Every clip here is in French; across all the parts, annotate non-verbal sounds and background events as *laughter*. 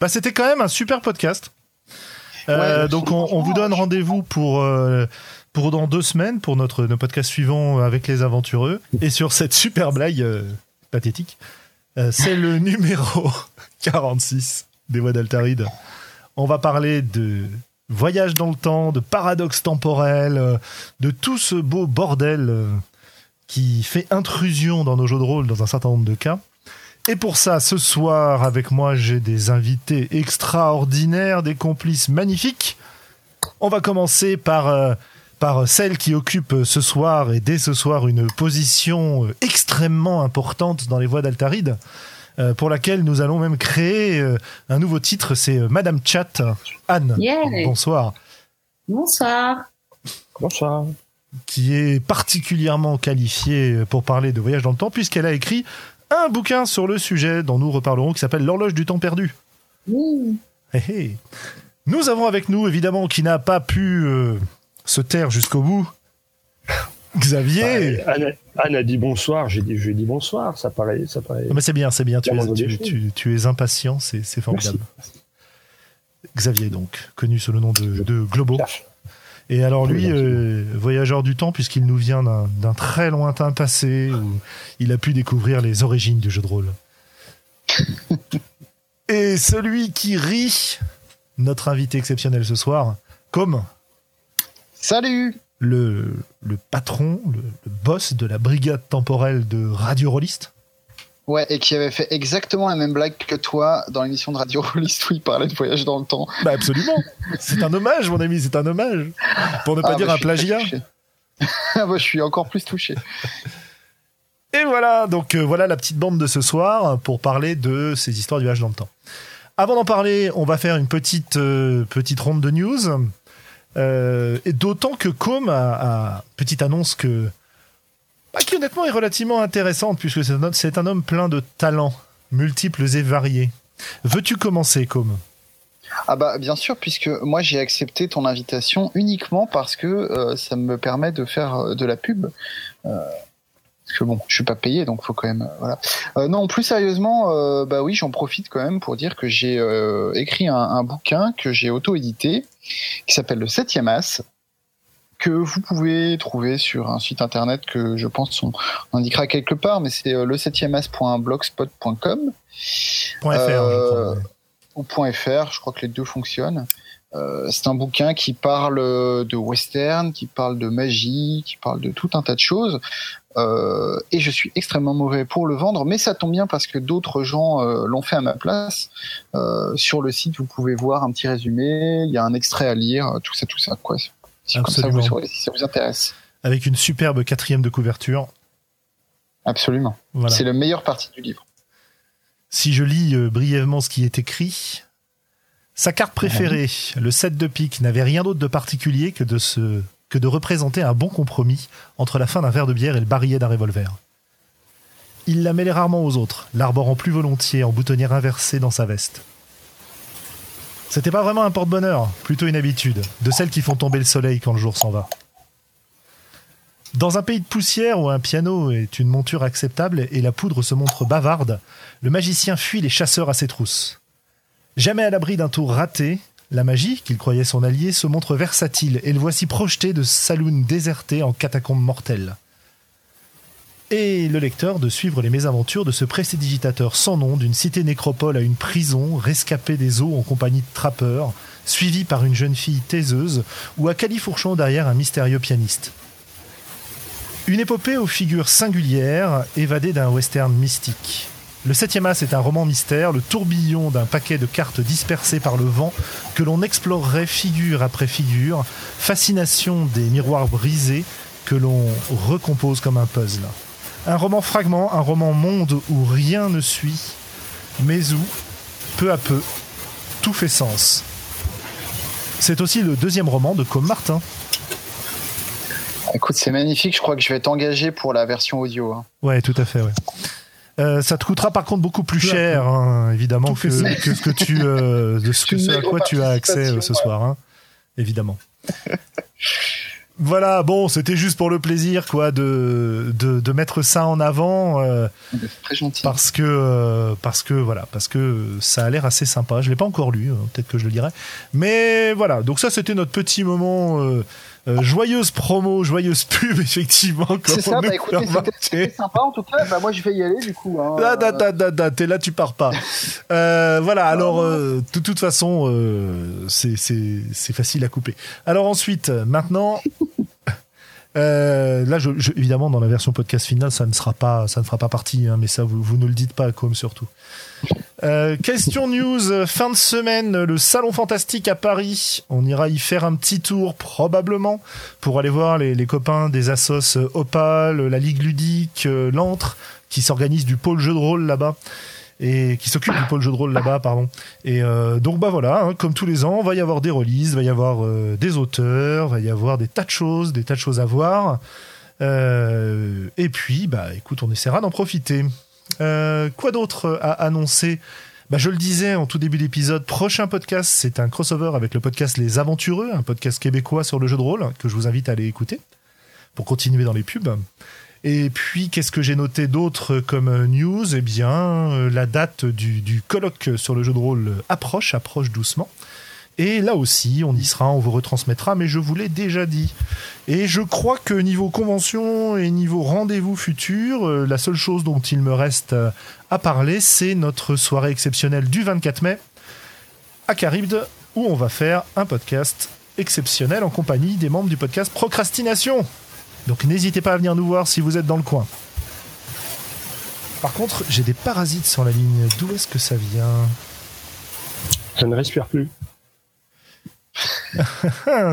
Bah, c'était quand même un super podcast. Euh, donc on, on, vous donne rendez-vous pour euh, pour dans deux semaines pour notre, notre podcast suivant avec les aventureux et sur cette super blague euh, pathétique. Euh, c'est le *laughs* numéro 46 des voix d'Altaride. On va parler de voyage dans le temps, de paradoxe temporel, euh, de tout ce beau bordel euh, qui fait intrusion dans nos jeux de rôle dans un certain nombre de cas. Et pour ça, ce soir, avec moi, j'ai des invités extraordinaires, des complices magnifiques. On va commencer par, euh, par celle qui occupe ce soir et dès ce soir une position euh, extrêmement importante dans les voies d'Altaride, euh, pour laquelle nous allons même créer euh, un nouveau titre, c'est euh, Madame Chat. Anne, Yeah. bonsoir. Bonsoir. Bonsoir. qui est particulièrement qualifiée pour parler de voyage dans le temps, puisqu'elle a écrit un bouquin sur le sujet dont nous reparlerons, qui s'appelle L'horloge du temps perdu. Hé. Nous avons avec nous, évidemment, qui n'a pas pu euh, se taire jusqu'au bout, *laughs* Xavier. Bah, Anne, Anne a dit bonsoir, j'ai dit, je lui ai dit bonsoir, ça paraît, ça paraît. Mais c'est bien, c'est bien, tu es, moindre tu, des choses. tu- tu es impatient, c'est formidable. Xavier, donc, connu sous le nom de, de Globo. Et alors lui, euh, voyageur du temps, puisqu'il nous vient d'un d'un très lointain passé où il a pu découvrir les origines du jeu de rôle. *laughs* Et celui qui rit, notre invité exceptionnel ce soir, comme Salut le, le patron, le, le boss de la brigade temporelle de Radio Rolliste. Ouais, et qui avait fait exactement la même blague que toi dans l'émission de Radio Rollist *laughs* où il parlait de voyage dans le temps. Bah absolument. C'est un hommage, mon ami, c'est un hommage. Pour ne pas Ah, dire bah, un plagiat. Ah *laughs* bah, je suis encore plus touché. Et voilà, donc euh, voilà la petite bande de ce soir pour parler de ces histoires du voyage dans le temps. Avant d'en parler, on va faire une petite, euh, petite ronde de news. Euh, et d'autant que Com a, a- petite annonce que bah, qui honnêtement est relativement intéressante puisque c'est un, homme- plein de talents multiples et variés. Veux-tu commencer, Com Ah bah bien sûr, puisque moi j'ai accepté ton invitation uniquement parce que euh, ça me permet de faire euh, de la pub. Euh, parce que bon, je suis pas payé, donc faut quand même non, plus sérieusement, bah oui, j'en profite quand même pour dire que j'ai écrit un, un bouquin que j'ai auto-édité qui s'appelle Le Septième As que vous pouvez trouver sur un site internet que je pense on indiquera quelque part, mais c'est euh, le 7 as.blogspot.com Point .fr, je Euh, crois, ouais. ou .fr, je crois que les deux fonctionnent. Euh, c'est un bouquin qui parle de western, qui parle de magie, qui parle de tout un tas de choses. Euh, et je suis extrêmement mauvais pour le vendre, mais ça tombe bien parce que d'autres gens euh, l'ont fait à ma place. Euh, sur le site, vous pouvez voir un petit résumé, il y a un extrait à lire, tout ça, tout ça, quoi. Si, comme ça, vous Absolument. saurez si ça vous intéresse. Avec une superbe quatrième de couverture. Absolument. Voilà. C'est la meilleure partie du livre. Si je lis euh, brièvement ce qui est écrit, sa carte préférée, le 7 de pique, n'avait rien d'autre de particulier que de, se, que de représenter un bon compromis entre la fin d'un verre de bière et le barillet d'un revolver. Il la mêlait rarement aux autres, l'arborant plus volontiers en boutonnière inversée dans sa veste. C'était pas vraiment un porte-bonheur, plutôt une habitude, de celles qui font tomber le soleil quand le jour s'en va. Dans un pays de poussière où un piano est une monture acceptable et la poudre se montre bavarde, le magicien fuit les chasseurs à ses trousses. Jamais à l'abri d'un tour raté, la magie, qu'il croyait son allié, se montre versatile et le voici projeté de saloon déserté en catacombes mortelles. Et le lecteur de suivre les mésaventures de ce prestidigitateur sans nom d'une cité nécropole à une prison, rescapé des eaux en compagnie de trappeurs, suivi par une jeune fille taiseuse ou à califourchon derrière un mystérieux pianiste. Une épopée aux figures singulières, évadée d'un western mystique. Le septième as est un roman mystère, le tourbillon d'un paquet de cartes dispersées par le vent que l'on explorerait figure après figure, fascination des miroirs brisés que l'on recompose comme un puzzle. Un roman fragment, un roman monde où rien ne suit, mais où, peu à peu, tout fait sens. C'est aussi le deuxième roman de Com Martin. Écoute, c'est magnifique. Je crois que je vais t'engager pour la version audio. hein. Ouais, tout à fait, ouais. Euh, ça te coûtera par contre beaucoup plus cher, hein, évidemment, que, ce que tu, euh, de ce, que Une ce à quoi tu as accès euh, ce soir, hein, évidemment. *laughs* Voilà, bon, c'était juste pour le plaisir, quoi, de, de, de mettre ça en avant. euh, C'est très gentil. parce que euh, parce que voilà parce que ça a l'air assez sympa je l'ai pas encore lu hein, peut-être que je le lirai mais voilà donc ça c'était notre petit moment euh, euh, joyeuse promo joyeuse pub *laughs* effectivement C'est ça, bah écoutez, c'était sympa en tout cas. Bah moi je vais y aller du coup. Hein. Da, da, da, da, t'es là, tu pars pas. *laughs* Euh, voilà, alors, euh, de toute façon, euh, c'est- c'est c'est facile à couper. Alors ensuite, maintenant, euh, là, je, je- évidemment, dans la version podcast finale, ça ne sera pas, ça ne fera pas partie, hein, mais ça, vous, vous ne le dites pas, comme surtout. Euh, question news, fin de semaine, le Salon Fantastique à Paris. On ira y faire un petit tour, probablement, pour aller voir les, les copains des assos euh, Opal, la Ligue Ludique, euh, l'Antre, qui s'organise du pôle jeu de rôle là-bas et qui s'occupe du pôle jeu de rôle là-bas, pardon. Et euh, donc bah voilà, hein, comme tous les ans, va y avoir des releases, va y avoir euh, des auteurs, va y avoir des tas de choses, des tas de choses à voir. Euh, et puis bah écoute, on essaiera d'en profiter. Quoi d'autre à annoncer? Bah, je le disais en tout début d'épisode, prochain podcast, c'est un crossover avec le podcast Les Aventureux, un podcast québécois sur le jeu de rôle que je vous invite à aller écouter pour continuer dans les pubs. Et puis, qu'est-ce que j'ai noté d'autre comme euh, news? Eh bien, euh, la date du, colloque sur le jeu de rôle euh, approche, approche doucement. Et là aussi, on y sera, on vous retransmettra, mais je vous l'ai déjà dit. Et je crois que niveau convention et niveau rendez-vous futur, la seule chose dont il me reste à parler, c'est notre soirée exceptionnelle du 24 mai à Caribde, où on va faire un podcast exceptionnel en compagnie des membres du podcast Procrastination. Donc n'hésitez pas à venir nous voir si vous êtes dans le coin. Par contre, j'ai des parasites sur la ligne. D'où est-ce que ça vient? Ça ne respire plus. *laughs*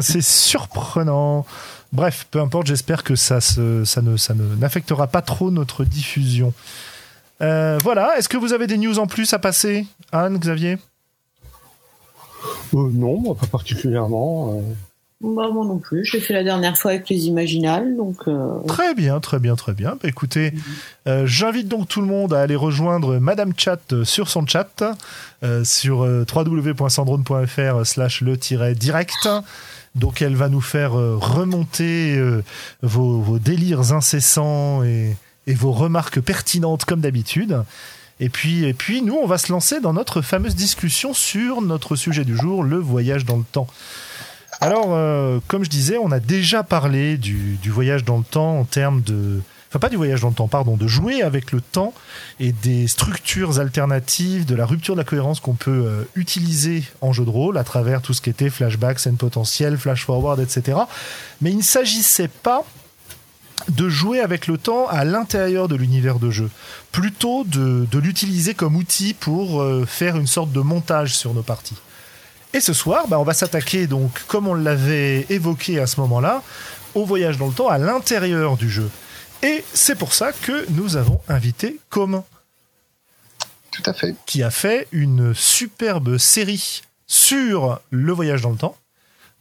C'est surprenant. Bref, peu importe, j'espère que ça, se, ça ne ça ne- n'affectera pas trop notre diffusion. Euh, voilà, est-ce que vous avez des news en plus à passer? Anne, Xavier? Euh, non, moi, pas particulièrement. euh. Bah, moi non plus. J'ai fait la dernière fois avec les Imaginales, donc. euh, Très bien, très bien, très bien. Bah, écoutez, euh, j'invite donc tout le monde à aller rejoindre Madame Chat euh, sur son chat, euh, sur euh, www.sandrone.fr slash le-direct. Donc elle va nous faire euh, remonter vos, vos délires incessants et, et vos remarques pertinentes comme d'habitude. Et puis, et puis, nous, on va se lancer dans notre fameuse discussion sur notre sujet du jour, le voyage dans le temps. Alors, euh, comme je disais, on a déjà parlé du, du voyage dans le temps en termes de... Enfin, pas du voyage dans le temps, pardon, de jouer avec le temps et des structures alternatives, de la rupture de la cohérence qu'on peut euh, utiliser en jeu de rôle à travers tout ce qui était flashback, scène potentielle, flash forward, etc. Mais il ne s'agissait pas de jouer avec le temps à l'intérieur de l'univers de jeu, plutôt de, de l'utiliser comme outil pour euh, faire une sorte de montage sur nos parties. Et ce soir, bah, on va s'attaquer, donc, comme on l'avait évoqué à ce moment-là, au voyage dans le temps à l'intérieur du jeu. Et c'est pour ça que nous avons invité Com, Tout à fait. qui a fait une superbe série sur le voyage dans le temps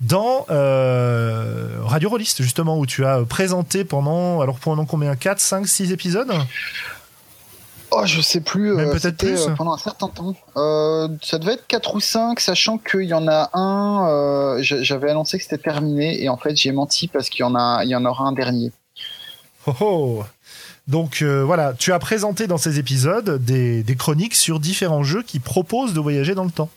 dans euh, Radio Rolliste, justement, où tu as présenté pendant, alors pendant combien? 4, 5, 6 épisodes? Oh, je sais plus. Même euh, peut-être plus. euh, pendant un certain temps. Euh, ça devait être 4 ou 5, sachant qu'il y en a un. j'a- J'avais annoncé que c'était terminé, et en fait, j'ai menti parce qu'il y en a, il y en aura un dernier. Oh, oh. Donc euh, voilà, tu as présenté dans ces épisodes des, des chroniques sur différents jeux qui proposent de voyager dans le temps.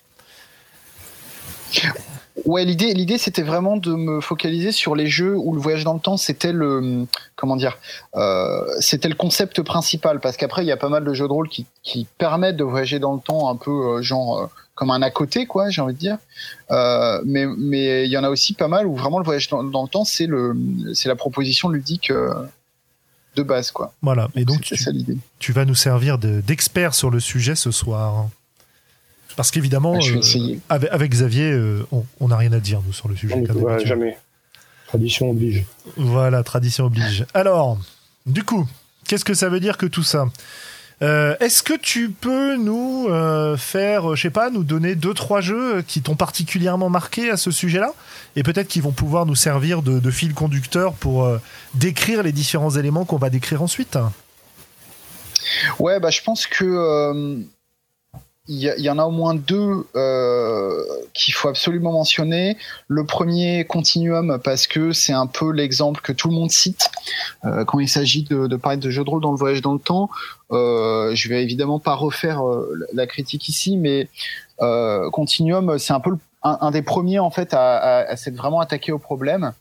Ouais, l'idée, l'idée, c'était vraiment de me focaliser sur les jeux où le voyage dans le temps, c'était le, comment dire, euh, c'était le concept principal, parce qu'après, il y a pas mal de jeux de rôle qui, qui permettent de voyager dans le temps, un peu euh, genre euh, comme un à côté, quoi, j'ai envie de dire. Mais, mais il y en a aussi pas mal où vraiment le voyage dans, dans le temps, c'est le, c'est la proposition ludique de base, quoi. Voilà, et donc tu, ça l'idée. tu vas nous servir de- d'expert sur le sujet ce soir. Parce qu'évidemment, Ah, euh, avec, avec Xavier, euh, on- n'a rien à dire, nous, sur le sujet. Ouais, jamais. Tradition oblige. Voilà, tradition oblige. Alors, du coup, qu'est-ce que ça veut dire que tout ça? Euh, Est-ce que tu peux nous euh, faire, je sais pas, nous donner deux trois jeux qui t'ont particulièrement marqué à ce sujet-là, et peut-être qu'ils vont pouvoir nous servir de, de fil conducteur pour euh, décrire les différents éléments qu'on va décrire ensuite. Ouais, bah, je pense que euh, il y, en a au moins deux euh, qu'il faut absolument mentionner. Le premier, Continuum, parce que c'est un peu l'exemple que tout le monde cite euh, quand il s'agit de, parler de jeux de rôle dans le voyage dans le temps. Euh, je vais évidemment pas refaire euh, la critique ici, mais Continuum, c'est un peu un, des premiers en fait à, à, s'être vraiment attaqué au problème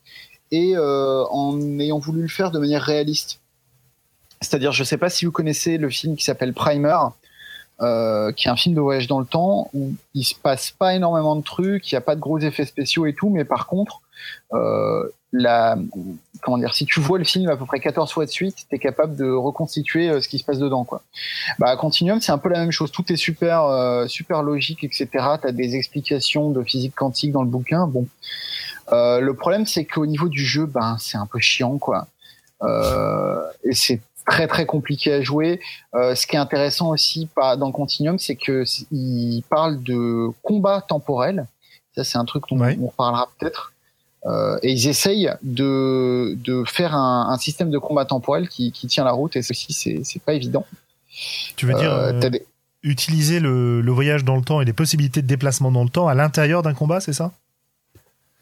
et en ayant voulu le faire de manière réaliste. C'est-à-dire, je sais pas si vous connaissez le film qui s'appelle Primer. Euh, qui est un film de voyage dans le temps où il se passe pas énormément de trucs, il n'y a pas de gros effets spéciaux et tout, mais par contre, euh, la, comment dire, si tu vois le film à peu près 14 fois de suite, tu es capable de reconstituer euh, ce qui se passe dedans, quoi. Bah, Continuum, c'est un peu la même chose. Tout est super, euh, super logique, etc. Tu as des explications de physique quantique dans le bouquin. Bon, euh, le problème, c'est qu'au niveau du jeu, ben, c'est un peu chiant, quoi. et c'est très très compliqué à jouer. Euh, ce qui est intéressant aussi dans Continuum, c'est que il parle de combat temporel. Ça, c'est un truc dont on reparlera peut-être. Euh, et ils essayent de, de faire un, un, système de combat temporel qui, qui tient la route. Et ceci, c'est pas évident. Tu veux dire euh, euh utiliser le, le voyage dans le temps et les possibilités de déplacement dans le temps à l'intérieur d'un combat, c'est ça?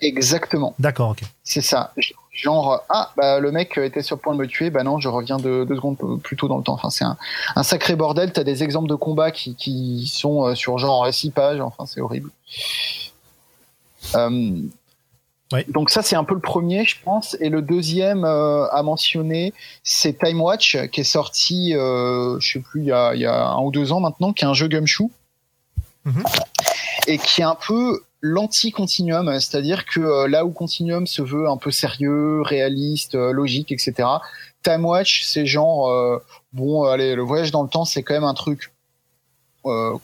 Exactement. D'accord, ok. C'est ça. Genre, ah, bah, le mec était sur le point de me tuer, bah non, je reviens deux, deux secondes plus tôt dans le temps. Enfin, c'est un, un sacré bordel. T'as des exemples de combats qui, qui sont euh, sur genre six pages. Enfin, c'est horrible. Euh, Donc ça, c'est un peu le premier, je pense. Et le deuxième euh, à mentionner, c'est Time Watch, qui est sorti, euh, je sais plus, il y, a, il y a un ou deux ans maintenant, qui est un jeu gumshoe. Mm Et qui est un peu l'anti-continuum, c'est-à-dire que euh, là où continuum se veut un peu sérieux, réaliste, euh, logique, etc. Time Watch, c'est genre euh, bon, allez, le voyage dans le temps, c'est quand même un truc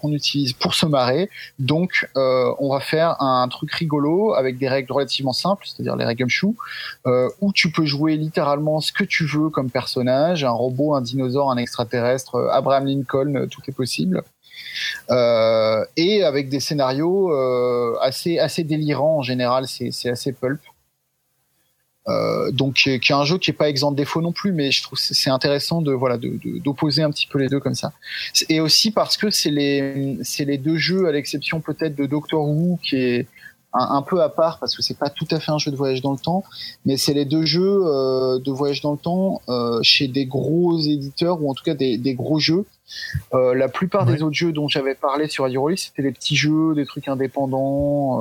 qu'on utilise pour se marrer. Donc, on va faire un truc rigolo avec des règles relativement simples, c'est-à-dire les règles chou, où tu peux jouer littéralement ce que tu veux comme personnage, un robot, un dinosaure, un extraterrestre, Abraham Lincoln, tout est possible. Euh, et avec des scénarios euh, assez assez délirants en général. C'est assez pulp. Euh, donc qui est, un jeu qui est pas exempt de défauts non plus, mais je trouve c'est intéressant de voilà d'opposer un petit peu les deux comme ça. Et aussi parce que c'est les c'est les deux jeux à l'exception peut-être de Doctor Who qui est un, peu à part parce que c'est pas tout à fait un jeu de voyage dans le temps, mais c'est les deux jeux euh, de voyage dans le temps euh, chez des gros éditeurs ou en tout cas des, des gros jeux. Euh, la plupart des autres jeux dont j'avais parlé sur Radio c'était des petits jeux, des trucs indépendants,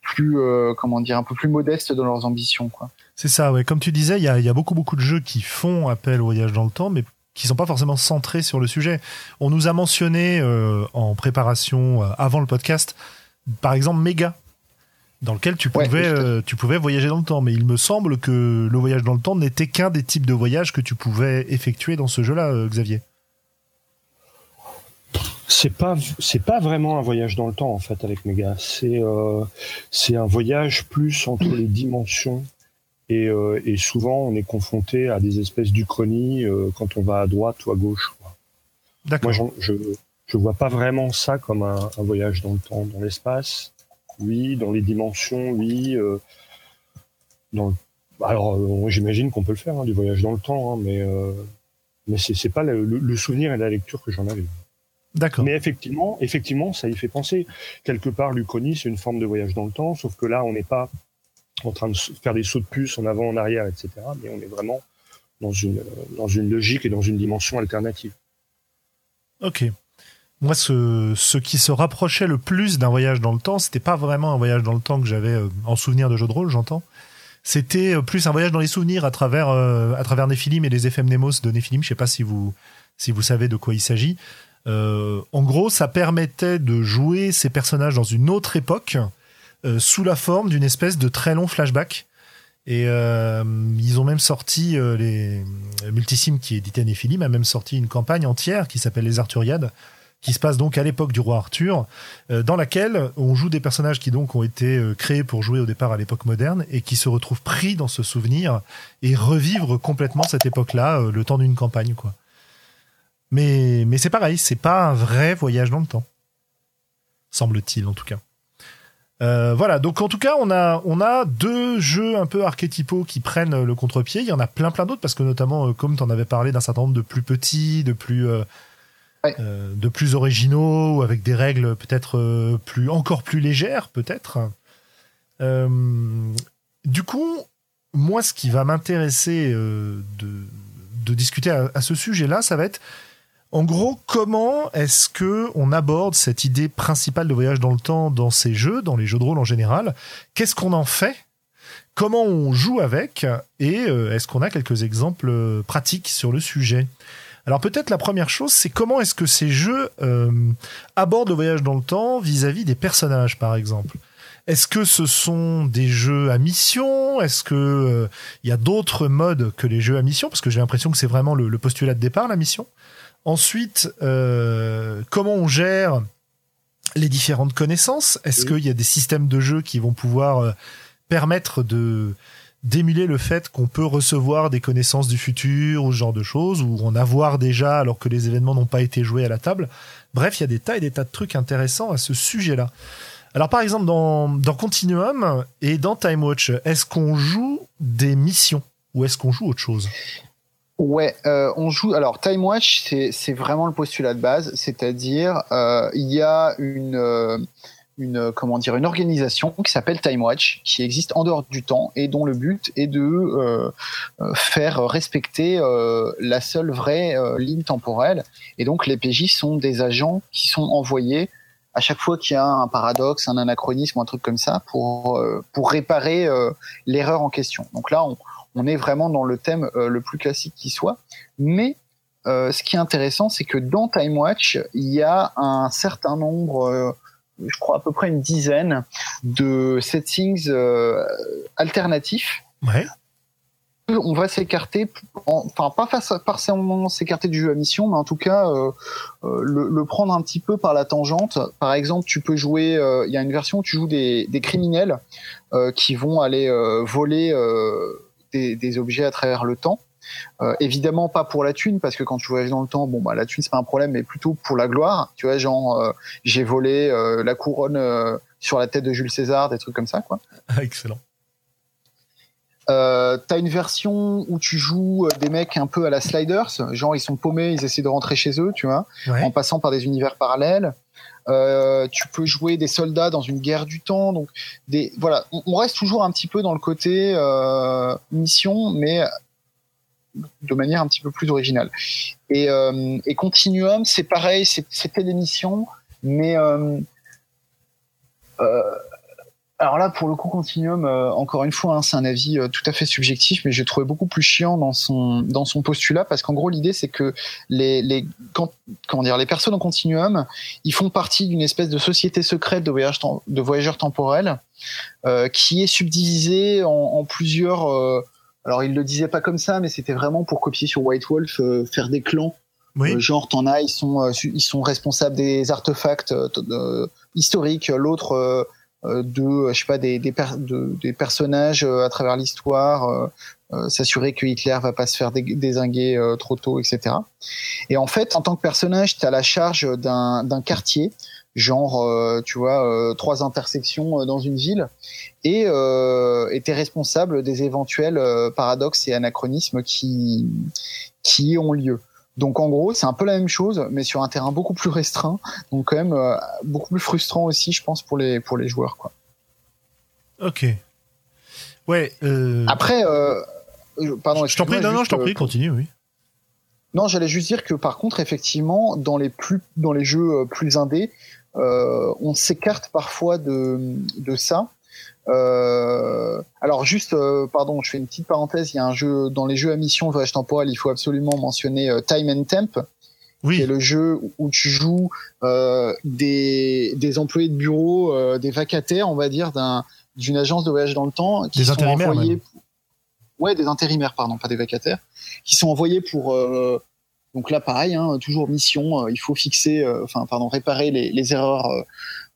plus comment dire, un peu plus modestes dans leurs ambitions, quoi. C'est ça, ouais. Comme tu disais, il y a, y a beaucoup beaucoup de jeux qui font appel au voyage dans le temps, mais qui sont pas forcément centrés sur le sujet. On nous a mentionné en préparation avant le podcast par exemple Mega, dans lequel tu pouvais, euh, tu pouvais voyager dans le temps. Mais il me semble que le voyage dans le temps n'était qu'un des types de voyages que tu pouvais effectuer dans ce jeu-là, euh, Xavier. C'est pas c'est pas vraiment un voyage dans le temps en fait avec Mega. C'est euh, c'est un voyage plus entre les dimensions et, et souvent on est confronté à des espèces d'uchronie quand on va à droite ou à gauche. D'accord. Moi je, je vois pas vraiment ça comme un, un voyage dans le temps, dans l'espace. Oui, dans les dimensions, oui. Euh, dans alors, euh, j'imagine qu'on peut le faire, hein, du voyage dans le temps, hein, mais euh, mais c'est c'est pas le, le, souvenir et la lecture que j'en avais. D'accord. Mais effectivement, effectivement, ça y fait penser. Quelque part, l'Uchronie, c'est une forme de voyage dans le temps, sauf que là, on n'est pas en train de faire des sauts de puce en avant, en arrière, etc. Mais on est vraiment dans une dans une logique et dans une dimension alternative. Ok moi, ce, qui se rapprochait le plus d'un voyage dans le temps, c'était pas vraiment un voyage dans le temps que j'avais euh, en souvenir de jeu de rôle, j'entends. C'était euh, plus un voyage dans les souvenirs à travers euh, à travers Néphilim et les effets de Néphilim. Je sais pas si vous si vous savez de quoi il s'agit. En gros, ça permettait de jouer ces personnages dans une autre époque sous la forme d'une espèce de très long flashback. Et ils ont même sorti les Multisim qui éditait Néphilim a même sorti une campagne entière qui s'appelle les Arthuriades qui se passe donc à l'époque du roi Arthur, euh, dans laquelle on joue des personnages qui donc ont été euh, créés pour jouer au départ à l'époque moderne et qui se retrouvent pris dans ce souvenir et revivre complètement cette époque-là euh, le temps d'une campagne, quoi. Mais, mais c'est pareil, c'est pas un vrai voyage dans le temps. Semble-t-il, en tout cas. voilà, donc en tout cas, on a, on a deux jeux un peu archétypaux qui prennent le contre-pied. Il y en a plein plein d'autres parce que notamment, comme tu en avais parlé d'un certain nombre de plus petits, de plus de plus originaux, avec des règles peut-être plus encore plus légères, peut-être. du coup, moi, ce qui va m'intéresser de, discuter à ce sujet-là, ça va être en gros, comment est-ce que on aborde cette idée principale de voyage dans le temps dans ces jeux, dans les jeux de rôle en général? Qu'est-ce qu'on en fait? Comment on joue avec? Et euh, est-ce qu'on a quelques exemples euh, pratiques sur le sujet? Alors peut-être la première chose, c'est comment est-ce que ces jeux euh, abordent le voyage dans le temps vis-à-vis des personnages, par exemple? Est-ce que ce sont des jeux à mission? Est-ce que il y a d'autres modes que les jeux à mission? Parce que j'ai l'impression que c'est vraiment le, postulat de départ, la mission. Ensuite, euh, comment on gère les différentes connaissances? Est-ce qu'il y a des systèmes de jeu qui vont pouvoir euh, permettre de d'émuler le fait qu'on peut recevoir des connaissances du futur ou ce genre de choses, ou en avoir déjà alors que les événements n'ont pas été joués à la table. Bref, il y a des tas et des tas de trucs intéressants à ce sujet-là. Alors par exemple, dans, Continuum et dans Time Watch, est-ce qu'on joue des missions ou est-ce qu'on joue autre chose? Ouais, euh, on joue. Alors, Time Watch, c'est vraiment le postulat de base, c'est-à-dire euh, il y a une euh, une comment dire une organisation qui s'appelle Time Watch, qui existe en dehors du temps et dont le but est de euh, faire respecter la seule vraie ligne temporelle. Et donc, les PJ sont des agents qui sont envoyés à chaque fois qu'il y a un paradoxe, un anachronisme, un truc comme ça, pour pour réparer l'erreur en question. Donc là, on on est vraiment dans le thème euh, le plus classique qui soit. Mais euh, ce qui est intéressant, c'est que dans Time Watch, il y a un certain nombre, euh, je crois à peu près une dizaine de settings alternatifs. Ouais. On va s'écarter, enfin pas forcément s'écarter du jeu à mission, mais en tout cas le, prendre un petit peu par la tangente. Par exemple, tu peux jouer, il y a une version où tu joues des, des criminels qui vont aller voler des, objets à travers le temps. Euh, évidemment pas pour la thune parce que quand tu voyages dans le temps bon bah la thune c'est pas un problème mais plutôt pour la gloire. Tu vois genre euh, j'ai volé euh, la couronne sur la tête de Jules César des trucs comme ça quoi. *laughs* Excellent. T'as une version où tu joues des mecs un peu à la Sliders. Genre ils sont paumés ils essaient de rentrer chez eux tu vois en passant par des univers parallèles. Euh, tu peux jouer des soldats dans une guerre du temps. Donc, des, voilà, on, reste toujours un petit peu dans le côté euh, mission, mais de manière un petit peu plus originale. Et, euh, Continuum, c'est pareil, c'était des missions, mais euh, euh, alors là, pour le coup, Continuum, encore une fois, hein, c'est un avis tout à fait subjectif, mais j'ai trouvé beaucoup plus chiant dans son dans son postulat parce qu'en gros, l'idée c'est que les les quand, comment dire les personnes en Continuum, ils font partie d'une espèce de société secrète de voyage de voyageurs temporels qui est subdivisée en plusieurs. Euh, alors, il le disait pas comme ça, mais c'était vraiment pour copier sur White Wolf, faire des clans. Oui. genre, t'en as, ils sont ils sont responsables des artefacts historiques. L'autre euh, de je sais pas des des, des personnages euh, à travers l'histoire euh, s'assurer que Hitler va pas se faire désinguer trop tôt etc et en fait en tant que personnage tu as la charge d'un d'un quartier genre tu vois trois intersections dans une ville et euh, es responsable des éventuels paradoxes et anachronismes qui qui ont lieu donc en gros, c'est un peu la même chose, mais sur un terrain beaucoup plus restreint, donc quand même euh, beaucoup plus frustrant aussi, je pense, pour les pour les joueurs, quoi. Ok. Ouais. Euh... Après, euh, pardon. Je t'en prie, non, non, je t'en prie, euh, continue, oui. Non, j'allais juste dire que par contre, effectivement, dans les plus dans les jeux plus indés, on s'écarte parfois de de ça euh, alors juste, euh, pardon, je fais une petite parenthèse. Il y a un jeu dans les jeux à mission voyage temporel. Il faut absolument mentionner euh, Time and Temp. Oui. C'est le jeu où tu joues des, des employés de bureau, des vacataires, on va dire, d'un d'une agence de voyage dans le temps, qui des sont intérimaires, envoyés. Ouais, des intérimaires, pardon, pas des vacataires, qui sont envoyés pour donc là, pareil, hein, toujours mission. il faut fixer, enfin, pardon, réparer les, les erreurs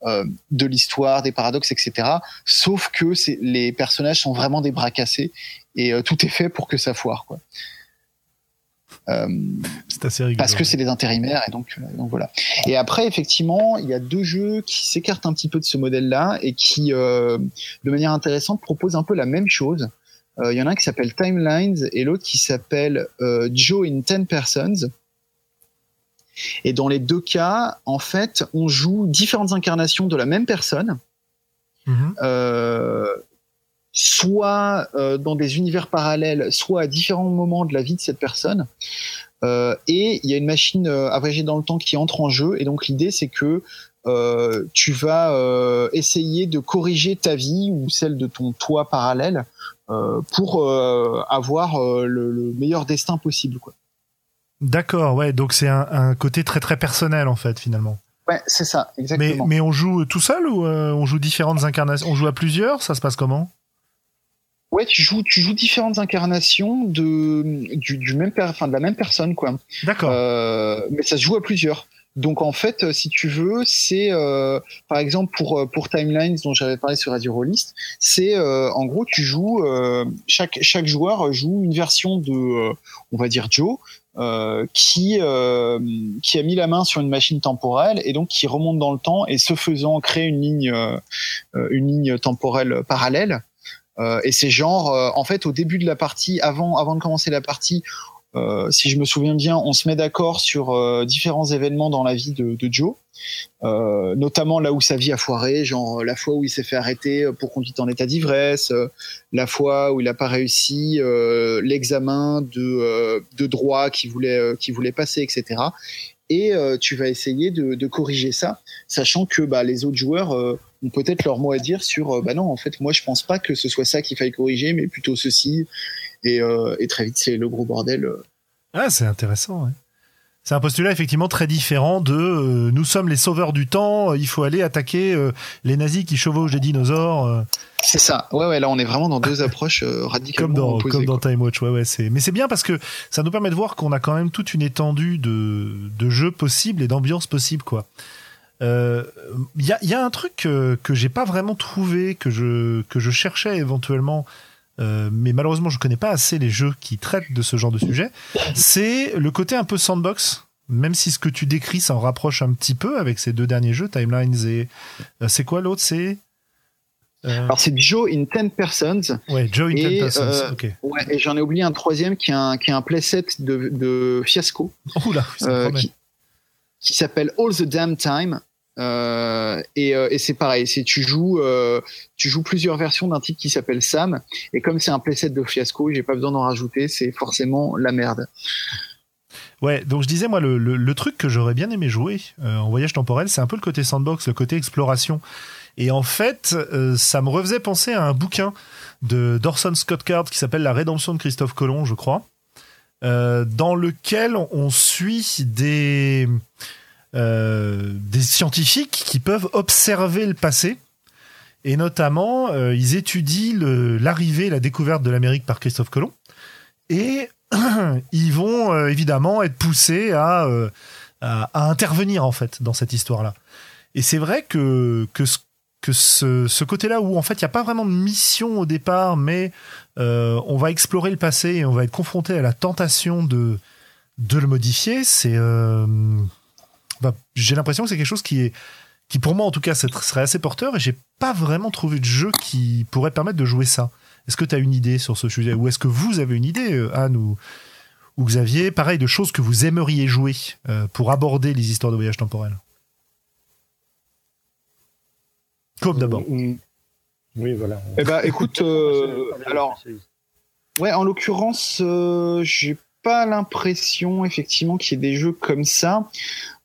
euh, de l'histoire, des paradoxes, etc. Sauf que les personnages sont vraiment des bras cassés et euh, tout est fait pour que ça foire. Quoi. Euh, c'est assez rigolo. Parce que c'est des intérimaires et donc, donc voilà. Et après, effectivement, il y a deux jeux qui s'écartent un petit peu de ce modèle-là et qui, de manière intéressante, proposent un peu la même chose. Il y en a un qui s'appelle Timelines et l'autre qui s'appelle Joe in Ten Persons. Et dans les deux cas, en fait, on joue différentes incarnations de la même personne, Mhm. euh, soit euh, dans des univers parallèles, soit à différents moments de la vie de cette personne. Euh, et il y a une machine euh, abrégée dans le temps qui entre en jeu. Et donc l'idée, c'est que euh, tu vas euh, essayer de corriger ta vie ou celle de ton toi parallèle euh, pour avoir le, le meilleur destin possible. Quoi. D'accord, ouais, donc c'est un, un côté très très personnel en fait finalement. Ouais, c'est ça, exactement. mais on joue tout seul ou on joue différentes incarnations? On joue à plusieurs? Ça se passe comment? Ouais, tu joues, tu joues différentes incarnations de du, du même, enfin de la même personne, quoi. D'accord. Mais ça se joue à plusieurs. Donc en fait, euh, si tu veux, c'est euh, par exemple pour euh, pour Timelines dont j'avais parlé sur Radio Rollist, c'est euh, en gros tu joues euh, chaque chaque joueur joue une version de euh, on va dire Joe qui qui a mis la main sur une machine temporelle et donc qui remonte dans le temps et ce faisant crée une ligne une ligne temporelle parallèle. Et c'est genre en fait au début de la partie avant avant de commencer la partie euh, si je me souviens bien, on se met d'accord sur euh, différents événements dans la vie de, de Joe, euh, notamment là où sa vie a foiré, genre la fois où il s'est fait arrêter pour conduite en état d'ivresse, euh, la fois où il n'a pas réussi euh, l'examen de, euh, de droit qu'il voulait, euh, qu'il voulait passer, etc. Et euh, tu vas essayer de, de corriger ça, sachant que bah, les autres joueurs euh, ont peut-être leur mot à dire sur euh, bah non, en fait, moi je pense pas que ce soit ça qu'il faille corriger, mais plutôt ceci. Et, euh, et très vite, c'est le gros bordel. euh. Ah, c'est intéressant. ouais. C'est un postulat effectivement très différent de euh, nous sommes les sauveurs du temps, il faut aller attaquer euh, les nazis qui chevauchent des dinosaures, euh, C'est ça. Ouais, ouais, là, on est vraiment dans deux approches euh, *laughs* comme radicalement dans, opposées. comme dans quoi. Time Watch. Ouais, ouais, c'est... Mais c'est bien parce que ça nous permet de voir qu'on a quand même toute une étendue de, de jeux possibles et d'ambiances possibles. quoi. Il y, a, il y a un truc que, que j'ai pas vraiment trouvé, que je, que je cherchais éventuellement, euh, mais malheureusement je connais pas assez les jeux qui traitent de ce genre de sujet, c'est le côté un peu sandbox. Même si ce que tu décris s'en rapproche un petit peu avec ces deux derniers jeux, Timelines et euh, c'est quoi l'autre? C'est euh, Alors, c'est Joe in 10 Persons. ouais, Joe in et, Ten Persons. euh, Ok. Ouais, et j'en ai oublié un troisième qui est un, qui est un playset de, de Fiasco, Oula, ça euh, qui, qui s'appelle All the Damn Time. Euh, et, euh, et c'est pareil, c'est tu joues, euh, tu joues plusieurs versions d'un type qui s'appelle Sam. Et comme c'est un playset de Fiasco, j'ai pas besoin d'en rajouter, c'est forcément la merde. Ouais, donc je disais, moi, le, le, truc que j'aurais bien aimé jouer en voyage temporel, c'est un peu le côté sandbox, le côté exploration. Et en fait, ça me refaisait penser à un bouquin de d'Orson Scott Card qui s'appelle La rédemption de Christophe Colomb, je crois, dans lequel on suit des, euh, des scientifiques qui peuvent observer le passé. Et notamment, euh, ils étudient l'arrivée, la découverte de l'Amérique par Christophe Colomb. Et *clears throat* ils vont euh, évidemment être poussés à, euh, à, à intervenir en fait dans cette histoire-là. Et c'est vrai que, que, ce, que ce, ce côté-là où en fait il n'y a pas vraiment de mission au départ, mais euh, on va explorer le passé et on va être confronté à la tentation de, de le modifier, c'est... euh, bah, j'ai l'impression que c'est quelque chose qui est qui pour moi en tout cas serait assez porteur et j'ai pas vraiment trouvé de jeu qui pourrait permettre de jouer ça. Est-ce que tu as une idée sur ce sujet Ou est-ce que vous avez une idée, euh, Anne ou, ou Xavier, pareil, de choses que vous aimeriez jouer euh, pour aborder les histoires de voyage temporel Comme d'abord. Mm. Oui, voilà. Eh ben, écoute, euh, alors, Ouais, en l'occurrence, euh, j'ai pas l'impression effectivement qu'il y ait des jeux comme ça,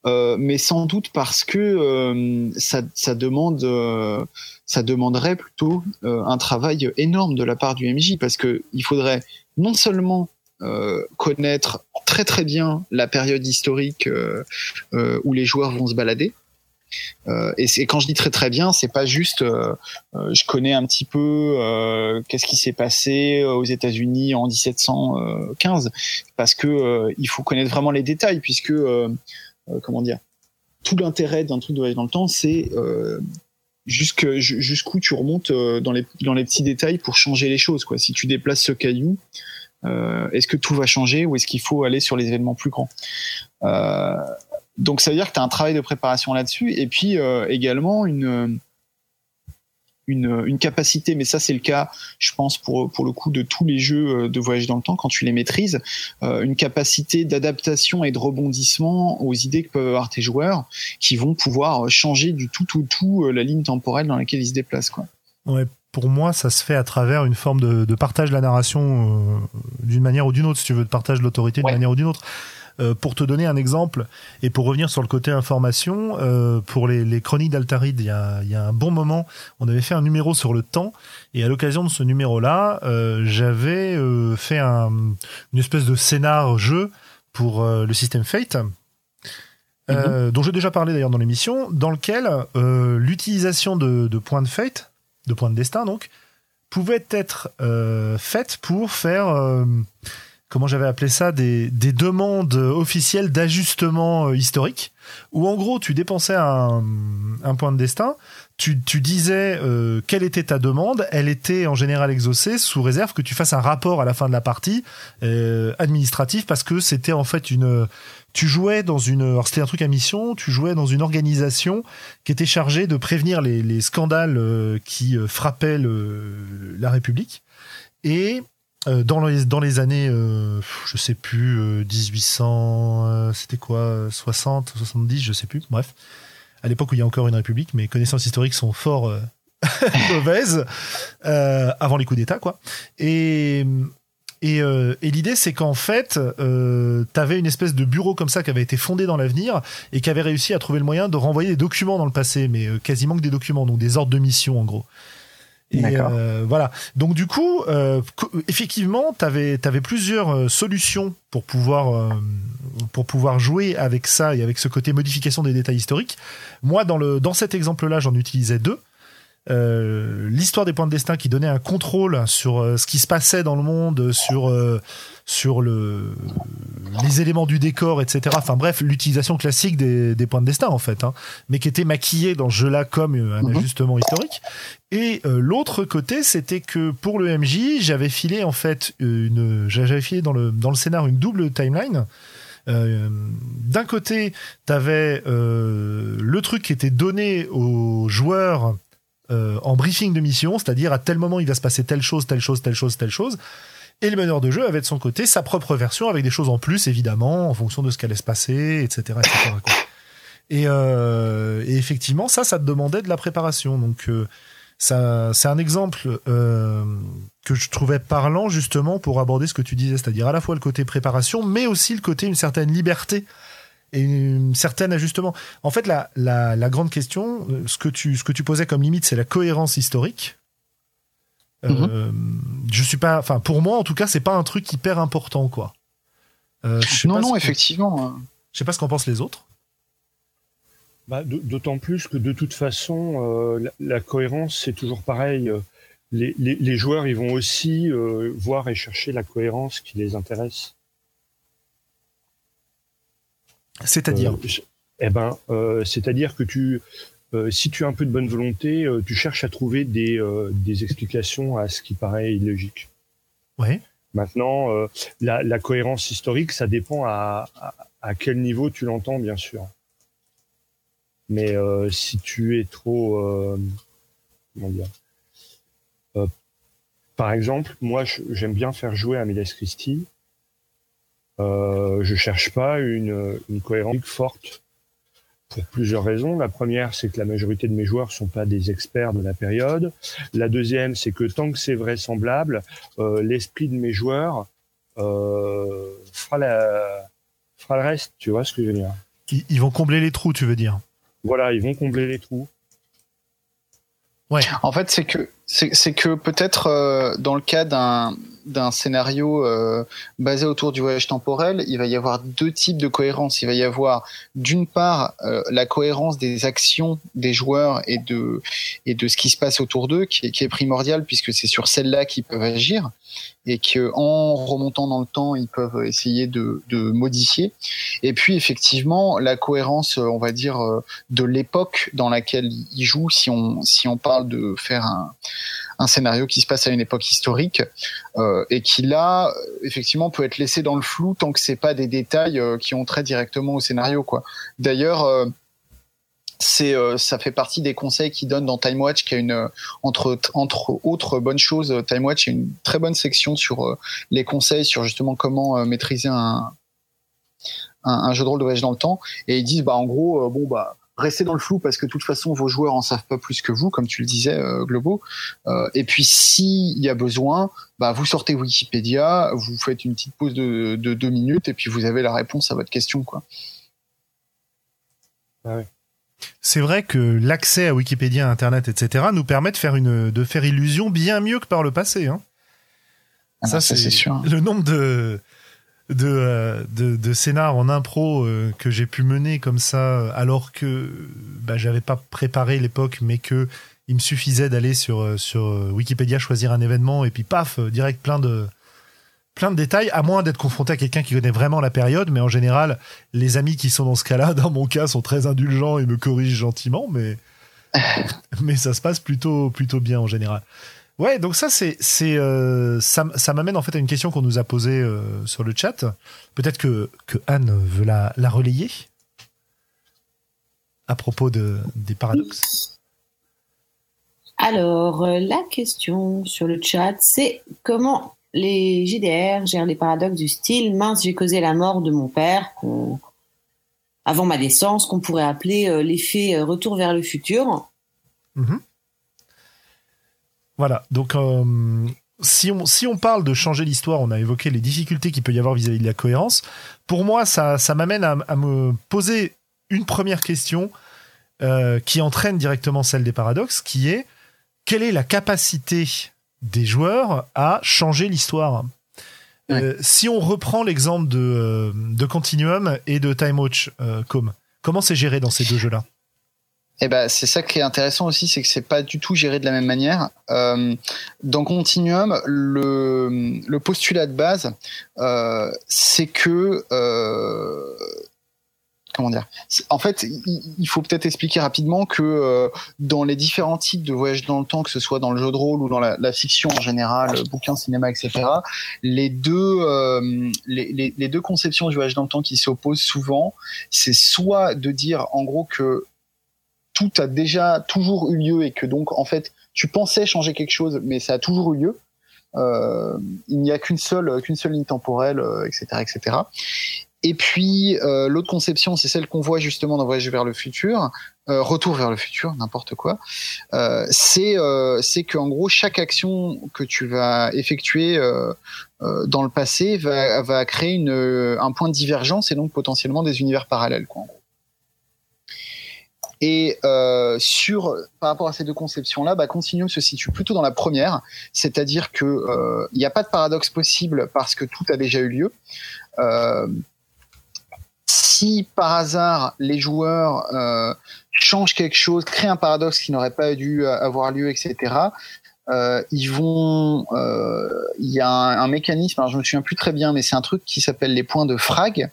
euh, mais sans doute parce que euh, ça, ça demande, euh, ça demanderait plutôt euh, un travail énorme de la part du MJ, parce que il faudrait non seulement euh, connaître très très bien la période historique où les joueurs vont se balader. Euh, et c'est quand je dis très très bien, c'est pas juste euh, je connais un petit peu qu'est-ce qui s'est passé aux États-Unis en 1715 parce que il faut connaître vraiment les détails puisque comment dire tout l'intérêt d'un truc de voyage dans le temps c'est euh, jusqu'où tu remontes euh, dans les dans les petits détails pour changer les choses quoi. Si tu déplaces ce caillou euh, est-ce que tout va changer ou est-ce qu'il faut aller sur les événements plus grands? Euh, donc ça veut dire que tu as un travail de préparation là-dessus et puis euh, également une une, une capacité, mais ça c'est le cas, je pense pour pour le coup de tous les jeux de voyage dans le temps quand tu les maîtrises, une capacité d'adaptation et de rebondissement aux idées que peuvent avoir tes joueurs, qui vont pouvoir changer du tout tout tout la ligne temporelle dans laquelle ils se déplacent quoi. Ouais, pour moi, ça se fait à travers une forme de, de partage de la narration euh, d'une manière ou d'une autre, si tu veux, de partage de l'autorité d'une manière ou d'une autre. Euh, pour te donner un exemple, et pour revenir sur le côté information, euh, pour les, les chroniques d'Altaride, il y a, y a, un bon moment, on avait fait un numéro sur le temps, et à l'occasion de ce numéro-là, euh, j'avais fait un, une espèce de scénar-jeu pour le système Fate, mm dont j'ai déjà parlé d'ailleurs dans l'émission, dans lequel l'utilisation de, de points de Fate, de points de destin donc, pouvait être faite pour faire, comment j'avais appelé ça, des, des demandes officielles d'ajustement euh, historique, où en gros tu dépensais un, un point de destin, tu, tu disais euh, quelle était ta demande, elle était en général exaucée sous réserve que tu fasses un rapport à la fin de la partie euh, administratif parce que c'était en fait une tu jouais dans une, alors c'était un truc à mission, tu jouais dans une organisation qui était chargée de prévenir les, les scandales euh, qui euh, frappaient le, la République. Et dans les dans les années, euh, je sais plus, 1800, c'était quoi, 60, 70, je sais plus. Bref, à l'époque où il y a encore une République, mes connaissances historiques sont fort *laughs* mauvaises avant les coups d'État, quoi. Et et, euh, et l'idée, c'est qu'en fait, euh, tu avais une espèce de bureau comme ça qui avait été fondé dans l'avenir et qui avait réussi à trouver le moyen de renvoyer des documents dans le passé, mais euh, quasiment que des documents, donc des ordres de mission en gros. Et euh, voilà. Donc du coup, euh, effectivement, tu avais, avais, plusieurs euh, solutions pour pouvoir pour pouvoir jouer avec ça et avec ce côté modification des détails historiques. Moi, dans le dans cet exemple-là, j'en utilisais deux. Euh, l'histoire des points de destin qui donnait un contrôle sur euh, ce qui se passait dans le monde, sur euh, sur le les éléments du décor, etc. Enfin bref, l'utilisation classique des, des, points de destin en fait, hein, mais qui était maquillée dans ce jeu-là comme un mhm. ajustement historique. Et l'autre côté, c'était que pour le MJ, j'avais filé en fait une, j'avais filé dans le dans le scénar une double timeline. Euh, d'un côté, t'avais euh, le truc qui était donné aux joueurs euh, en briefing de mission, c'est-à-dire à tel moment il va se passer telle chose, telle chose, telle chose, telle chose. Et le meneur de jeu avait de son côté sa propre version avec des choses en plus, évidemment, en fonction de ce qu'allait se passer, etc. etc. Et, euh, et, effectivement, ça, ça te demandait de la préparation. Donc, euh, ça, c'est un exemple euh, que je trouvais parlant justement pour aborder ce que tu disais, c'est-à-dire à la fois le côté préparation, mais aussi le côté une certaine liberté et une certaine ajustement. En fait, la, la, la, grande question, euh, ce que tu, ce que tu posais comme limite, c'est la cohérence historique. Euh, mhm. je suis pas, enfin, pour moi, en tout cas, c'est pas un truc hyper important, quoi. Euh, non, non, effectivement. Hein. Je sais pas ce qu'en pensent les autres. Bah, D'autant plus que de toute façon, euh, la, la, cohérence, c'est toujours pareil. Les, les, les, joueurs, ils vont aussi euh, voir et chercher la cohérence qui les intéresse. C'est-à-dire euh, Eh ben, euh, c'est-à-dire que tu, euh, si tu as un peu de bonne volonté, tu cherches à trouver des, des explications à ce qui paraît illogique. Ouais. Maintenant, la, la, cohérence historique, ça dépend à, à, à quel niveau tu l'entends, bien sûr. Mais si tu es trop, comment dire, par exemple, moi, j'aime bien faire jouer à Miles Christie euh, je cherche pas une, une cohérence forte pour plusieurs raisons. La première, c'est que la majorité de mes joueurs sont pas des experts de la période. La deuxième, c'est que tant que c'est vraisemblable, euh, l'esprit de mes joueurs euh, fera, la, fera le reste. Tu vois ce que je veux dire? Ils, vont combler les trous, tu veux dire? Voilà, ils vont combler les trous. Ouais. En fait, c'est que c'est que peut-être euh, dans le cas d'un d'un scénario euh, basé autour du voyage temporel, il va y avoir deux types de cohérence. Il va y avoir d'une part euh, la cohérence des actions des joueurs et de et de ce qui se passe autour d'eux, qui est, qui est primordial puisque c'est sur celle-là qu'ils peuvent agir et que en remontant dans le temps, ils peuvent essayer de, de modifier. Et puis effectivement, la cohérence, on va dire, euh, de l'époque dans laquelle ils jouent, si on si on parle de faire un un scénario qui se passe à une époque historique euh, et qui là effectivement peut être laissé dans le flou tant que c'est pas des détails euh, qui ont trait directement au scénario quoi. D'ailleurs euh, c'est ça fait partie des conseils qu'il donne dans Time Watch qui a une entre entre autres bonnes choses Time Watch a une très bonne section sur les conseils sur justement comment maîtriser un, un, jeu de rôle de voyage dans le temps et ils disent bah en gros bon bah restez dans le flou parce que de toute façon vos joueurs en savent pas plus que vous, comme tu le disais, euh, Globo. Euh, et puis s'il y a besoin, bah vous sortez Wikipédia, vous faites une petite pause de, deux minutes et puis vous avez la réponse à votre question, quoi. Ah c'est vrai que l'accès à Wikipédia, Internet, etc., nous permet de faire une, de faire illusion bien mieux que par le passé. Hein. Ah ça, c'est sûr. Le nombre de, de, euh, de, de scénar en impro euh, que j'ai pu mener comme ça, alors que bah, j'avais pas préparé l'époque, mais que il me suffisait d'aller sur, euh, sur Wikipédia, choisir un événement, et puis paf, direct plein de, plein de détails, à moins d'être confronté à quelqu'un qui connaît vraiment la période, mais en général, les amis qui sont dans ce cas-là, *laughs* dans mon cas, sont très indulgents et me corrigent gentiment, mais, *laughs* mais ça se passe plutôt, plutôt bien en général. Ouais, donc ça c'est c'est euh, ça, ça m'amène en fait à une question qu'on nous a posée euh, sur le chat. Peut-être que que Anne veut la, la relayer à propos de des paradoxes. Alors euh, la question sur le chat c'est comment les JDR gèrent les paradoxes du style mince j'ai causé la mort de mon père avant ma naissance qu'on pourrait appeler l'effet retour vers le futur. Mm voilà, donc euh, si, on, si on parle de changer l'histoire, on a évoqué les difficultés qu'il peut y avoir vis-à-vis de la cohérence. Pour moi, ça, ça m'amène à, me poser une première question euh, qui entraîne directement celle des paradoxes, qui est quelle est la capacité des joueurs à changer l'histoire? Euh, Si on reprend l'exemple de, de Continuum et de Time Watch, comment c'est géré dans ces deux jeux-là? Eh ben, c'est ça qui est intéressant aussi, c'est que c'est pas du tout géré de la même manière. Euh, dans Continuum, le, le postulat de base, euh, c'est que euh, comment dire En fait, il faut peut-être expliquer rapidement que euh, dans les différents types de voyages dans le temps, que ce soit dans le jeu de rôle ou dans la, fiction en général, bouquin, cinéma, etc., les deux euh, les, les, deux conceptions du voyage dans le temps qui s'opposent souvent, c'est soit de dire en gros que tout a déjà toujours eu lieu et que donc en fait tu pensais changer quelque chose mais ça a toujours eu lieu. Euh, il n'y a qu'une seule qu'une seule ligne temporelle etc euh, etc et puis euh, l'autre conception c'est celle qu'on voit justement dans Voyage vers le futur retour vers le futur n'importe quoi. C'est c'est qu'en gros chaque action que tu vas effectuer dans le passé va, va créer une, un point de divergence et donc potentiellement des univers parallèles quoi en gros et euh, sur par rapport à ces deux conceptions-là, bah, Continuum se situe plutôt dans la première, c'est-à-dire que euh, il n'y a pas de paradoxe possible parce que tout a déjà eu lieu. Euh, si par hasard les joueurs changent quelque chose, créent un paradoxe qui n'aurait pas dû avoir lieu, etc. ils vont, il y a un, un, mécanisme, alors je me souviens plus très bien, mais c'est un truc qui s'appelle les points de frag,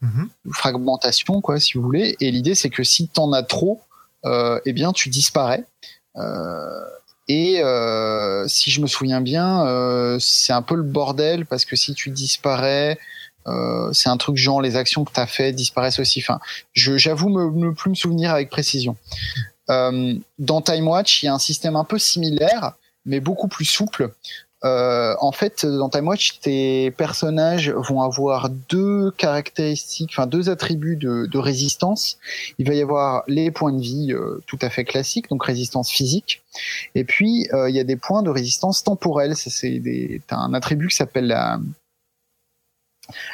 Mhm. fragmentation, quoi, si vous voulez. Et l'idée, c'est que si t'en as trop, euh, eh bien, tu disparais. Euh, et euh, si je me souviens bien, c'est un peu le bordel parce que si tu disparais, c'est un truc genre les actions que tu as fait disparaissent aussi. Enfin, j'avoue ne plus me souvenir avec précision. Dans Time Watch, il y a un système un peu similaire, mais beaucoup plus souple, euh, en fait, dans Time Watch, tes personnages vont avoir deux caractéristiques, enfin deux attributs de, résistance. Il va y avoir les points de vie euh, tout à fait classiques, donc résistance physique, et puis euh, il y a des points de résistance temporelle. C'est un attribut qui s'appelle la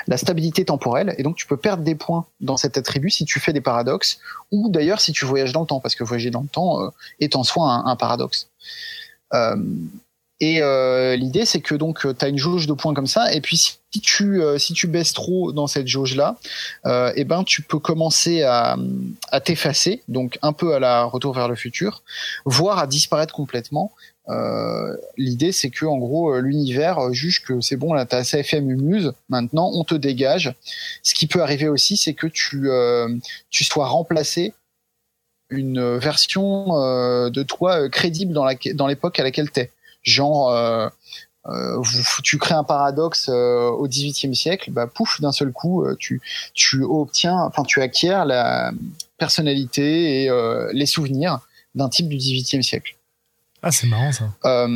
la stabilité temporelle, et donc tu peux perdre des points dans cet attribut si tu fais des paradoxes, ou d'ailleurs si tu voyages dans le temps, parce que voyager dans le temps est en soi un, un paradoxe. Euh, et euh, l'idée, c'est que donc tu as une jauge de points comme ça, et puis si tu euh, tu baisses trop dans cette jauge là, euh, eh ben tu peux commencer à, t'effacer, donc un peu à la retour vers le futur, voire à disparaître complètement. L'idée, c'est que en gros l'univers juge que c'est bon là, t'as assez fait mumuse, maintenant on te dégage. Ce qui peut arriver aussi, c'est que tu sois remplacé une version de toi crédible dans l'époque à laquelle t'es genre euh, euh, tu crées un paradoxe euh, au XVIIIe siècle, bah pouf, d'un seul coup, euh, tu tu obtiens, enfin tu acquiers la personnalité et les souvenirs d'un type du XVIIIe siècle. Ah, c'est marrant ça.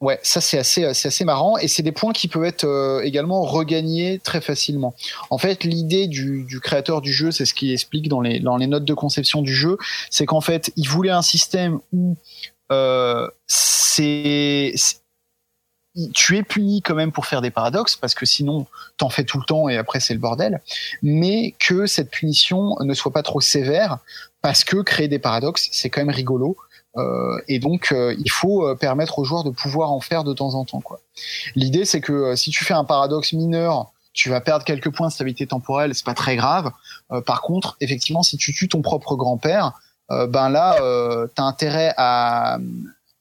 ouais, ça c'est assez c'est assez marrant et c'est des points qui peuvent être également regagnés très facilement. En fait, l'idée du, du créateur du jeu, c'est ce qu'il explique dans les dans les notes de conception du jeu, c'est qu'en fait, il voulait un système où c'est tu es puni quand même pour faire des paradoxes parce que sinon t'en fais tout le temps et après c'est le bordel. Mais que cette punition ne soit pas trop sévère parce que créer des paradoxes c'est quand même rigolo. Euh, et donc euh, il faut euh, permettre aux joueurs de pouvoir en faire de temps en temps quoi. L'idée c'est que si tu fais un paradoxe mineur tu vas perdre quelques points de stabilité temporelle c'est pas très grave. Par contre effectivement si tu tues ton propre grand-père ben là t'as intérêt à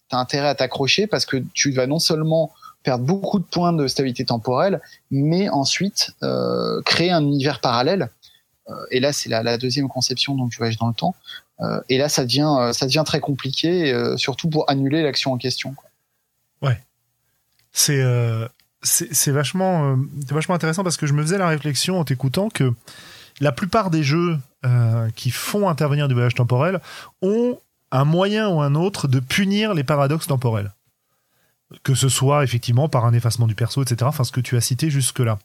t'as intérêt à t'accrocher parce que tu vas non seulement perdre beaucoup de points de stabilité temporelle, mais ensuite euh, créer un univers parallèle. Euh, et là, c'est la, deuxième conception donc du voyage dans le temps. Euh, et là, ça devient, euh, ça devient très compliqué, euh, surtout pour annuler l'action en question. Ouais, c'est c'est vachement, vachement intéressant parce que je me faisais la réflexion en t'écoutant que la plupart des jeux qui font intervenir du voyage temporel ont un moyen ou un autre de punir les paradoxes temporels que ce soit effectivement par un effacement du perso, etc. Enfin, ce que tu as cité jusque-là.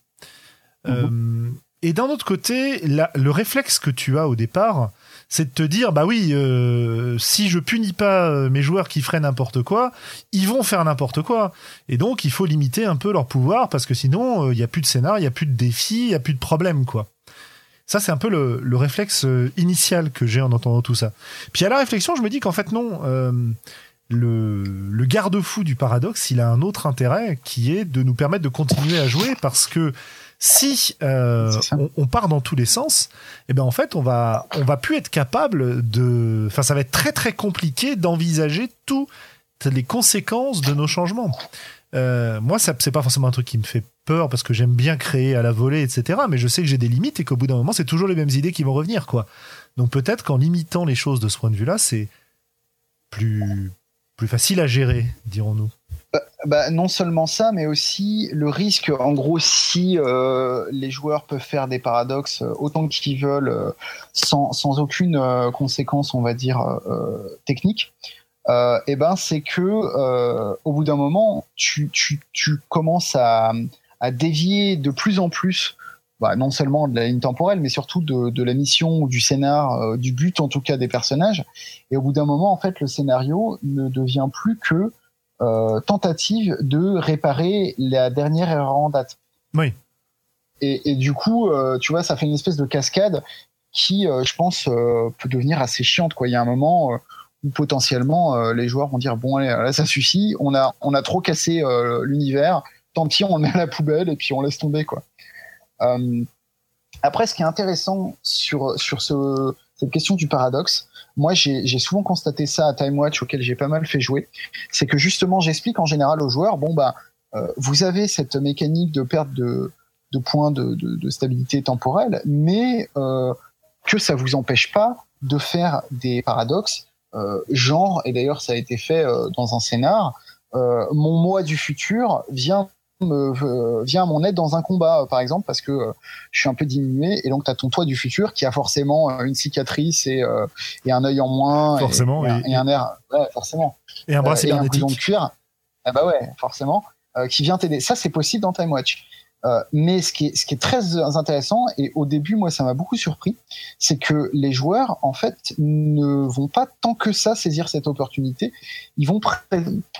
Mhm. Euh, et d'un autre côté, le réflexe que tu as au départ, c'est de te dire, bah oui, euh, si je punis pas euh, mes joueurs qui feraient n'importe quoi, ils vont faire n'importe quoi. Et donc, il faut limiter un peu leur pouvoir parce que sinon, il n'y a plus de scénar, il n'y a plus de défis, il n'y a plus de problème, quoi. Ça, c'est un peu le, le réflexe initial que j'ai en entendant tout ça. Puis à la réflexion, je me dis qu'en fait, non le, le garde-fou du paradoxe, il a un autre intérêt qui est de nous permettre de continuer à jouer parce que si euh, on, part dans tous les sens, eh ben en fait on va on va plus être capable de, enfin ça va être très très compliqué d'envisager toutes les conséquences de nos changements. Euh, moi ça c'est pas forcément un truc qui me fait peur parce que j'aime bien créer à la volée etc. Mais je sais que j'ai des limites et qu'au bout d'un moment c'est toujours les mêmes idées qui vont revenir quoi. Donc peut-être qu'en limitant les choses de ce point de vue là c'est plus plus facile à gérer, dirons-nous. Bah, bah, non seulement ça, mais aussi le risque, en gros, si euh, les joueurs peuvent faire des paradoxes euh, autant qu'ils veulent, euh, sans, sans, aucune conséquence, on va dire, technique, eh ben c'est que au bout d'un moment, tu, tu, tu commences à, à dévier de plus en plus bah, non seulement de la ligne temporelle, mais surtout de, de la mission ou du scénar, euh, du but en tout cas des personnages. Et au bout d'un moment, en fait, le scénario ne devient plus que euh, tentative de réparer la dernière erreur en date. Oui. Et, et du coup, euh, tu vois, ça fait une espèce de cascade qui, euh, je pense, peut devenir assez chiante. Quoi. Il y a un moment où potentiellement les joueurs vont dire bon allez, là ça suffit, on a on a trop cassé l'univers, tant pis on le met à la poubelle et puis on laisse tomber quoi. Euh, après, ce qui est intéressant sur sur ce, cette question du paradoxe, moi j'ai souvent constaté ça à Time Watch auquel j'ai pas mal fait jouer, c'est que justement j'explique en général aux joueurs, bon bah euh, vous avez cette mécanique de perte de, de points de, de, stabilité temporelle, mais euh, que ça vous empêche pas de faire des paradoxes, genre, et d'ailleurs ça a été fait dans un scénar, mon moi du futur vient me vient à mon aide dans un combat, euh, par exemple, parce que euh, je suis un peu diminué, et donc tu as ton toi du futur qui a forcément euh, une cicatrice et, et un œil en moins, forcément, et, un air, ouais, forcément, et un bras cybernétique, de cuir, ah bah ouais, forcément, qui vient t'aider. Ça, c'est possible dans Time Watch. Euh, mais ce qui, est, très intéressant, et au début, moi, ça m'a beaucoup surpris, c'est que les joueurs, en fait, ne vont pas tant que ça saisir cette opportunité. Ils vont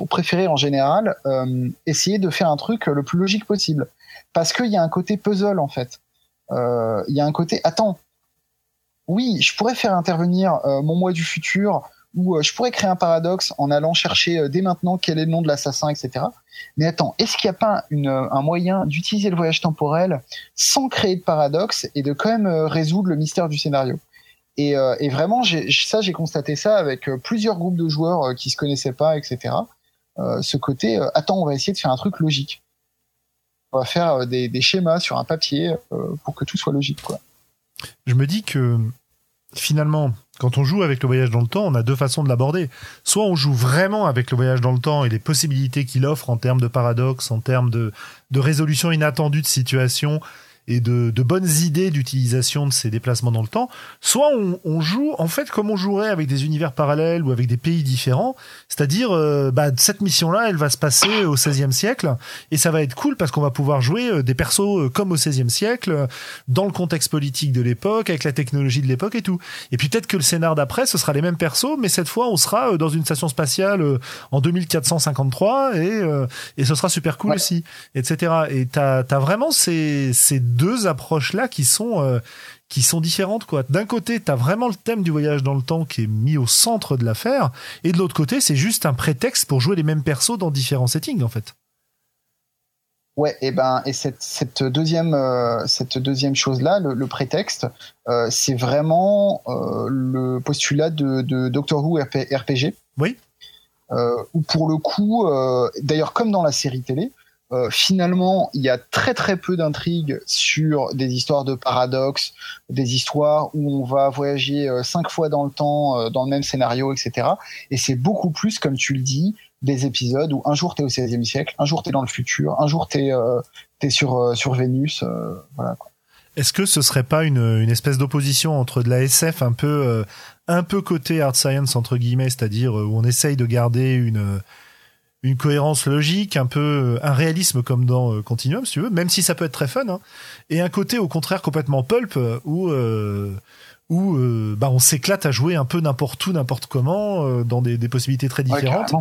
préférer, en général, euh, essayer de faire un truc le plus logique possible. Parce qu'il y a un côté puzzle, en fait. Euh, il y a un côté, attends, oui, je pourrais faire intervenir mon moi du futur où euh, je pourrais créer un paradoxe en allant chercher euh, dès maintenant quel est le nom de l'assassin, etc. Mais attends, est-ce qu'il n'y a pas une, un moyen d'utiliser le voyage temporel sans créer de paradoxe et de quand même euh, résoudre le mystère du scénario? Et, vraiment, ça, j'ai constaté ça avec plusieurs groupes de joueurs qui se connaissaient pas, etc. ce côté, attends, on va essayer de faire un truc logique. On va faire des, des schémas sur un papier pour que tout soit logique, quoi. Je me dis que finalement, quand on joue avec le voyage dans le temps, on a deux façons de l'aborder. Soit on joue vraiment avec le voyage dans le temps et les possibilités qu'il offre en termes de paradoxes, en termes de, de résolution inattendue de situations, et de, de bonnes idées d'utilisation de ces déplacements dans le temps, soit on, on, joue en fait comme on jouerait avec des univers parallèles ou avec des pays différents, c'est-à-dire euh, bah, cette mission-là, elle va se passer au XVIe siècle et ça va être cool parce qu'on va pouvoir jouer euh, des persos euh, comme au XVIe siècle, dans le contexte politique de l'époque, avec la technologie de l'époque et tout. Et puis peut-être que le scénar d'après, ce sera les mêmes persos, mais cette fois, on sera dans une station spatiale en 2453 et, et ce sera super cool aussi, etc. Et t'as as vraiment ces, ces deux approches là qui sont euh, qui sont différentes quoi. D'un côté, tu as vraiment le thème du voyage dans le temps qui est mis au centre de l'affaire et de l'autre côté, c'est juste un prétexte pour jouer les mêmes persos dans différents settings en fait. Ouais, et ben et cette, cette deuxième euh, cette deuxième chose là, le, prétexte, euh, c'est vraiment le postulat de, de Doctor Who RPG. Oui. où pour le coup, d'ailleurs comme dans la série télé, euh, finalement, il y a très très peu d'intrigues sur des histoires de paradoxes, des histoires où on va voyager euh, cinq fois dans le temps, euh, dans le même scénario, etc. Et c'est beaucoup plus, comme tu le dis, des épisodes où un jour t'es au 16e siècle, un jour t'es dans le futur, un jour t'es es sur sur Vénus, voilà. Est-ce que ce serait pas une, une espèce d'opposition entre de la SF un peu un peu côté hard science entre guillemets, c'est-à-dire où on essaye de garder une une cohérence logique, un peu euh, un réalisme comme dans euh, Continuum, si tu veux, même si ça peut être très fun, hein, et un côté au contraire complètement pulp euh, où où bah on s'éclate à jouer un peu n'importe où, n'importe comment, dans des, des, possibilités très différentes.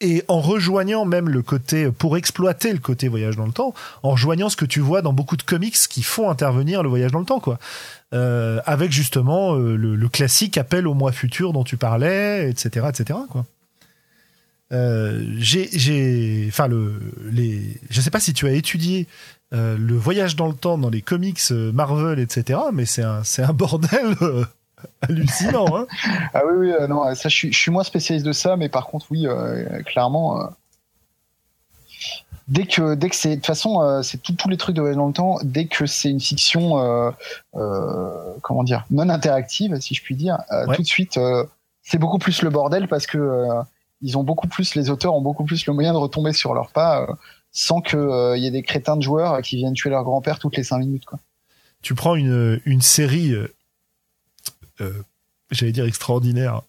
et en rejoignant même le côté, pour exploiter le côté voyage dans le temps, en rejoignant ce que tu vois dans beaucoup de comics qui font intervenir le voyage dans le temps, quoi. avec justement le, le, classique appel au mois futur dont tu parlais, etc., etc., quoi. Euh, j'ai, enfin le, les, je sais pas si tu as étudié euh, le voyage dans le temps dans les comics euh, Marvel, etc. Mais c'est un, c'est un bordel hallucinant. Hein *laughs* ah oui, oui, non, ça, je suis, je suis moins spécialiste de ça, mais par contre, oui, clairement. Dès que, dès que c'est de toute façon, c'est tous les trucs de voyage dans le temps. Dès que c'est une fiction, comment dire, non interactive, si je puis dire, tout de suite, c'est beaucoup plus le bordel parce que ils ont beaucoup plus, les auteurs ont beaucoup plus le moyen de retomber sur leurs pas euh, sans qu'il euh, y ait des crétins de joueurs qui viennent tuer leur grand-père toutes les cinq minutes. Quoi. Tu prends une, une série, euh, j'allais dire extraordinaire.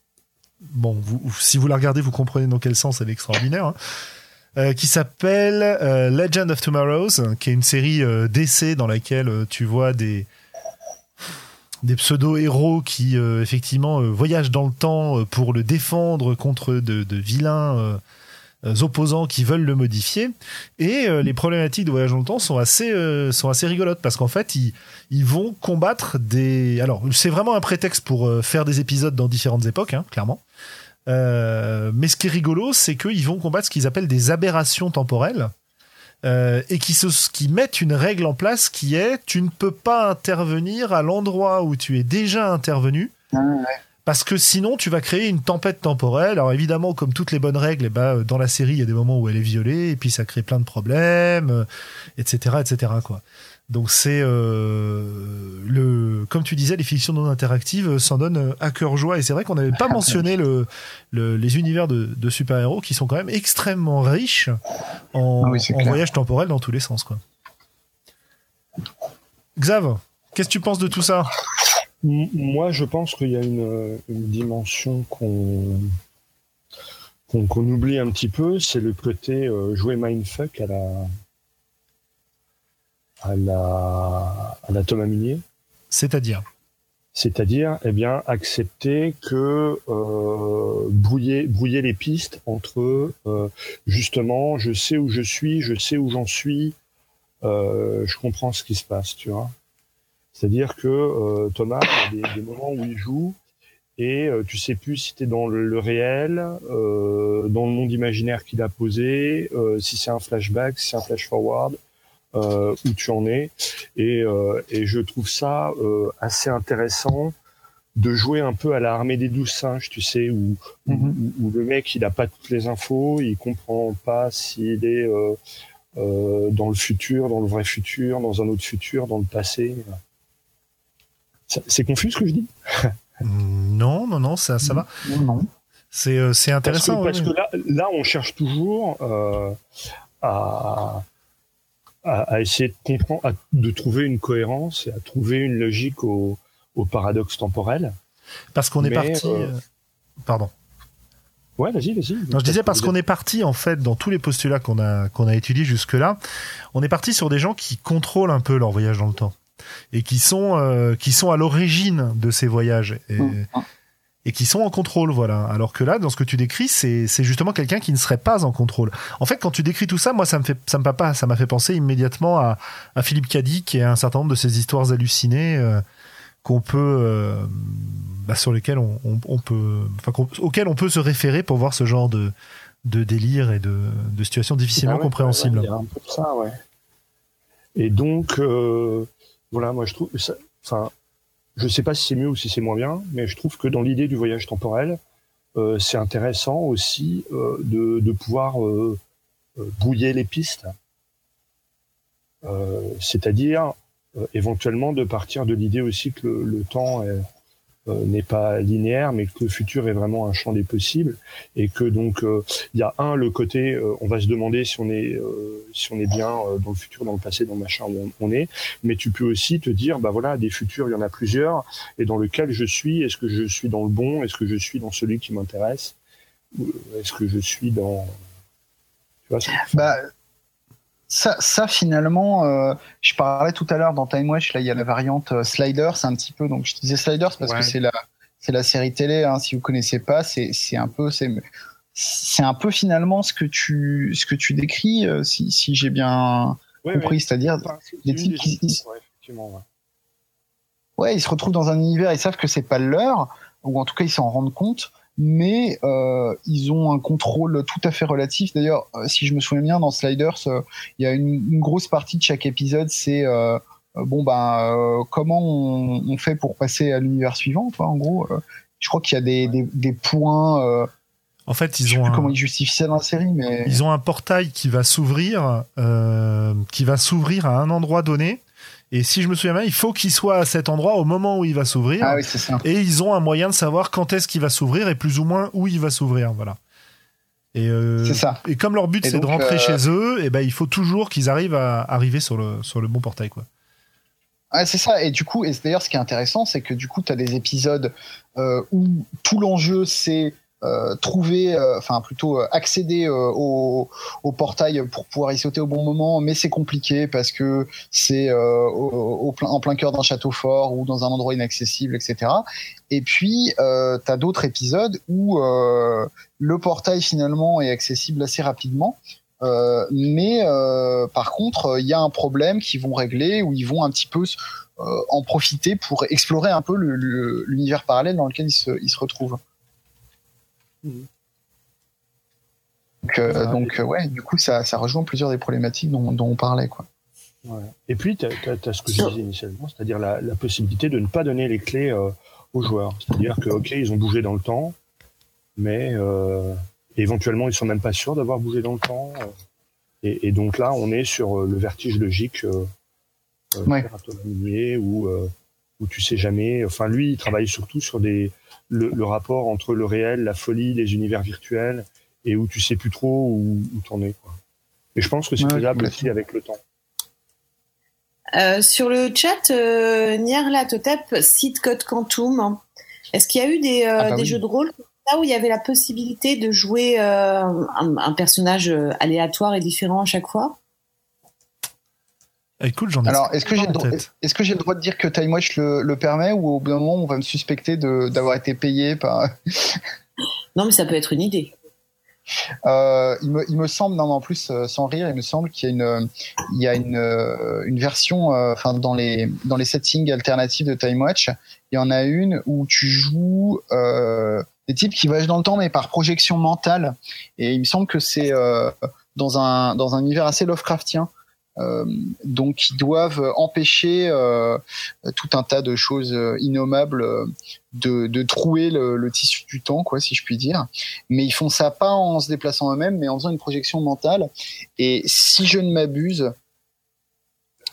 Bon, si vous la regardez, vous comprenez dans quel sens elle est extraordinaire. Hein. qui s'appelle Legend of Tomorrows, qui est une série d'essais dans laquelle tu vois des, des pseudo-héros qui euh, effectivement euh, voyagent dans le temps euh, pour le défendre contre de, vilains opposants qui veulent le modifier. Et les problématiques de voyage dans le temps sont assez, sont assez rigolotes parce qu'en fait, ils, ils vont combattre des. Alors, c'est vraiment un prétexte pour faire des épisodes dans différentes époques, hein, clairement. mais ce qui est rigolo, c'est qu'ils vont combattre ce qu'ils appellent des aberrations temporelles. Euh, et qui, se, qui mettent une règle en place qui est tu ne peux pas intervenir à l'endroit où tu es déjà intervenu. Ah, parce que sinon, tu vas créer une tempête temporelle. Alors évidemment, comme toutes les bonnes règles, eh ben, dans la série, il y a des moments où elle est violée, et puis ça crée plein de problèmes, etc., euh, etc. Quoi. Donc c'est euh, le, comme tu disais, les fictions non interactives s'en donnent à cœur joie. Et c'est vrai qu'on n'avait pas mentionné le, les univers de, super héros qui sont quand même extrêmement riches en, ah voyage temporel dans tous les sens, quoi. Xav, qu'est-ce que tu penses de tout ça? Moi, je pense qu'il y a une, dimension qu'on qu'on oublie un petit peu, c'est le côté euh, jouer mindfuck à la à la, à la Thomas Munier. C'est-à-dire? C'est-à-dire, eh bien, accepter que euh, brouiller, brouiller les pistes entre euh, justement, je sais où je suis, je sais où j'en suis, euh, je comprends ce qui se passe, tu vois. C'est-à-dire que euh, Thomas, il y a des, moments où il joue et euh, tu sais plus si tu es dans le, le réel, euh, dans le monde imaginaire qu'il a posé, si c'est un flashback, si c'est un flash forward euh, où tu en es. Et, euh, et je trouve ça euh, assez intéressant de jouer un peu à l'armée des douze singes, tu sais, où, où, mhm. le mec il a pas toutes les infos, il comprend pas s'il est euh, euh, dans le futur, dans le vrai futur, dans un autre futur, dans le passé. C'est confus ce que je dis? Non, non, non, ça, ça va. Non. C'est c'est intéressant. Parce que, là, là, on cherche toujours à, à, essayer de comprendre, de trouver une cohérence et à trouver une logique au, au paradoxe temporel. Parce qu'on est parti. Pardon. Ouais, vas-y, vas-y. je disais parce qu'on est parti en fait dans tous les postulats qu'on a qu'on a étudiés jusque là, on est parti sur des gens qui contrôlent un peu leur voyage dans le temps et qui sont euh, qui sont à l'origine de ces voyages et, mmh. Et, qui sont en contrôle, voilà. Alors que là, dans ce que tu décris, c'est justement quelqu'un qui ne serait pas en contrôle. En fait, quand tu décris tout ça, moi, ça me fait ça me pas ça m'a fait penser immédiatement à, à Philippe Cadic et à un certain nombre de ces histoires hallucinées euh, qu'on peut euh, bah, sur lesquels on, peut, enfin, auxquels on peut se référer pour voir ce genre de, de délire et de, de situations difficilement ah compréhensibles. un peu ça, ouais. Et donc, euh, voilà, moi je trouve, ça, enfin, je sais pas si c'est mieux ou si c'est moins bien, mais je trouve que dans l'idée du voyage temporel, euh, c'est intéressant aussi euh, de, pouvoir brouiller les pistes. C'est-à-dire éventuellement de partir de l'idée aussi que le, temps est, euh, n'est pas linéaire, mais que le futur est vraiment un champ des possibles, et que donc euh, il y a un le côté, euh, on va se demander si on est si on est bien dans le futur, dans le passé, dans machin où on, est, mais tu peux aussi te dire, bah voilà, des futurs, il y en a plusieurs, et dans lequel je suis, est-ce que je suis dans le bon, est-ce que je suis dans celui qui m'intéresse, est-ce que je suis dans, tu vois, bah ça, ça finalement, euh, je parlais tout à l'heure dans Time Watch, là il y a la variante euh, Sliders, un petit peu. Donc je disais Sliders parce que c'est la c'est la série télé. Hein, si vous connaissez pas, c'est c'est un peu c'est c'est un peu finalement ce que tu ce que tu décris, euh, si si j'ai bien compris, c'est-à-dire les types qui ouais, ils se retrouvent dans un univers, ils savent que c'est pas leur, ou en tout cas ils s'en rendent compte mais euh, ils ont un contrôle tout à fait relatif. D'ailleurs, euh, si je me souviens bien, dans Sliders, euh, il y a une, une, grosse partie de chaque épisode, c'est euh, bon ben comment on, on, fait pour passer à l'univers suivant, toi, en gros. je crois qu'il y a des, des, des points. en fait, ils ont un... comment ils justifient ça dans la série, mais ils ont un portail qui va s'ouvrir, qui va s'ouvrir à un endroit donné et si je me souviens bien, il faut qu'il soit à cet endroit au moment où il va s'ouvrir. Ah oui, c'est ça. Et ils ont un moyen de savoir quand est-ce qu'il va s'ouvrir et plus ou moins où il va s'ouvrir. Voilà. Et, euh, c'est ça. Et comme leur but c'est de rentrer euh, chez eux, et eh ben il faut toujours qu'ils arrivent à arriver sur le sur le bon portail quoi. Ah, c'est ça. Et du coup, et d'ailleurs, ce qui est intéressant, c'est que du coup, tu as des épisodes euh, où tout l'enjeu, c'est euh, trouver, euh, enfin plutôt euh, accéder au, portail pour pouvoir y sauter au bon moment, mais c'est compliqué parce que c'est en plein cœur d'un château fort ou dans un endroit inaccessible, etc. Et puis, euh, tu as d'autres épisodes où le portail finalement est accessible assez rapidement. Mais par contre, il y a un problème qu'ils vont régler où ils vont un petit peu en profiter pour explorer un peu l'univers parallèle dans lequel ils se, ils se retrouvent. Donc, euh, donc euh, ouais, du coup, ça, ça rejoint plusieurs des problématiques dont, dont on parlait, quoi. Ouais. Et puis, tu as, ce que je disais initialement, c'est-à-dire la, la, possibilité de ne pas donner les clés euh, aux joueurs. C'est-à-dire que, ok, ils ont bougé dans le temps, mais euh, éventuellement, ils sont même pas sûrs d'avoir bougé dans le temps. Et, et, donc là, on est sur le vertige logique euh, ouais. où, où tu sais jamais. Enfin, lui, il travaille surtout sur des le, le, rapport entre le réel, la folie, les univers virtuels, et où tu sais plus trop où, où t'en es. Quoi. Et je pense que c'est faisable aussi avec le temps. Euh, sur le chat, euh, cite Code Quantum. Est-ce qu'il y a eu des, euh, ah bah des jeux de rôle là où il y avait la possibilité de jouer euh, un, un, personnage aléatoire et différent à chaque fois? Écoute, j'en ai Alors, est-ce que j'ai le, droit, est-ce que j'ai le droit de dire que Time Watch le, le permet ou au bout d'un moment on va me suspecter d'avoir été payé par. *laughs* non, mais ça peut être une idée. Euh, il, me, il me semble, non, en plus, euh, sans rire, il me semble qu'il y a une, il y a une, euh, une version, euh, enfin, dans les, dans les settings alternatifs de Time Watch, il y en a une où tu joues euh, des types qui voyagent dans le temps, mais par projection mentale. Et il me semble que c'est dans un, dans un univers assez Lovecraftien. Euh, donc ils doivent empêcher euh, tout un tas de choses innommables de, trouer le, tissu du temps, quoi, si je puis dire. Mais ils font ça pas en se déplaçant eux-mêmes, mais en faisant une projection mentale. Et si je ne m'abuse,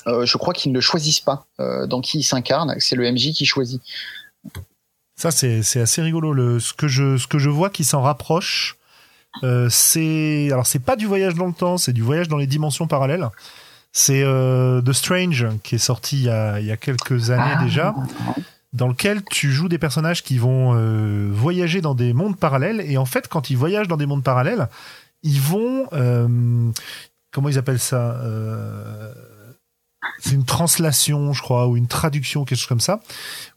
je crois qu'ils ne choisissent pas dans qui ils s'incarnent. C'est le MJ qui choisit. Ça, c'est assez rigolo. Le, ce, que je, ce que je vois qui s'en rapproche, c'est. Alors, c'est pas du voyage dans le temps, c'est du voyage dans les dimensions parallèles. C'est The Strange qui est sorti il y a, il y a quelques années ah. déjà dans lequel tu joues des personnages qui vont euh, voyager dans des mondes parallèles. Et en fait, quand ils voyagent dans des mondes parallèles, ils vont... Euh, comment ils appellent ça euh, c'est une translation, je crois, ou une traduction, quelque chose comme ça.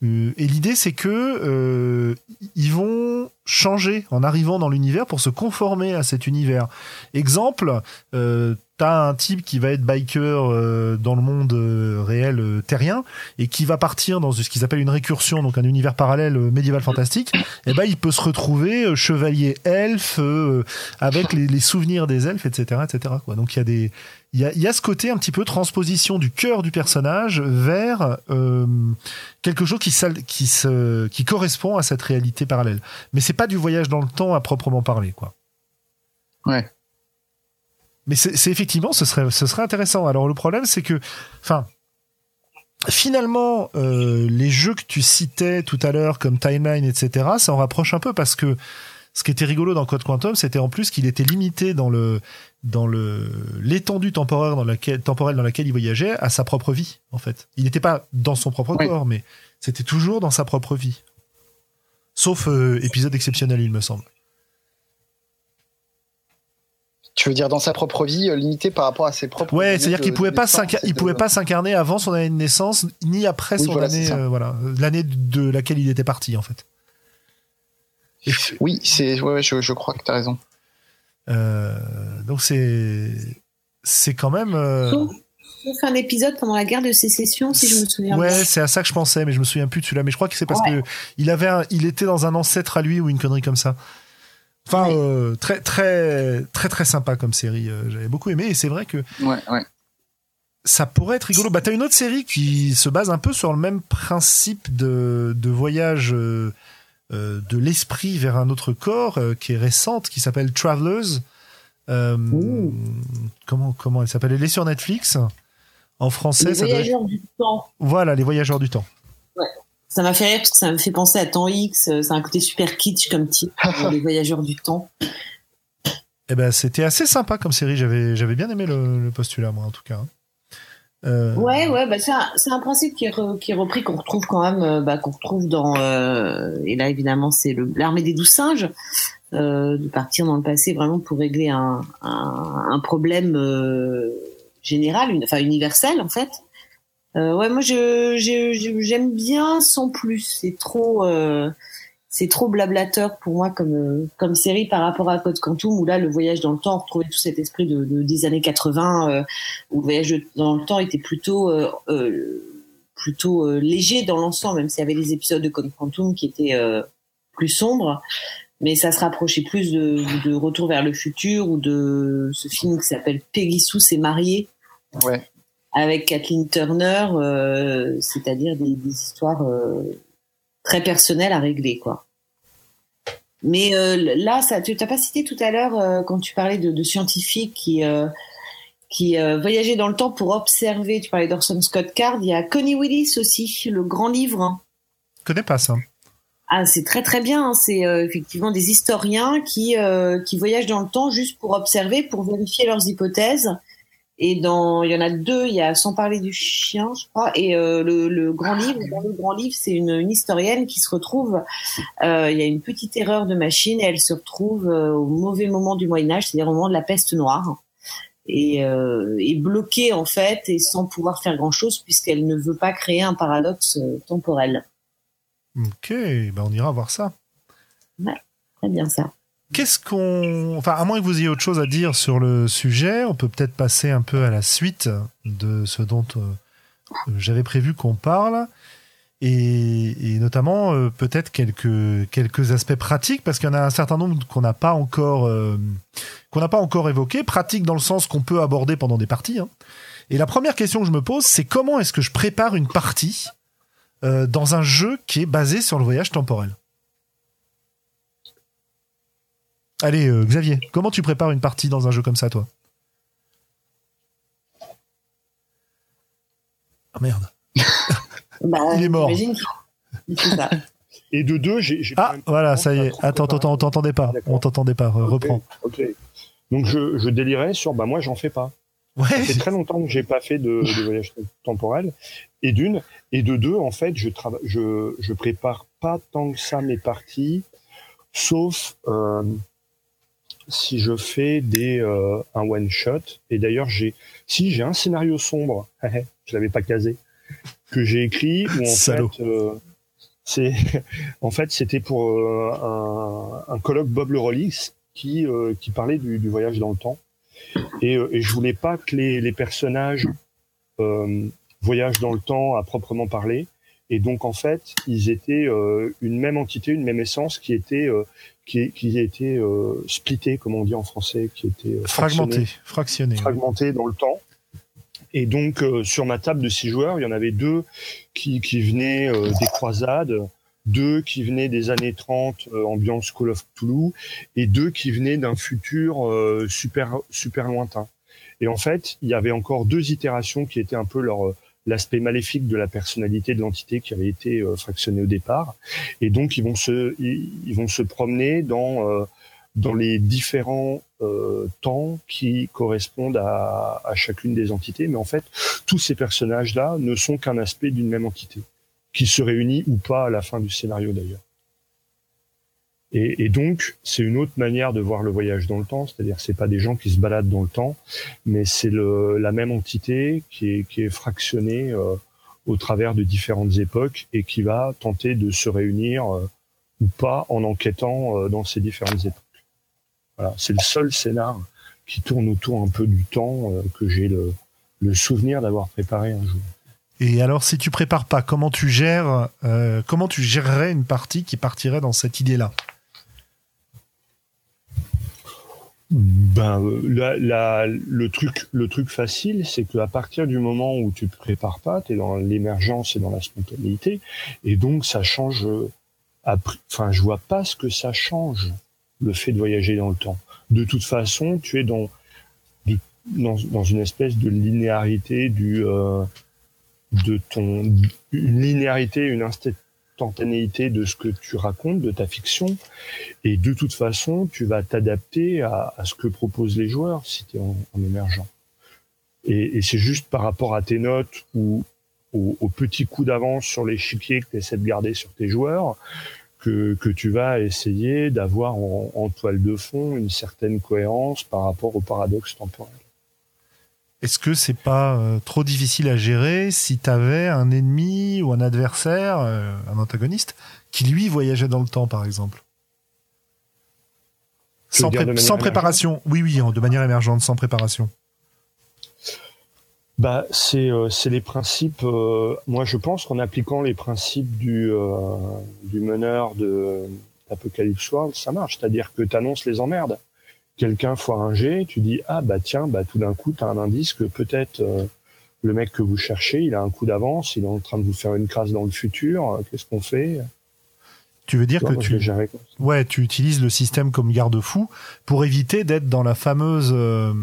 et l'idée, c'est que ils vont changer en arrivant dans l'univers pour se conformer à cet univers. Exemple, t'as un type qui va être biker euh, dans le monde euh, réel euh, terrien et qui va partir dans ce qu'ils appellent une récursion, donc un univers parallèle médiéval fantastique, et eh ben il peut se retrouver chevalier elfe avec les, souvenirs des elfes, etc., etc. Quoi. Donc il y a des il y a, y a, ce côté un petit peu transposition du cœur du personnage vers quelque chose qui, qui, se, qui correspond à cette réalité parallèle. Mais c'est pas du voyage dans le temps à proprement parler, quoi. Ouais. Mais c'est effectivement, ce serait, ce serait intéressant. Alors le problème, c'est que, enfin, finalement, euh, les jeux que tu citais tout à l'heure, comme Timeline, etc., ça en rapproche un peu parce que ce qui était rigolo dans Code Quantum, c'était en plus qu'il était limité dans le dans le l'étendue temporelle dans laquelle temporelle dans laquelle il voyageait à sa propre vie en fait. Il n'était pas dans son propre corps, mais c'était toujours dans sa propre vie. Sauf euh, épisode exceptionnel, il me semble. Tu veux dire dans sa propre vie, euh, limité par rapport à ses propres. Ouais, c'est-à-dire qu'il pouvait pas il pouvait pas s'incarner avant son année de naissance ni après son année, euh, voilà, l'année de laquelle il était parti en fait. Oui, c'est, ouais, je, je, crois que tu as raison. Euh, donc c'est, c'est quand même. On fait un épisode pendant la guerre de sécession, si je me souviens bien. Ouais, c'est à ça que je pensais, mais je me souviens plus de celui-là. Mais je crois que c'est parce qu'il que il avait, il était dans un ancêtre à lui ou une connerie comme ça. Enfin, euh, très, très, très, très sympa comme série. Euh, j'avais beaucoup aimé et c'est vrai que. Ouais, ouais. Ça pourrait être rigolo. Bah, t'as une autre série qui se base un peu sur le même principe de, de voyage euh, de l'esprit vers un autre corps, qui est récente, qui s'appelle Travelers. comment, comment elle s'appelle? Elle est sur Netflix. En français, les voyageurs du temps. Voilà, les voyageurs du temps. Ouais. Ça m'a fait rire parce que ça me fait penser à Temps X. Euh, c'est un côté super kitsch comme type *laughs* les voyageurs du temps. Eh ben, c'était assez sympa comme série. J'avais, j'avais bien aimé le, postulat, moi, en tout cas. Euh... Ouais, ouais, bah c'est un, principe qui est, qui est repris, qu'on retrouve quand même, euh, bah, qu'on retrouve dans, euh, et là évidemment c'est l'armée des douze singes, euh, de partir dans le passé vraiment pour régler un, un, un problème général, une, enfin universel en fait. Euh, ouais, moi je j'aime bien sans plus. C'est trop euh, c'est trop blablateur pour moi comme euh, comme série par rapport à Code Quantum où là le voyage dans le temps on retrouvait tout cet esprit de, de des années 80 euh, où le voyage dans le temps était plutôt euh, plutôt léger dans l'ensemble même s'il y avait des épisodes de Code Quantum qui étaient plus sombres. Mais ça se rapprochait plus de, de Retour vers le futur ou de ce film qui s'appelle Peggy Sue s'est mariée ouais. Avec Kathleen Turner, euh, c'est-à-dire des, histoires euh, très personnelles à régler, quoi. Mais euh, là, ça, tu t'as pas cité tout à l'heure quand tu parlais de, scientifiques qui qui voyageaient dans le temps pour observer. Tu parlais d'Orson Scott Card. Il y a Connie Willis aussi, le grand livre. Je connais pas ça. Ah, c'est très très bien. Hein. C'est effectivement des historiens qui qui voyagent dans le temps juste pour observer, pour vérifier leurs hypothèses et dans, il y en a deux, il y a Sans parler du chien, je crois, et euh, le, le, grand livre. Dans le grand livre, c'est une, une, historienne qui se retrouve. Euh, il y a une petite erreur de machine et elle se retrouve euh, au mauvais moment du Moyen Âge, c'est-à-dire au moment de la peste noire, et est bloquée en fait et sans pouvoir faire grand-chose puisqu'elle ne veut pas créer un paradoxe temporel. Ok, ben on ira voir ça. Ouais, très bien ça. Qu'est-ce qu'on, enfin, à moins que vous ayez autre chose à dire sur le sujet, on peut peut-être passer un peu à la suite de ce dont euh, j'avais prévu qu'on parle, et, notamment euh, peut-être quelques quelques aspects pratiques, parce qu'il y en a un certain nombre qu'on n'a pas encore euh, qu'on n'a pas encore évoqué, pratique dans le sens qu'on peut aborder pendant des parties. Hein. Et la première question que je me pose, c'est comment est-ce que je prépare une partie dans un jeu qui est basé sur le voyage temporel? Allez, euh, Xavier, comment tu prépares une partie dans un jeu comme ça, toi? Ah merde. *laughs* Bah, Il est mort. ça. *laughs* Et de deux, j'ai. Ah, voilà, ça y est. Attends, attends, on t'entendait pas. On t'entendait pas. Reprends. Ok. Donc je, je délirais sur bah moi j'en fais pas. Ouais. Ça fait très longtemps que j'ai pas fait de, de voyage temporel. Et d'une et de deux en fait je travaille je je prépare pas tant que ça mes parties, sauf euh, si je fais des euh, un one shot. Et d'ailleurs j'ai si j'ai un scénario sombre, *laughs* je l'avais pas casé, que j'ai écrit où en Salaud. fait euh, c'est *laughs* en fait c'était pour euh, un, un colloque Bob le qui qui parlait du, du voyage dans le temps et, et je voulais pas que les, les personnages voyagent dans le temps à proprement parler et donc en fait ils étaient euh, une même entité une même essence qui était euh, qui, qui était euh, splittée comme on dit en français qui était euh, Fragmenté. Fractionné. fragmenté dans le temps. Et donc euh, sur ma table de six joueurs, il y en avait deux qui, qui venaient euh, des croisades, deux qui venaient des années 30, euh, ambiance Call of Toulouse, et deux qui venaient d'un futur super super lointain. Et en fait, il y avait encore deux itérations qui étaient un peu leur l'aspect maléfique de la personnalité de l'entité qui avait été euh, fractionnée au départ. Et donc ils vont se ils, vont se promener dans euh, dans les différents euh, temps qui correspondent à, à chacune des entités. Mais en fait, tous ces personnages-là ne sont qu'un aspect d'une même entité, qui se réunit ou pas à la fin du scénario d'ailleurs. Et, et donc, c'est une autre manière de voir le voyage dans le temps, c'est-à-dire c'est pas des gens qui se baladent dans le temps, mais c'est la même entité qui est, qui est fractionnée euh, au travers de différentes époques et qui va tenter de se réunir euh, ou pas en enquêtant euh, dans ces différentes époques. Voilà, c'est le seul scénar qui tourne autour un peu du temps euh, que j'ai le, le souvenir d'avoir préparé un jour. Et alors, si tu prépares pas, comment tu gères, euh, comment tu gérerais une partie qui partirait dans cette idée-là? Ben, la, le truc, le truc facile, c'est qu'à partir du moment où tu te prépares pas, tu es dans l'émergence et dans la spontanéité, et donc ça change. euh, Enfin, je vois pas ce que ça change le fait de voyager dans le temps. De toute façon, tu es dans dans, dans une espèce de linéarité du euh, de ton une linéarité, une de ce que tu racontes, de ta fiction. Et de toute façon, tu vas t'adapter à, ce que proposent les joueurs si tu es en, en émergent. Et, c'est juste par rapport à tes notes ou au, au petit coup d'avance sur l'échiquier que tu essaies de garder sur tes joueurs que, tu vas essayer d'avoir en toile de fond une certaine cohérence par rapport au paradoxe temporel. Est-ce que c'est pas euh, trop difficile à gérer si t'avais un ennemi ou un adversaire, euh, un antagoniste, qui lui voyageait dans le temps, par exemple? Sans, pré- préparation. Oui, oui, de manière émergente, sans préparation. Bah, c'est euh, c'est les principes. euh, moi, je pense qu'en appliquant les principes du euh, du meneur de Apocalypse World, ça marche. C'est-à-dire que tu annonces les emmerdes. Quelqu'un foire un jet, tu dis ah bah tiens, bah tout d'un coup, tu as un indice que peut-être euh, le mec que vous cherchez, il a un coup d'avance, il est en train de vous faire une crasse dans le futur. euh, Qu'est-ce qu'on fait? Tu veux dire Tu vois, que tu, ouais, tu utilises le système comme garde-fou pour éviter d'être dans la fameuse, euh,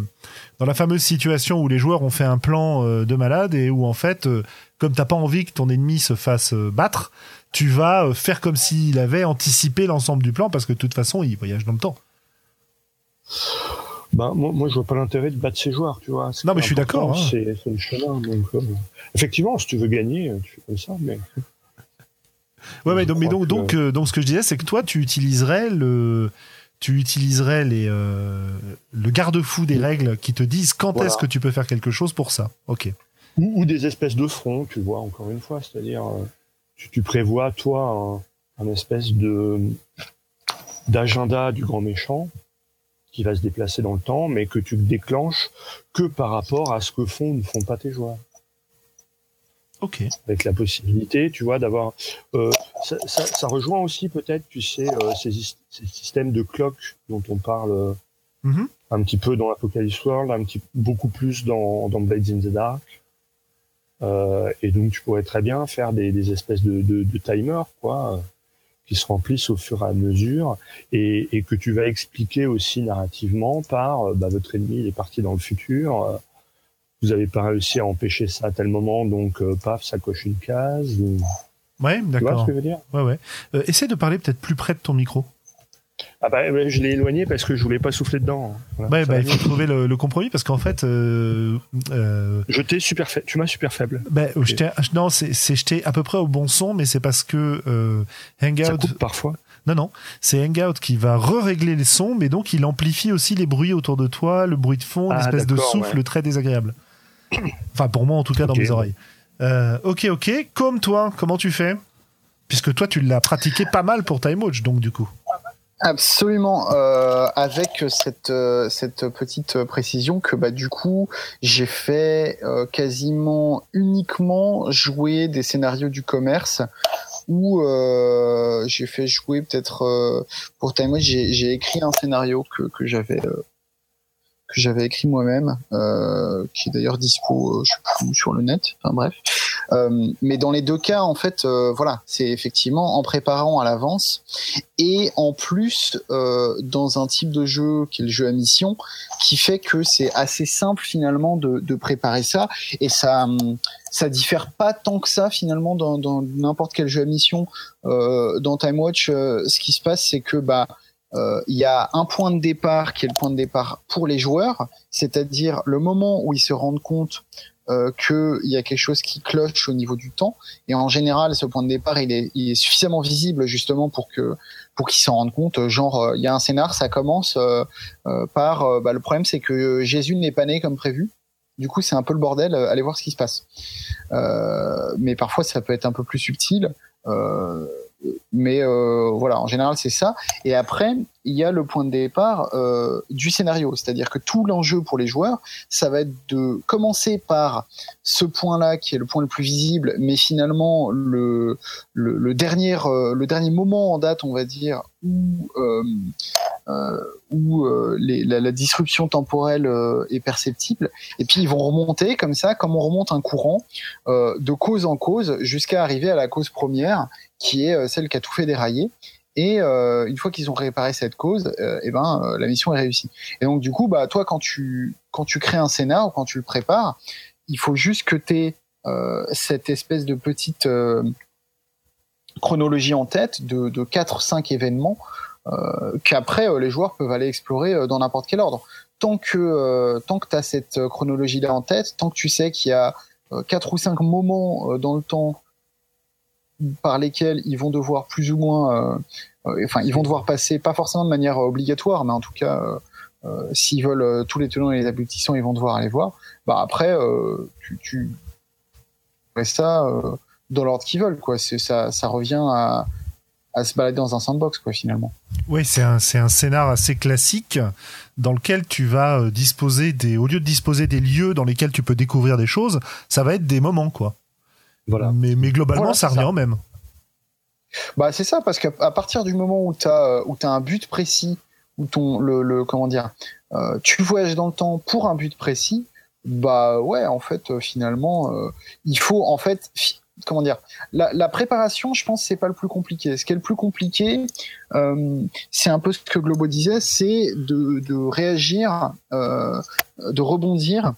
dans la fameuse situation où les joueurs ont fait un plan de malade et où en fait, euh, comme t'as pas envie que ton ennemi se fasse battre, tu vas faire comme s'il avait anticipé l'ensemble du plan parce que de toute façon, il voyage dans le temps. Ben, moi, moi, je vois pas l'intérêt de battre ses joueurs, tu vois. Non, mais je suis d'accord, hein. C'est le chemin. Donc, euh, effectivement, si tu veux gagner, tu fais comme ça, mais. Ouais, mais donc, mais donc, que- donc, euh, donc, ce que je disais, c'est que toi, tu utiliserais le, tu utiliserais les, euh, le garde-fou des règles qui te disent quand Voilà. est-ce que tu peux faire quelque chose pour ça. Ok. ou, ou des espèces de fronts, tu vois, encore une fois, c'est-à-dire euh, tu, tu prévois toi un, un espèce de d'agenda du grand méchant qui va se déplacer dans le temps, mais que tu déclenches que par rapport à ce que font ou ne font pas tes joueurs. Ok. Avec la possibilité, tu vois, d'avoir. euh, ça, ça, ça rejoint aussi peut-être, tu sais, euh, ces, systèmes de cloques dont on parle euh, Mhm. un petit peu dans Apocalypse World, un petit beaucoup plus dans, dans Blades in the Dark. Euh, et donc tu pourrais très bien faire des, des espèces de, de, de timers, quoi, qui se remplissent au fur et à mesure, et, et que tu vas expliquer aussi narrativement par euh, bah, votre ennemi il est parti dans le futur, euh, vous avez pas réussi à empêcher ça à tel moment, donc paf, ça coche une case. Ou... Ouais, d'accord. Tu vois ce que je veux dire? Ouais, ouais. essaie de parler peut-être plus près de ton micro. Ah bah, je l'ai éloigné parce que je voulais pas souffler dedans. ouais, bah, il faut trouver le, compromis parce qu'en fait. Euh, euh, je t'ai super faible. Tu m'as super faible. Bah, non, c'est jeté à peu près au bon son, mais c'est parce que euh, Hangout. Ça coupe parfois. Non, non, c'est Hangout qui va re-régler les sons, mais donc il amplifie aussi les bruits autour de toi, le bruit de fond, ah, espèce de souffle très désagréable. Enfin, pour moi en tout cas, dans mes oreilles. Euh, ok, ok. Comme toi, comment tu fais? Puisque toi, tu l'as pratiqué pas mal pour Time Watch, donc du coup. Absolument, euh, avec cette euh, cette petite précision que bah du coup j'ai fait euh, quasiment uniquement jouer des scénarios du commerce où euh, j'ai fait jouer peut-être pour Time j'ai j'ai écrit un scénario que que j'avais que j'avais écrit moi-même, euh, qui est d'ailleurs dispo, euh, je sur le net. Enfin bref. Euh, mais dans les deux cas, en fait, euh, voilà, c'est effectivement en préparant à l'avance. Et en plus euh, dans un type de jeu qui est le jeu à mission, qui fait que c'est assez simple finalement de, préparer ça. Et ça ça diffère pas tant que ça finalement dans n'importe quel jeu à mission. dans Time Watch, ce qui se passe, c'est que bah il y a un point de départ qui est le point de départ pour les joueurs, c'est-à-dire le moment où ils se rendent compte euh, qu'il y a quelque chose qui cloche au niveau du temps. Et en général, ce point de départ, il est, il est suffisamment visible justement pour que pour qu'ils s'en rendent compte. Genre, euh, il y a un scénar, ça commence euh, par bah, le problème, c'est que Jésus n'est pas né comme prévu. Du coup, c'est un peu le bordel. allez voir ce qui se passe. mais parfois, ça peut être un peu plus subtil. Euh, mais euh, voilà, en général, c'est ça. Et après, il y a le point de départ euh, du scénario, c'est-à-dire que tout l'enjeu pour les joueurs, ça va être de commencer par ce point-là qui est le point le plus visible, mais finalement le dernier euh, le dernier moment en date, on va dire, où où la, disruption temporelle est perceptible. Et puis ils vont remonter comme ça, comme on remonte un courant, de cause en cause, jusqu'à arriver à la cause première qui est euh, celle qui a tout fait dérailler. Et euh, une fois qu'ils ont réparé cette cause, euh, eh ben euh, la mission est réussie. Et donc du coup, bah toi quand tu quand tu crées un scénar ou quand tu le prépares, il faut juste que tu aies cette espèce de petite chronologie en tête de, de 4-5 événements qu'après les joueurs peuvent aller explorer dans n'importe quel ordre. Tant que tant que tu as cette chronologie là en tête, tant que tu sais qu'il y a quatre ou cinq moments dans le temps par lesquels ils vont devoir plus ou moins, euh, euh, enfin, ils vont devoir passer, pas forcément de manière obligatoire, mais en tout cas, euh, s'ils veulent tous les tenants et les aboutissants, ils vont devoir aller voir. Bah après, tu, tu ça dans l'ordre qu'ils veulent, quoi. Ça, ça revient à, se balader dans un sandbox, quoi, finalement. Oui, c'est un, un scénar assez classique dans lequel tu vas disposer des, au lieu de disposer des lieux dans lesquels tu peux découvrir des choses, ça va être des moments, quoi. Voilà. Mais, mais globalement, ça revient au même. Bah, c'est ça, parce qu'à partir du moment où tu as, où as un but précis, où ton, le, le comment dire, euh, tu voyages dans le temps pour un but précis, bah ouais, en fait, euh, finalement, euh, il faut, en fait, comment dire, la, la préparation, je pense, c'est pas le plus compliqué. Ce qui est le plus compliqué, euh, c'est un peu ce que Globo disait, c'est de, de réagir, euh, de rebondir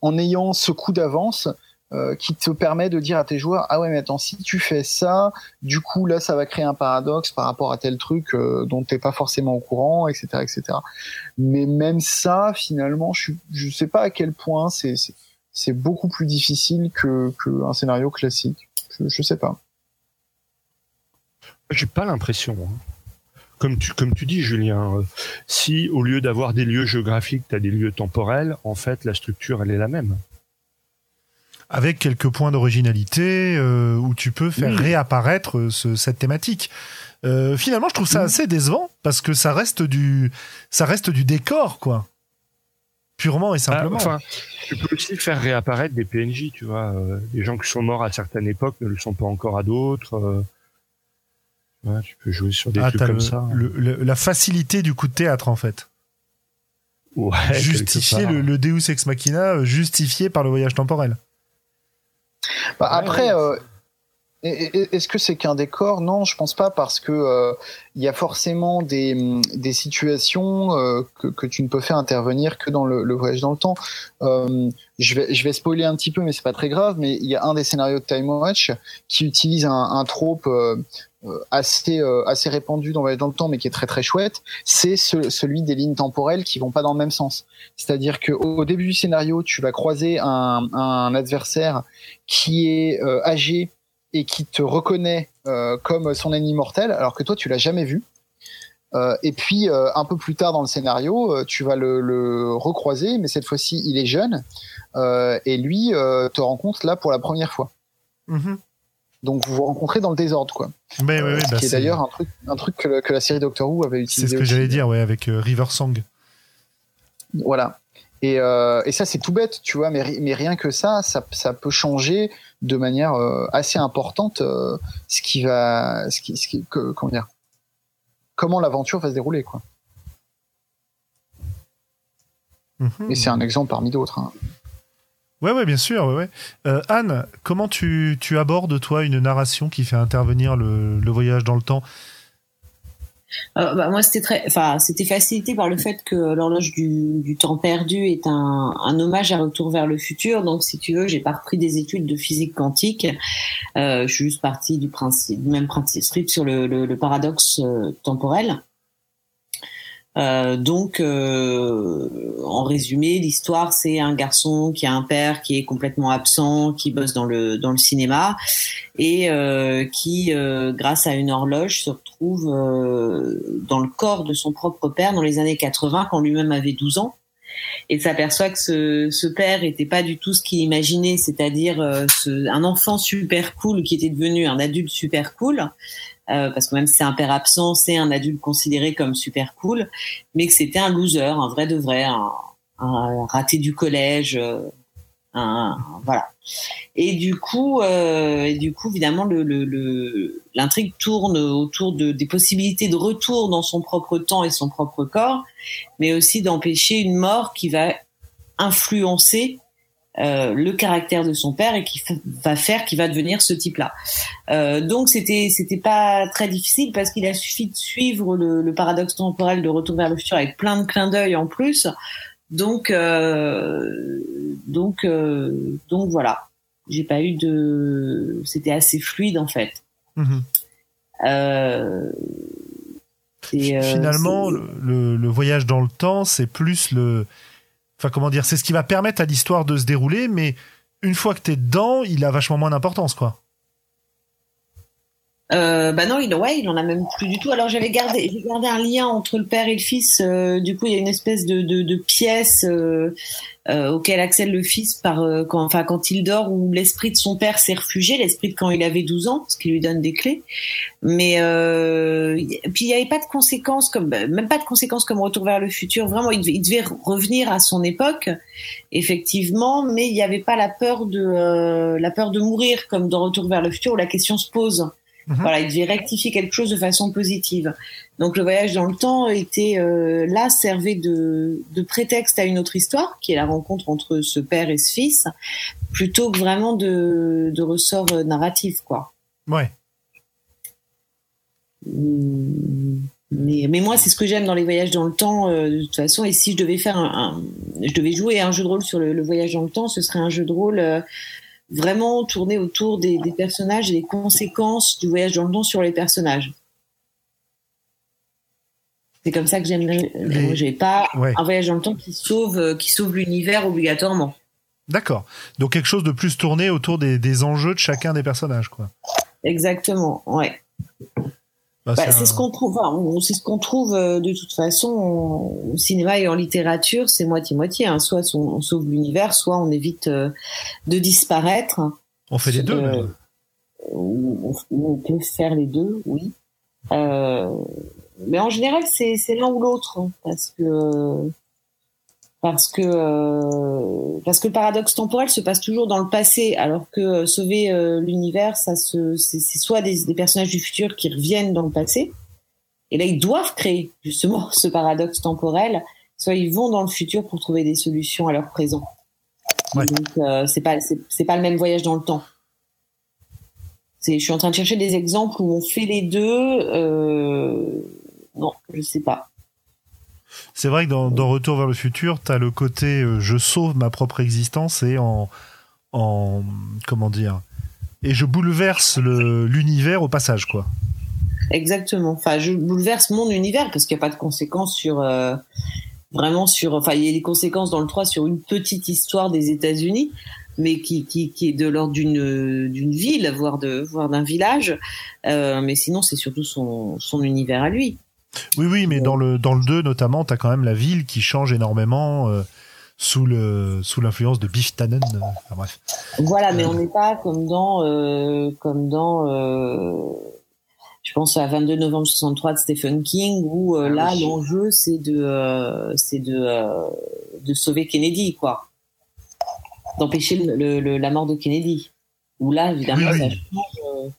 en ayant ce coup d'avance euh, qui te permet de dire à tes joueurs ah ouais mais attends si tu fais ça du coup là ça va créer un paradoxe par rapport à tel truc euh, dont t'es pas forcément au courant etc etc mais même ça finalement je je sais pas à quel point c'est c'est beaucoup plus difficile que qu'un scénario classique. Je, je sais pas. J'ai pas l'impression hein. comme tu, comme tu dis, Julien, euh, si au lieu d'avoir des lieux géographiques, tu as des lieux temporels, en fait, la structure, elle est la même avec quelques points d'originalité euh, où tu peux faire réapparaître euh, cette thématique. Euh, finalement, je trouve ça assez décevant parce que ça reste du, ça reste du décor, quoi. Purement et ah, simplement. enfin, tu peux aussi faire réapparaître des PNJ, tu vois. des gens qui sont morts à certaines époques ne le sont pas encore à d'autres. tu peux jouer sur des ah, trucs comme ça. la facilité du coup de théâtre, en fait. Ouais, justifier le, le, Deus ex machina, justifié par le voyage temporel. Bah, après, euh, Est-ce que c'est qu'un décor? Non, je pense pas parce que euh, il y a forcément des, des situations euh, que, que, tu ne peux faire intervenir que dans le, le voyage dans le temps. Euh, je vais je vais spoiler un petit peu, mais c'est pas très grave. Mais il y a un des scénarios de Time Watch qui utilise un, un trope euh, assez assez répandu dans voyage dans le temps, mais qui est très très chouette. C'est ce, celui des lignes temporelles qui vont pas dans le même sens. C'est-à-dire que au début du scénario, tu vas croiser un, un adversaire qui est âgé et qui te reconnaît euh, comme son ennemi mortel, alors que toi tu l'as jamais vu. Euh, et puis euh, un peu plus tard dans le scénario, tu vas le, recroiser, mais cette fois-ci il est jeune et lui te rencontre là pour la première fois. Mm-hmm. Donc vous vous rencontrez dans le désordre, quoi. Mais, oui, oui, ce bah, qui est, d'ailleurs un truc, un truc que, la série Doctor Who avait utilisé. C'est ce que j'allais dire, ouais, avec River Song. Voilà. Et, et ça c'est tout bête, tu vois, mais, mais rien que ça, ça, ça peut changer de manière euh, assez importante euh, ce qui va, ce qui, ce qui, comment dire, comment l'aventure va se dérouler, quoi. Mhm. Et c'est un exemple parmi d'autres. Hein. Ouais, ouais, bien sûr. Ouais, ouais. Euh, Anne, comment tu, tu, abordes, toi, une narration qui fait intervenir le, le voyage dans le temps? Euh, bah, moi, c'était très, enfin, c'était facilité par le fait que l'horloge du, du, temps perdu est un, un, hommage à Retour vers le futur. Donc, si tu veux, j'ai pas repris des études de physique quantique. Euh, je suis juste partie du principe, du même principe sur le, le, le paradoxe euh, temporel. Euh, donc, euh, en résumé, l'histoire, c'est un garçon qui a un père qui est complètement absent, qui bosse dans le dans le cinéma et euh, qui, euh, grâce à une horloge, se retrouve dans le corps de son propre père dans les années 80, quand lui-même avait 12 ans et s'aperçoit que ce, ce père était pas du tout ce qu'il imaginait, c'est-à-dire un enfant super cool qui était devenu un adulte super cool, euh, parce que même si c'est un père absent, c'est un adulte considéré comme super cool, mais que c'était un loser, un vrai de vrai, un, un raté du collège, euh, un, voilà. Et du coup, euh, du coup, évidemment, le, le, l'intrigue tourne autour de, des possibilités de retour dans son propre temps et son propre corps, mais aussi d'empêcher une mort qui va influencer euh, le caractère de son père et qui va faire qu'il va devenir ce type-là. Euh, donc c'était c'était pas très difficile parce qu'il a suffi de suivre le, le, paradoxe temporel de Retour vers le futur avec plein de clins d'œil en plus. Donc euh, donc euh, donc voilà, j'ai pas eu de, c'était assez fluide en fait. Mm-hmm. Euh, Finalement, le, le, voyage dans le temps, c'est plus le Enfin, comment dire, c'est ce qui va permettre à l'histoire de se dérouler, mais une fois que t'es dedans, il a vachement moins d'importance, quoi. Euh, bah non, il, ouais, il en a même plus du tout. Alors j'avais gardé, j'ai gardé un lien entre le père et le fils. Euh, du coup, il y a une espèce de, de, de pièce euh, euh, auquel accède le fils par euh, quand, enfin quand il dort, où l'esprit de son père s'est réfugié, l'esprit de quand il avait 12 ans, ce qui lui donne des clés. Mais puis il n'y avait pas de conséquences comme, même pas de conséquences comme Retour vers le futur. Vraiment, il devait, il devait revenir à son époque, effectivement, mais il n'y avait pas la peur de la peur de mourir comme dans Retour vers le futur où la question se pose. Mhm. Voilà, il devait rectifier quelque chose de façon positive. Donc le voyage dans le temps était euh, là servait de, de prétexte à une autre histoire, qui est la rencontre entre ce père et ce fils, plutôt que vraiment de, de ressort euh, narratif, quoi. Ouais. Hum, mais, mais moi, c'est ce que j'aime dans les voyages dans le temps, euh, de toute façon. Et si je devais faire un, je devais jouer un jeu de rôle sur le, le, voyage dans le temps, ce serait un jeu de rôle euh, vraiment tourner autour des, des, personnages et des conséquences du voyage dans le temps sur les personnages. C'est comme ça que j'aimerais. J'ai pas un voyage dans le temps qui sauve, euh, qui sauve l'univers obligatoirement. D'accord. Donc quelque chose de plus tourné autour des, des enjeux de chacun des personnages, quoi. Exactement. Ouais. Bah, bah, c'est ce qu'on trouve. Enfin, c'est ce qu'on trouve euh, de toute façon au cinéma et en littérature, c'est moitié moitié. Hein. Soit on, sauve l'univers, soit on évite euh, de disparaître. On fait les deux. Euh, on, on, peut faire les deux, oui. mais en général, c'est l'un ou l'autre, hein, parce que parce que euh, parce que le paradoxe temporel se passe toujours dans le passé, alors que euh, sauver euh, l'univers, ça se c'est soit des, des, personnages du futur qui reviennent dans le passé, et là ils doivent créer justement *laughs* ce paradoxe temporel, soit ils vont dans le futur pour trouver des solutions à leur présent. Ouais. Donc c'est pas c'est pas le même voyage dans le temps. je suis en train de chercher des exemples où on fait les deux. non, je sais pas. C'est vrai que dans, Retour vers le futur, tu as le côté je sauve ma propre existence et en, en comment dire et je bouleverse l'univers au passage quoi. Exactement. Enfin, je bouleverse mon univers parce qu'il n'y a pas de conséquences sur euh, vraiment sur. Enfin, il y a des conséquences dans le 3 sur une petite histoire des États-Unis, mais qui, qui, qui est de l'ordre d'une d'une ville, voire de voire d'un village. Euh, mais sinon, c'est surtout son son univers à lui. Oui, oui, mais dans le dans le 2 notamment, tu as quand même la ville qui change énormément. Euh, sous le sous l'influence de Biff Tannen. Enfin, bref. Voilà, mais on n'est pas comme dans comme dans je pense à 22 novembre 63 de Stephen King où euh, ah là l'enjeu c'est de euh, c'est de euh, de sauver Kennedy quoi d'empêcher le, la mort de Kennedy où là évidemment ça change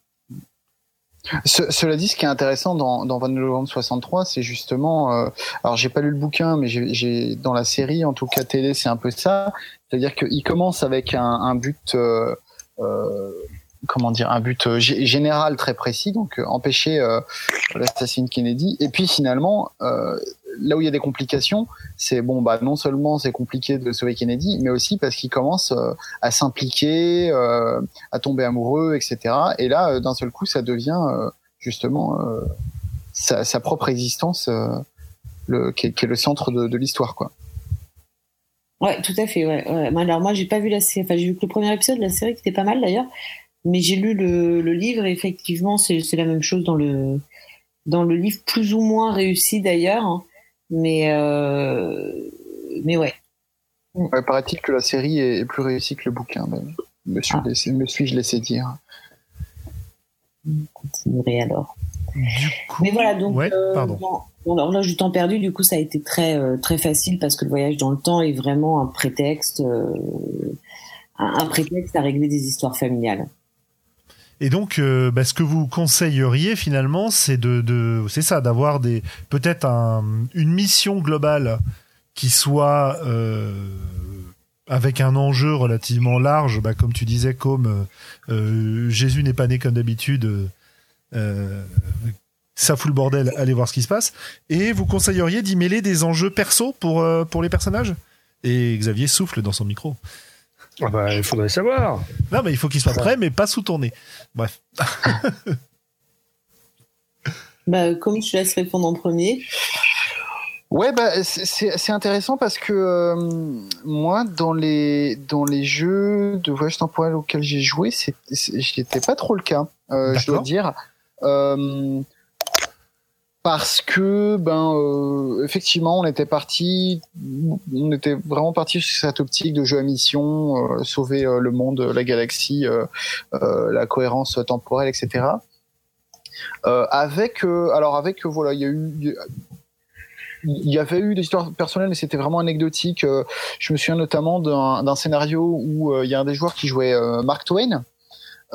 cela dit, ce qui est intéressant dans, dans 22 novembre 63, c'est justement, alors j'ai pas lu le bouquin, mais j'ai dans la série, en tout cas télé, c'est un peu ça. C'est-à-dire qu'il commence avec un, un but euh, comment dire un but euh, général très précis, donc euh, empêcher euh, l'assassin Kennedy. Et puis finalement, là où il y a des complications, c'est bon bah non seulement c'est compliqué de sauver Kennedy, mais aussi parce qu'il commence à s'impliquer, à tomber amoureux, etc. Et là, d'un seul coup, ça devient justement sa, propre existence, qui est, le centre de, l'histoire, quoi. Ouais, tout à fait. Alors moi, j'ai pas vu la série. J'ai vu que le premier épisode de la série qui était pas mal d'ailleurs. Mais j'ai lu le, le, livre et effectivement, c'est la même chose dans le, dans le livre, plus ou moins réussi d'ailleurs. Hein. Mais, euh, mais ouais. ouais Paraît-il que la série est plus réussie que le bouquin. Me, ah. me suis-je laissé dire On continuerai alors. Mais voilà, donc. Ouais, euh, pardon. Bon, alors là, du temps perdu, du coup, ça a été très, euh, très facile parce que le voyage dans le temps est vraiment un prétexte, euh, un prétexte à régler des histoires familiales. Et donc, euh, bah, ce que vous conseilleriez finalement, c'est de, c'est ça, d'avoir des peut-être un, une mission globale qui soit euh, avec un enjeu relativement large, bah, comme tu disais, comme euh, Jésus n'est pas né comme d'habitude. ça fout le bordel, allez voir ce qui se passe. Et vous conseilleriez d'y mêler des enjeux perso pour, pour les personnages? Et Xavier souffle dans son micro. Ah bah, il faudrait savoir. Non, mais il faut qu'il soit prêt, mais pas sous ton nez. Bref. *laughs* bah, comme je laisse répondre en premier? Ouais, bah, c'est intéressant parce que euh, moi, dans les, dans les jeux de voyage temporel auxquels j'ai joué, c'était pas trop le cas, euh, je dois dire. Euh, parce que ben euh, effectivement on était parti on était vraiment parti sur cette optique de jeu à mission euh, sauver euh, le monde la galaxie la cohérence temporelle etc avec alors avec voilà il y a eu il y avait eu des histoires personnelles, mais c'était vraiment anecdotique. je me souviens notamment d'un scénario où il y a un des joueurs qui jouait Mark Twain,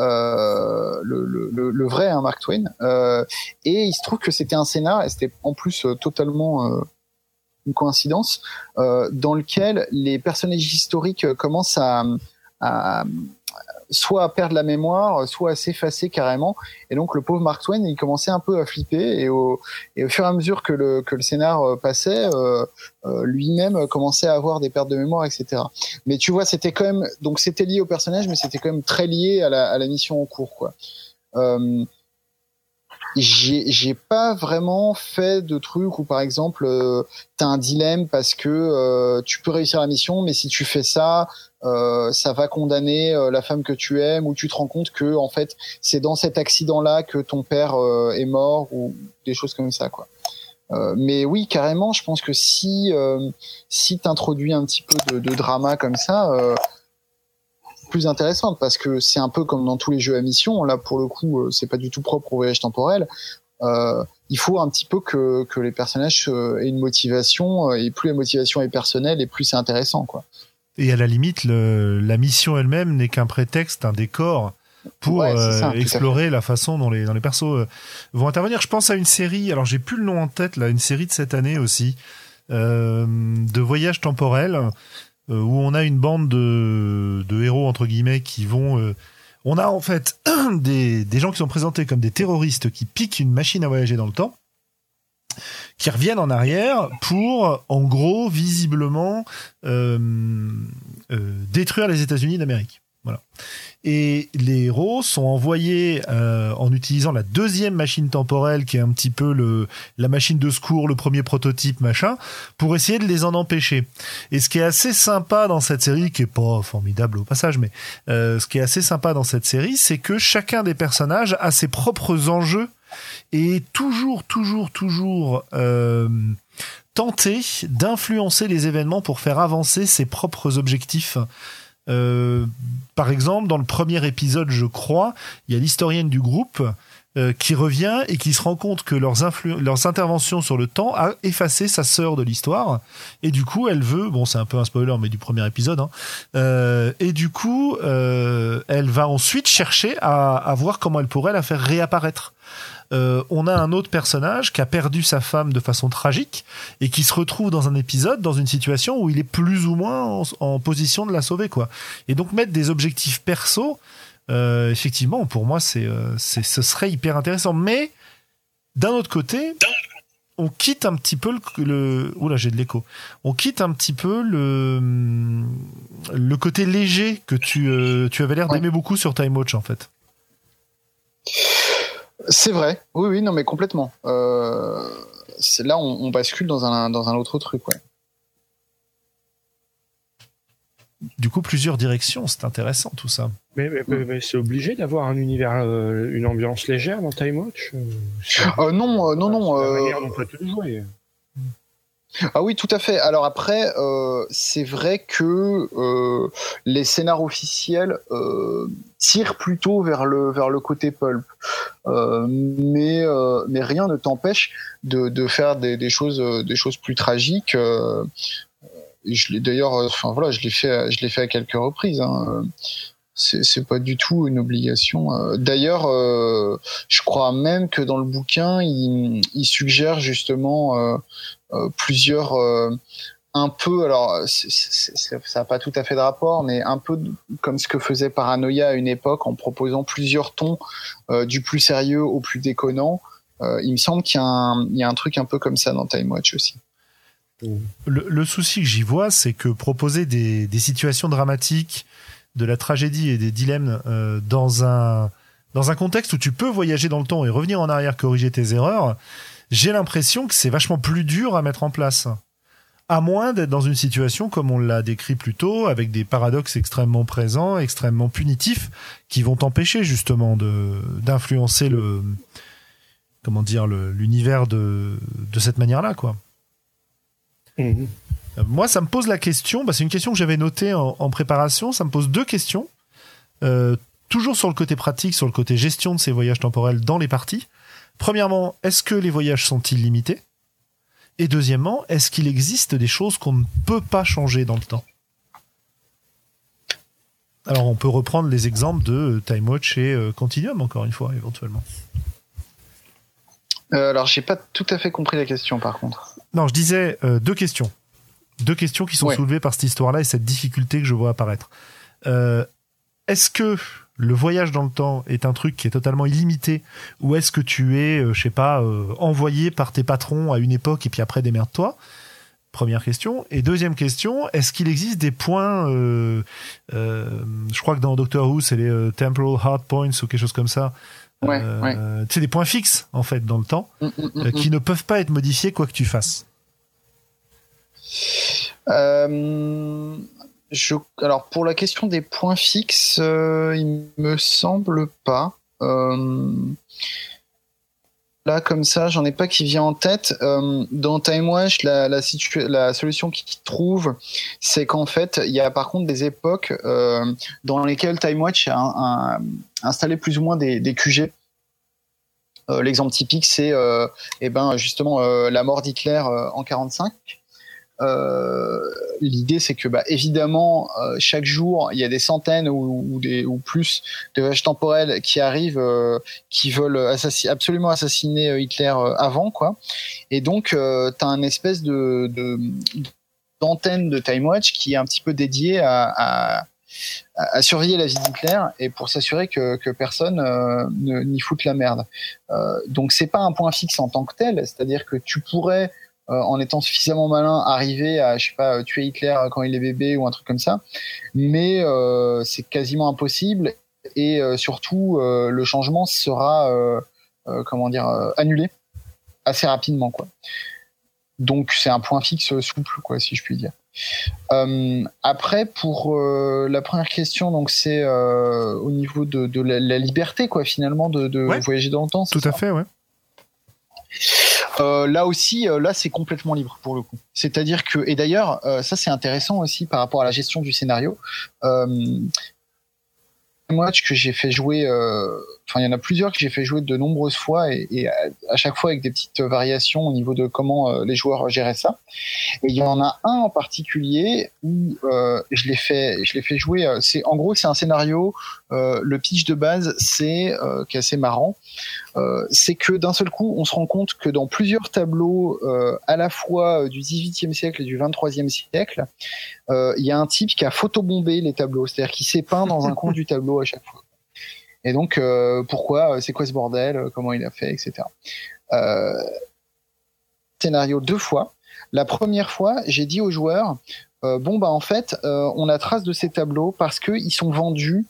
euh, le, vrai hein, Mark Twain. Euh, et il se trouve que c'était un scénar, et c'était en plus euh, totalement une coïncidence, dans lequel les personnages historiques commencent à, soit à perdre la mémoire, soit à s'effacer carrément. Et donc le pauvre Mark Twain, il commençait un peu à flipper. Et au, et au fur et à mesure que le, que le scénar euh, passait, euh, euh, lui-même commençait à avoir des pertes de mémoire, etc. Mais tu vois, c'était quand même donc c'était lié au personnage, mais c'était quand même très lié à la, à la mission en cours, quoi. Euh, j'ai pas vraiment fait de trucs où par exemple euh, t'as un dilemme parce que euh, tu peux réussir la mission mais si tu fais ça euh, ça va condamner euh, la femme que tu aimes ou tu te rends compte que en fait c'est dans cet accident là que ton père euh, est mort ou des choses comme ça quoi. Mais oui carrément je pense que si si t'introduis un petit peu de, de, drama comme ça plus intéressante parce que c'est un peu comme dans tous les jeux à mission. Là, pour le coup, euh, c'est pas du tout propre au voyage temporel. Euh, il faut un petit peu que, que les personnages euh, aient une motivation et plus la motivation est personnelle et plus c'est intéressant, quoi. Et à la limite, le, la mission elle-même n'est qu'un prétexte, un décor pour explorer la façon dont les, dont les persos vont intervenir. Je pense à une série, alors j'ai plus le nom en tête, là, une série de cette année aussi, de voyage temporel où on a une bande de, héros entre guillemets qui vont euh, On a en fait *clears throat* des, des gens qui sont présentés comme des terroristes qui piquent une machine à voyager dans le temps qui reviennent en arrière pour, en gros, visiblement, euh, euh, détruire les États-Unis d'Amérique. Voilà. Et les héros sont envoyés euh, en utilisant la deuxième machine temporelle, qui est un petit peu le la machine de secours, le premier prototype, machin, pour essayer de les en empêcher. Et ce qui est assez sympa dans cette série, qui est pas formidable au passage, mais ce qui est assez sympa dans cette série, c'est que chacun des personnages a ses propres enjeux et toujours, toujours, toujours euh, tenter d'influencer les événements pour faire avancer ses propres objectifs. Euh, par exemple, dans le premier épisode, je crois, il y a l'historienne du groupe euh, qui revient et qui se rend compte que leurs, leurs interventions sur le temps a effacé sa sœur de l'histoire. Et du coup elle veut bon c'est un peu un spoiler mais du premier épisode hein, euh, et du coup euh, elle va ensuite chercher à, à voir comment elle pourrait la faire réapparaître euh, on a un autre personnage qui a perdu sa femme de façon tragique et qui se retrouve dans un épisode, dans une situation où il est plus ou moins en, position de la sauver, quoi. Et donc mettre des objectifs perso, euh, effectivement, pour moi, euh, c'est, ce serait hyper intéressant. Mais d'un autre côté, on quitte un petit peu le, le oula j'ai de l'écho on quitte un petit peu le le côté léger que tu tu avais l'air d'aimer beaucoup sur Time Watch en fait c'est vrai, oui, oui, non, mais complètement. Euh, là, on, bascule dans un, dans un autre truc, ouais. Du coup, plusieurs directions, c'est intéressant tout ça. Mais, c'est obligé d'avoir un univers, euh, une ambiance légère dans Time Watch euh, Non, non, non. La manière dont tu jouer. Ah oui, tout à fait. Alors après, euh, c'est vrai que euh, les scénars officiels euh, tirent plutôt vers le vers le côté pulp, mais mais rien ne t'empêche de, de faire des, des choses des choses plus tragiques. je l'ai d'ailleurs, enfin voilà, je l'ai fait je l'ai fait à quelques reprises. Hein. C'est pas du tout une obligation. D'ailleurs, je crois même que dans le bouquin, il, il suggère justement euh, plusieurs euh, un peu, alors ça n'a pas tout à fait de rapport, mais un peu comme ce que faisait Paranoia à une époque en proposant plusieurs tons euh, du plus sérieux au plus déconnant. il me semble qu'il y, y, a un truc un peu comme ça dans Time Watch aussi. Le, le souci que j'y vois, c'est que proposer des, des, situations dramatiques, de la tragédie et des dilemmes euh, dans un dans un contexte où tu peux voyager dans le temps et revenir en arrière corriger tes erreurs, j'ai l'impression que c'est vachement plus dur à mettre en place. À moins d'être dans une situation comme on l'a décrit plus tôt, avec des paradoxes extrêmement présents, extrêmement punitifs, qui vont t'empêcher justement de d'influencer le comment dire l'univers de de cette manière-là, quoi. Mhm. Moi, ça me pose la question. Bah, c'est une question que j'avais notée en, préparation. Ça me pose deux questions. Euh, toujours sur le côté pratique, sur le côté gestion de ces voyages temporels dans les parties. Premièrement, est-ce que les voyages sont illimités? Et deuxièmement, est-ce qu'il existe des choses qu'on ne peut pas changer dans le temps? Alors on peut reprendre les exemples de Time Watch et euh, Continuum encore une fois éventuellement. Euh, alors j'ai pas tout à fait compris la question par contre. Non, je disais euh, deux questions. Deux questions qui sont soulevées par cette histoire-là et cette difficulté que je vois apparaître. Est-ce que le voyage dans le temps est un truc qui est totalement illimité ou est-ce que tu es, euh, je sais pas, euh, envoyé par tes patrons à une époque et puis après démerde-toi? Première question. Et deuxième question, est-ce qu'il existe des points, euh, je crois que dans Doctor Who, c'est les temporal hard points ou quelque chose comme ça. Ouais, Tu sais, des points fixes, en fait, dans le temps, mm, mm, mm, qui ne peuvent pas être modifiés quoi que tu fasses. Euh, alors pour la question des points fixes, euh, il me semble pas. Euh, là comme ça, j'en ai pas qui vient en tête. Euh, dans Time la, la, solution qu'ils trouvent, c'est qu'en fait, il y a par contre des époques dans lesquelles Time Watch a, installé plus ou moins des, QG. L'exemple typique, c'est eh ben justement la mort d'Hitler en 45 euh, l'idée, c'est que, bah, évidemment, euh, chaque jour, il y a des centaines ou, des, ou plus de vaches temporelles qui arrivent, euh, qui veulent absolument assassiner Hitler avant, quoi. Et donc, tu as un espèce de, d'antenne de Time Watch qui est un petit peu dédiée à, à, surveiller la vie d'Hitler et pour s'assurer que, que personne ne n'y foute la merde. donc c'est pas un point fixe en tant que tel, c'est-à-dire que tu pourrais en étant suffisamment malin arriver à je sais pas tuer Hitler quand il est bébé ou un truc comme ça, mais c'est quasiment impossible et surtout le changement sera comment dire annulé assez rapidement quoi. Donc c'est un point fixe souple, quoi, si je puis dire. Euh, après, pour euh, la première question, donc c'est euh, au niveau de, la, liberté, quoi, finalement, de, voyager dans le temps. Tout à fait, ouais. Là aussi, là c'est complètement libre pour le coup. C'est-à-dire que, et d'ailleurs, ça c'est intéressant aussi par rapport à la gestion du scénario match que j'ai fait jouer, euh, il y en a plusieurs que j'ai fait jouer de nombreuses fois et, à, chaque fois avec des petites variations au niveau de comment euh, les joueurs géraient ça. Et il y en a un en particulier où euh, je l'ai fait, je l'ai fait jouer. C'est en gros c'est un scénario. le pitch de base c'est qui est assez marrant. c'est que d'un seul coup on se rend compte que dans plusieurs tableaux à la fois du 18e siècle et du 23e siècle, il y a un type qui a photobombé les tableaux, c'est-à-dire qui s'est peint dans un coin du tableau à chaque fois. Et donc, euh, pourquoi euh, C'est quoi ce bordel euh, Comment il a fait, etc. scénario deux fois. La première fois, j'ai dit aux joueurs bon bah en fait, on a trace de ces tableaux parce que ils sont vendus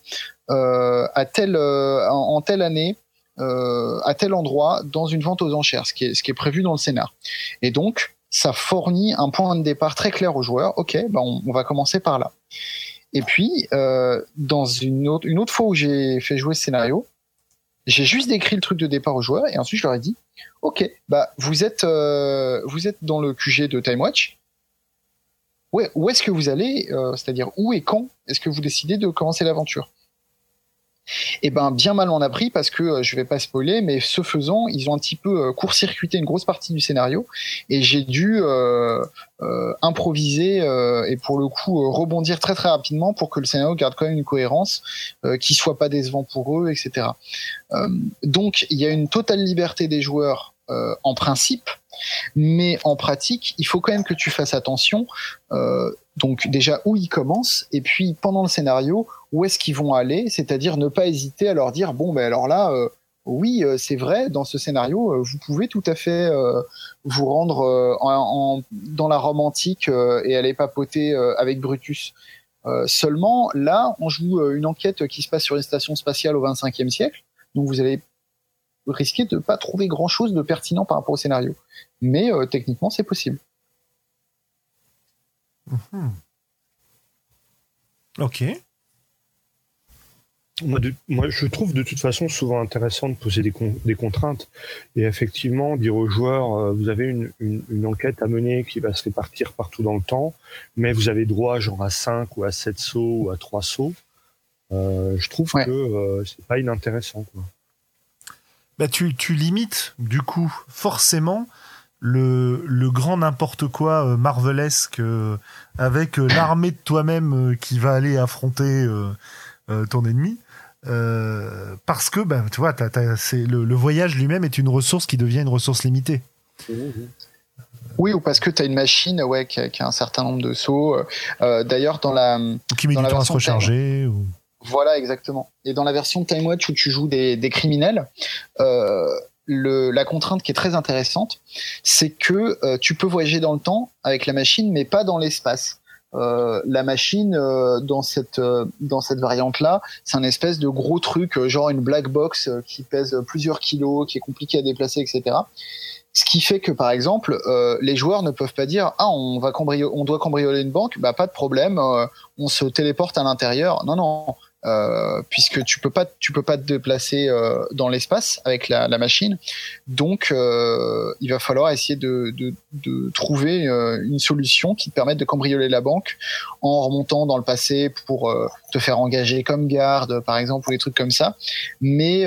à tel en, telle année. à tel endroit dans une vente aux enchères, ce qui est, ce qui est prévu dans le scénar. Et donc, ça fournit un point de départ très clair aux joueurs. Ok, bah on va commencer par là. Et puis, euh, dans une autre, une autre fois où j'ai fait jouer ce scénario, j'ai juste décrit le truc de départ aux joueurs et ensuite je leur ai dit, ok, bah vous êtes, euh, vous êtes dans le QG de Time Watch. Ouais, où est-ce que vous allez euh, C'est-à-dire où et quand est-ce que vous décidez de commencer l'aventure? Et eh ben bien mal en a pris parce que euh, je vais pas spoiler, mais ce faisant, ils ont un petit peu euh, court-circuité une grosse partie du scénario et j'ai dû euh, improviser et pour le coup rebondir très très rapidement pour que le scénario garde quand même une cohérence, qui soit pas décevant pour eux, etc. donc il y a une totale liberté des joueurs en principe, mais en pratique, il faut quand même que tu fasses attention. donc déjà où ils commencent et puis pendant le scénario où est-ce qu'ils vont aller, c'est-à-dire ne pas hésiter à leur dire bon ben alors là euh, oui euh, c'est vrai dans ce scénario euh, vous pouvez tout à fait vous rendre en, dans la Rome antique et aller papoter avec Brutus. seulement là on joue une enquête qui se passe sur une station spatiale au 25e siècle, donc vous allez risquer de pas trouver grand chose de pertinent par rapport au scénario. Mais techniquement c'est possible. Mhm. Ok moi, je trouve de toute façon souvent intéressant de poser des, des contraintes et effectivement dire aux joueurs euh, vous avez une, une, enquête à mener qui va se répartir partout dans le temps, mais vous avez droit genre à 5 ou à 7 sauts ou à 3 sauts. Euh, je trouve que euh, c'est pas inintéressant. Quoi. Bah, tu, tu limites du coup forcément le, le grand n'importe quoi euh, marvelesque avec l'armée de toi-même qui va aller affronter ton ennemi. Euh, parce que, ben, tu vois, le, voyage lui-même est une ressource qui devient une ressource limitée. Oui, ou parce que tu as une machine ouais, qui, a, un certain nombre de sauts. Euh, euh, d'ailleurs, dans la. Qui met du temps à se recharger. Ou... Voilà, exactement. Et dans la version Time Watch où tu joues des, des criminels, le, la contrainte qui est très intéressante, c'est que tu peux voyager dans le temps avec la machine, mais pas dans l'espace. Euh, la machine euh, dans cette euh, dans cette variante là, c'est un espèce de gros truc genre une black box qui pèse plusieurs kilos, qui est compliqué à déplacer, etc. Ce qui fait que par exemple, les joueurs ne peuvent pas dire ah on va on doit cambrioler une banque, bah pas de problème, on se téléporte à l'intérieur. Non non, euh, puisque tu peux pas tu peux pas te déplacer euh, dans l'espace avec la, la, machine donc euh, il va falloir essayer de, de, de trouver euh, une solution qui te permette de cambrioler la banque en remontant dans le passé pour te faire engager comme garde par exemple ou des trucs comme ça mais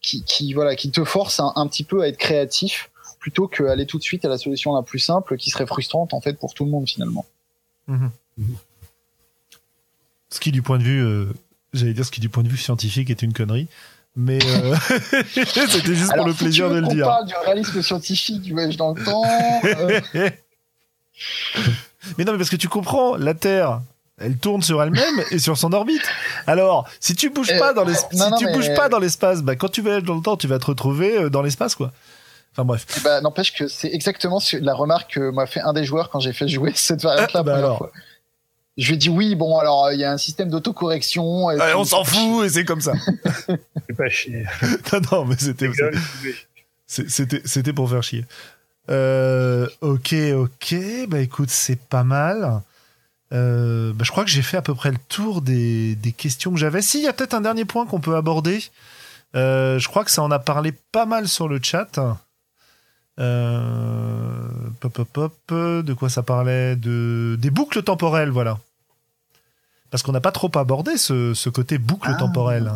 qui, qui voilà qui te force un, un petit peu à être créatif plutôt qu'aller tout de suite à la solution la plus simple qui serait frustrante en fait pour tout le monde finalement mmh. Mmh. Ce qui, du point de vue, euh, j'allais dire, ce qui, du point de vue scientifique, est une connerie. Mais euh, *laughs* c'était juste pour le plaisir de le dire. On parle du réalisme scientifique du voyage dans le temps. Euh. *laughs* mais non, mais parce que tu comprends, la Terre, Elle tourne sur elle-même et sur son orbite. Alors, si tu bouges pas dans l'espace, si tu bouges pas dans l'espace, bah, quand tu voyages dans le temps, tu vas te retrouver dans l'espace, quoi. Enfin bref. Bah, n'empêche que c'est exactement la remarque que m'a fait un des joueurs quand j'ai fait jouer cette variante-là. Ah, bah alors. Je lui ai dit oui, bon alors il y a un système d'autocorrection. on s'en fout et c'est comme ça. *laughs* c'est pas chier. *laughs* non, non, mais c'était c'était c'était pour faire chier. Euh, ok, ok, bah écoute, c'est pas mal. Euh, bah, je crois que j'ai fait à peu près le tour des, des questions que j'avais. Si, il y a peut-être un dernier point qu'on peut aborder. Euh, je crois que ça en a parlé pas mal sur le chat. Euh, pop, pop, pop, de quoi ça parlait? De des boucles temporelles, voilà. Parce qu'on n'a pas trop abordé ce, ce côté boucle ah. temporelle.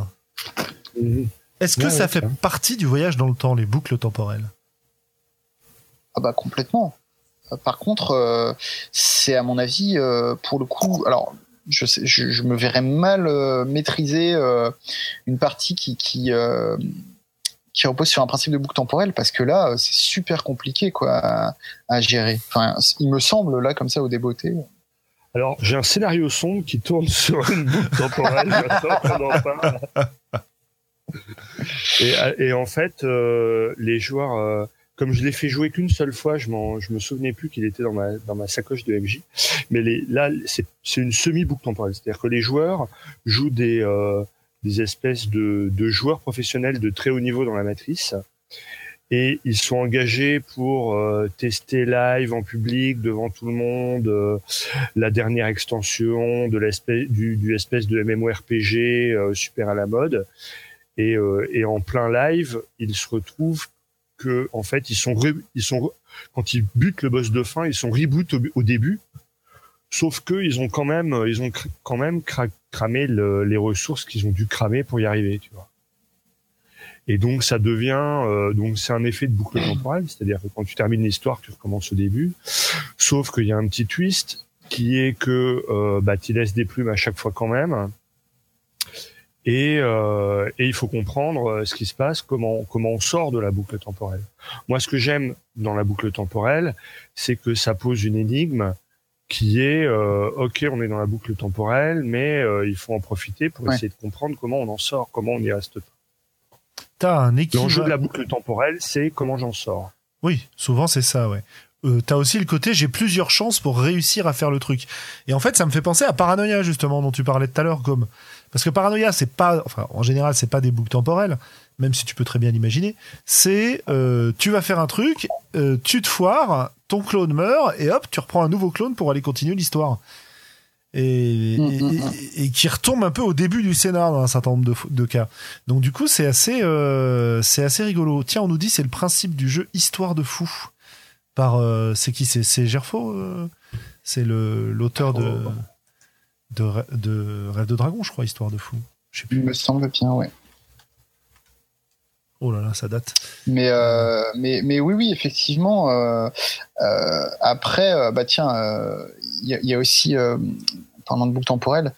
Est-ce que ça fait partie du voyage dans le temps, les boucles temporelles? Ah bah complètement. Euh, par contre, euh, c'est à mon avis, euh, pour le coup, alors je, sais, je, me verrais mal maîtriser une partie qui, qui qui repose sur un principe de boucle temporelle parce que là c'est super compliqué quoi à, gérer. Enfin, il me semble là comme ça au débeauté. Alors j'ai un scénario sombre qui tourne *laughs* sur une boucle temporelle. *laughs* et, et, en fait, les joueurs comme je l'ai fait jouer qu'une seule fois, je, je me souvenais plus qu'il était dans ma, dans ma sacoche de MJ. Mais les, là, c'est une semi-boucle temporelle. C'est-à-dire que les joueurs jouent des, euh, des espèces de, de joueurs professionnels de très haut niveau dans la matrice. Et ils sont engagés pour euh, tester live en public devant tout le monde euh, la dernière extension de l'espèce du, du espèce de MMORPG euh, super à la mode. Et, et en plein live, ils se retrouvent que en fait ils sont ils sont quand ils butent le boss de fin, ils sont reboot au, début. Sauf que ils ont quand même ils ont quand même cramé les ressources qu'ils ont dû cramer pour y arriver, tu vois. Et donc ça devient euh, donc c'est un effet de boucle temporelle, c'est-à-dire que quand tu termines l'histoire, tu recommences au début. Sauf qu'il y a un petit twist qui est que euh, bah tu laisses des plumes à chaque fois quand même et, euh, et, il faut comprendre euh, ce qui se passe, comment comment on sort de la boucle temporelle. Moi, ce que j'aime dans la boucle temporelle, c'est que ça pose une énigme qui est euh, ok, on est dans la boucle temporelle, mais euh, il faut en profiter pour essayer de comprendre comment on en sort, comment on y reste pas. T'as un L'enjeu de la boucle temporelle, c'est comment j'en sors. Oui, souvent c'est ça, ouais. Euh, t'as aussi le côté j'ai plusieurs chances pour réussir à faire le truc. Et en fait, ça me fait penser à Paranoia justement dont tu parlais tout à l'heure, comme parce que Paranoia, c'est pas, enfin, en général, c'est pas des boucles temporelles, même si tu peux très bien l'imaginer. C'est, euh, tu vas faire un truc, euh, tu te foires, ton clone meurt, et hop, tu reprends un nouveau clone pour aller continuer l'histoire. Et, mm, mm, mm. et, qui retombe un peu au début du scénar dans un certain nombre de, de cas. Donc du coup, c'est assez, euh, c'est assez rigolo. Tiens, on nous dit c'est le principe du jeu Histoire de fou. Par, c'est qui? C'est c'est Gerfo C'est le l'auteur de. Oh de, de Rêve de Dragon, je crois, Histoire de fou. Je sais plus. Il me semble bien, ouais. Oh là là, ça date. Mais euh, mais mais oui oui effectivement. Euh, euh, après bah tiens il y, a aussi pendant le boucle temporel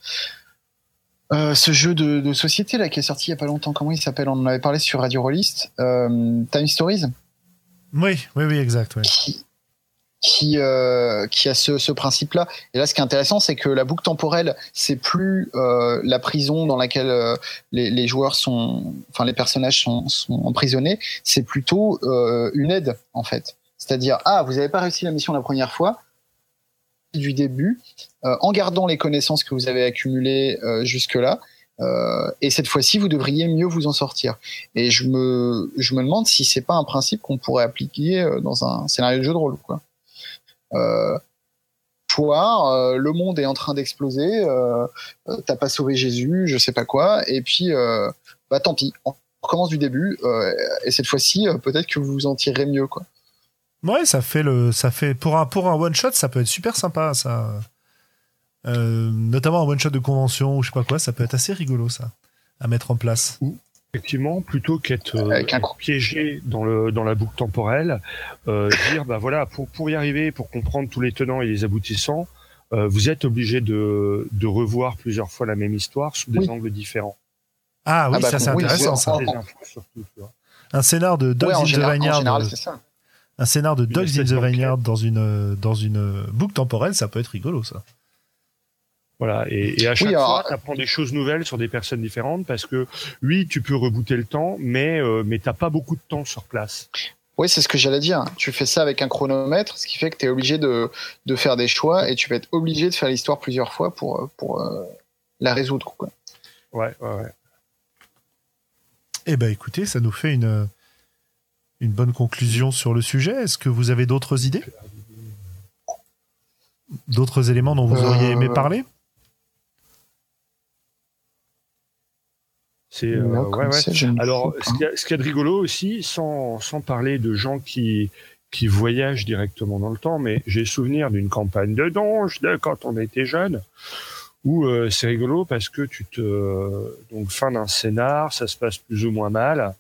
ce jeu de, de, société là qui est sorti il y a pas longtemps. Comment il s'appelle? On en avait parlé sur Radio Rollist. Time Stories. Oui oui oui exact. Qui euh, qui a ce, ce principe-là. Et là, ce qui est intéressant, c'est que la boucle temporelle, c'est plus euh, la prison dans laquelle euh, les, les, joueurs sont, enfin les personnages sont, sont emprisonnés. C'est plutôt euh, une aide en fait. C'est-à-dire, ah, vous n'avez pas réussi la mission la première fois du début, euh, en gardant les connaissances que vous avez accumulées jusque-là. et cette fois-ci, vous devriez mieux vous en sortir. Et je me, je me demande si c'est pas un principe qu'on pourrait appliquer dans un scénario de jeu de rôle, quoi euh, euh, le monde est en train d'exploser, euh, euh, t'as pas sauvé Jésus, je sais pas quoi, et puis bah tant pis, on recommence du début, et cette fois-ci peut-être que vous vous en tirerez mieux quoi. Ouais, ça fait le, ça fait pour un pour un one shot, ça peut être super sympa ça. notamment un one shot de convention ou je sais pas quoi, ça peut être assez rigolo ça à mettre en place. Effectivement, plutôt qu'être euh, piégé dans le dans la boucle temporelle, euh, dire bah voilà pour pour y arriver, pour comprendre tous les tenants et les aboutissants, euh, vous êtes obligé de de revoir plusieurs fois la même histoire sous des angles différents. Ah oui, ah bah, ça c'est intéressant ça. Un scénar de Dogs in the Vineyard. Un scénar de Dogs in the Vineyard dans une dans une boucle temporelle, ça peut être rigolo ça. Voilà, et, à chaque fois, tu apprends des choses nouvelles sur des personnes différentes parce que oui, tu peux rebooter le temps, mais euh, mais t'as pas beaucoup de temps sur place. Oui, c'est ce que j'allais dire. Tu fais ça avec un chronomètre, ce qui fait que tu es obligé de, de faire des choix et tu vas être obligé de faire l'histoire plusieurs fois pour, pour euh, la résoudre. Quoi. Ouais, ouais, ouais. Eh ben, écoutez, ça nous fait une, une bonne conclusion sur le sujet. Est-ce que vous avez d'autres idées? D'autres éléments dont vous auriez aimé euh, parler? C'est euh, ouais, ouais. Alors, ce qu'il y, a de rigolo aussi, sans, sans parler de gens qui qui voyagent directement dans le temps, mais j'ai souvenir d'une campagne de donge quand on était jeune, où euh, c'est rigolo parce que tu te donc fin d'un scénar, ça se passe plus ou moins mal,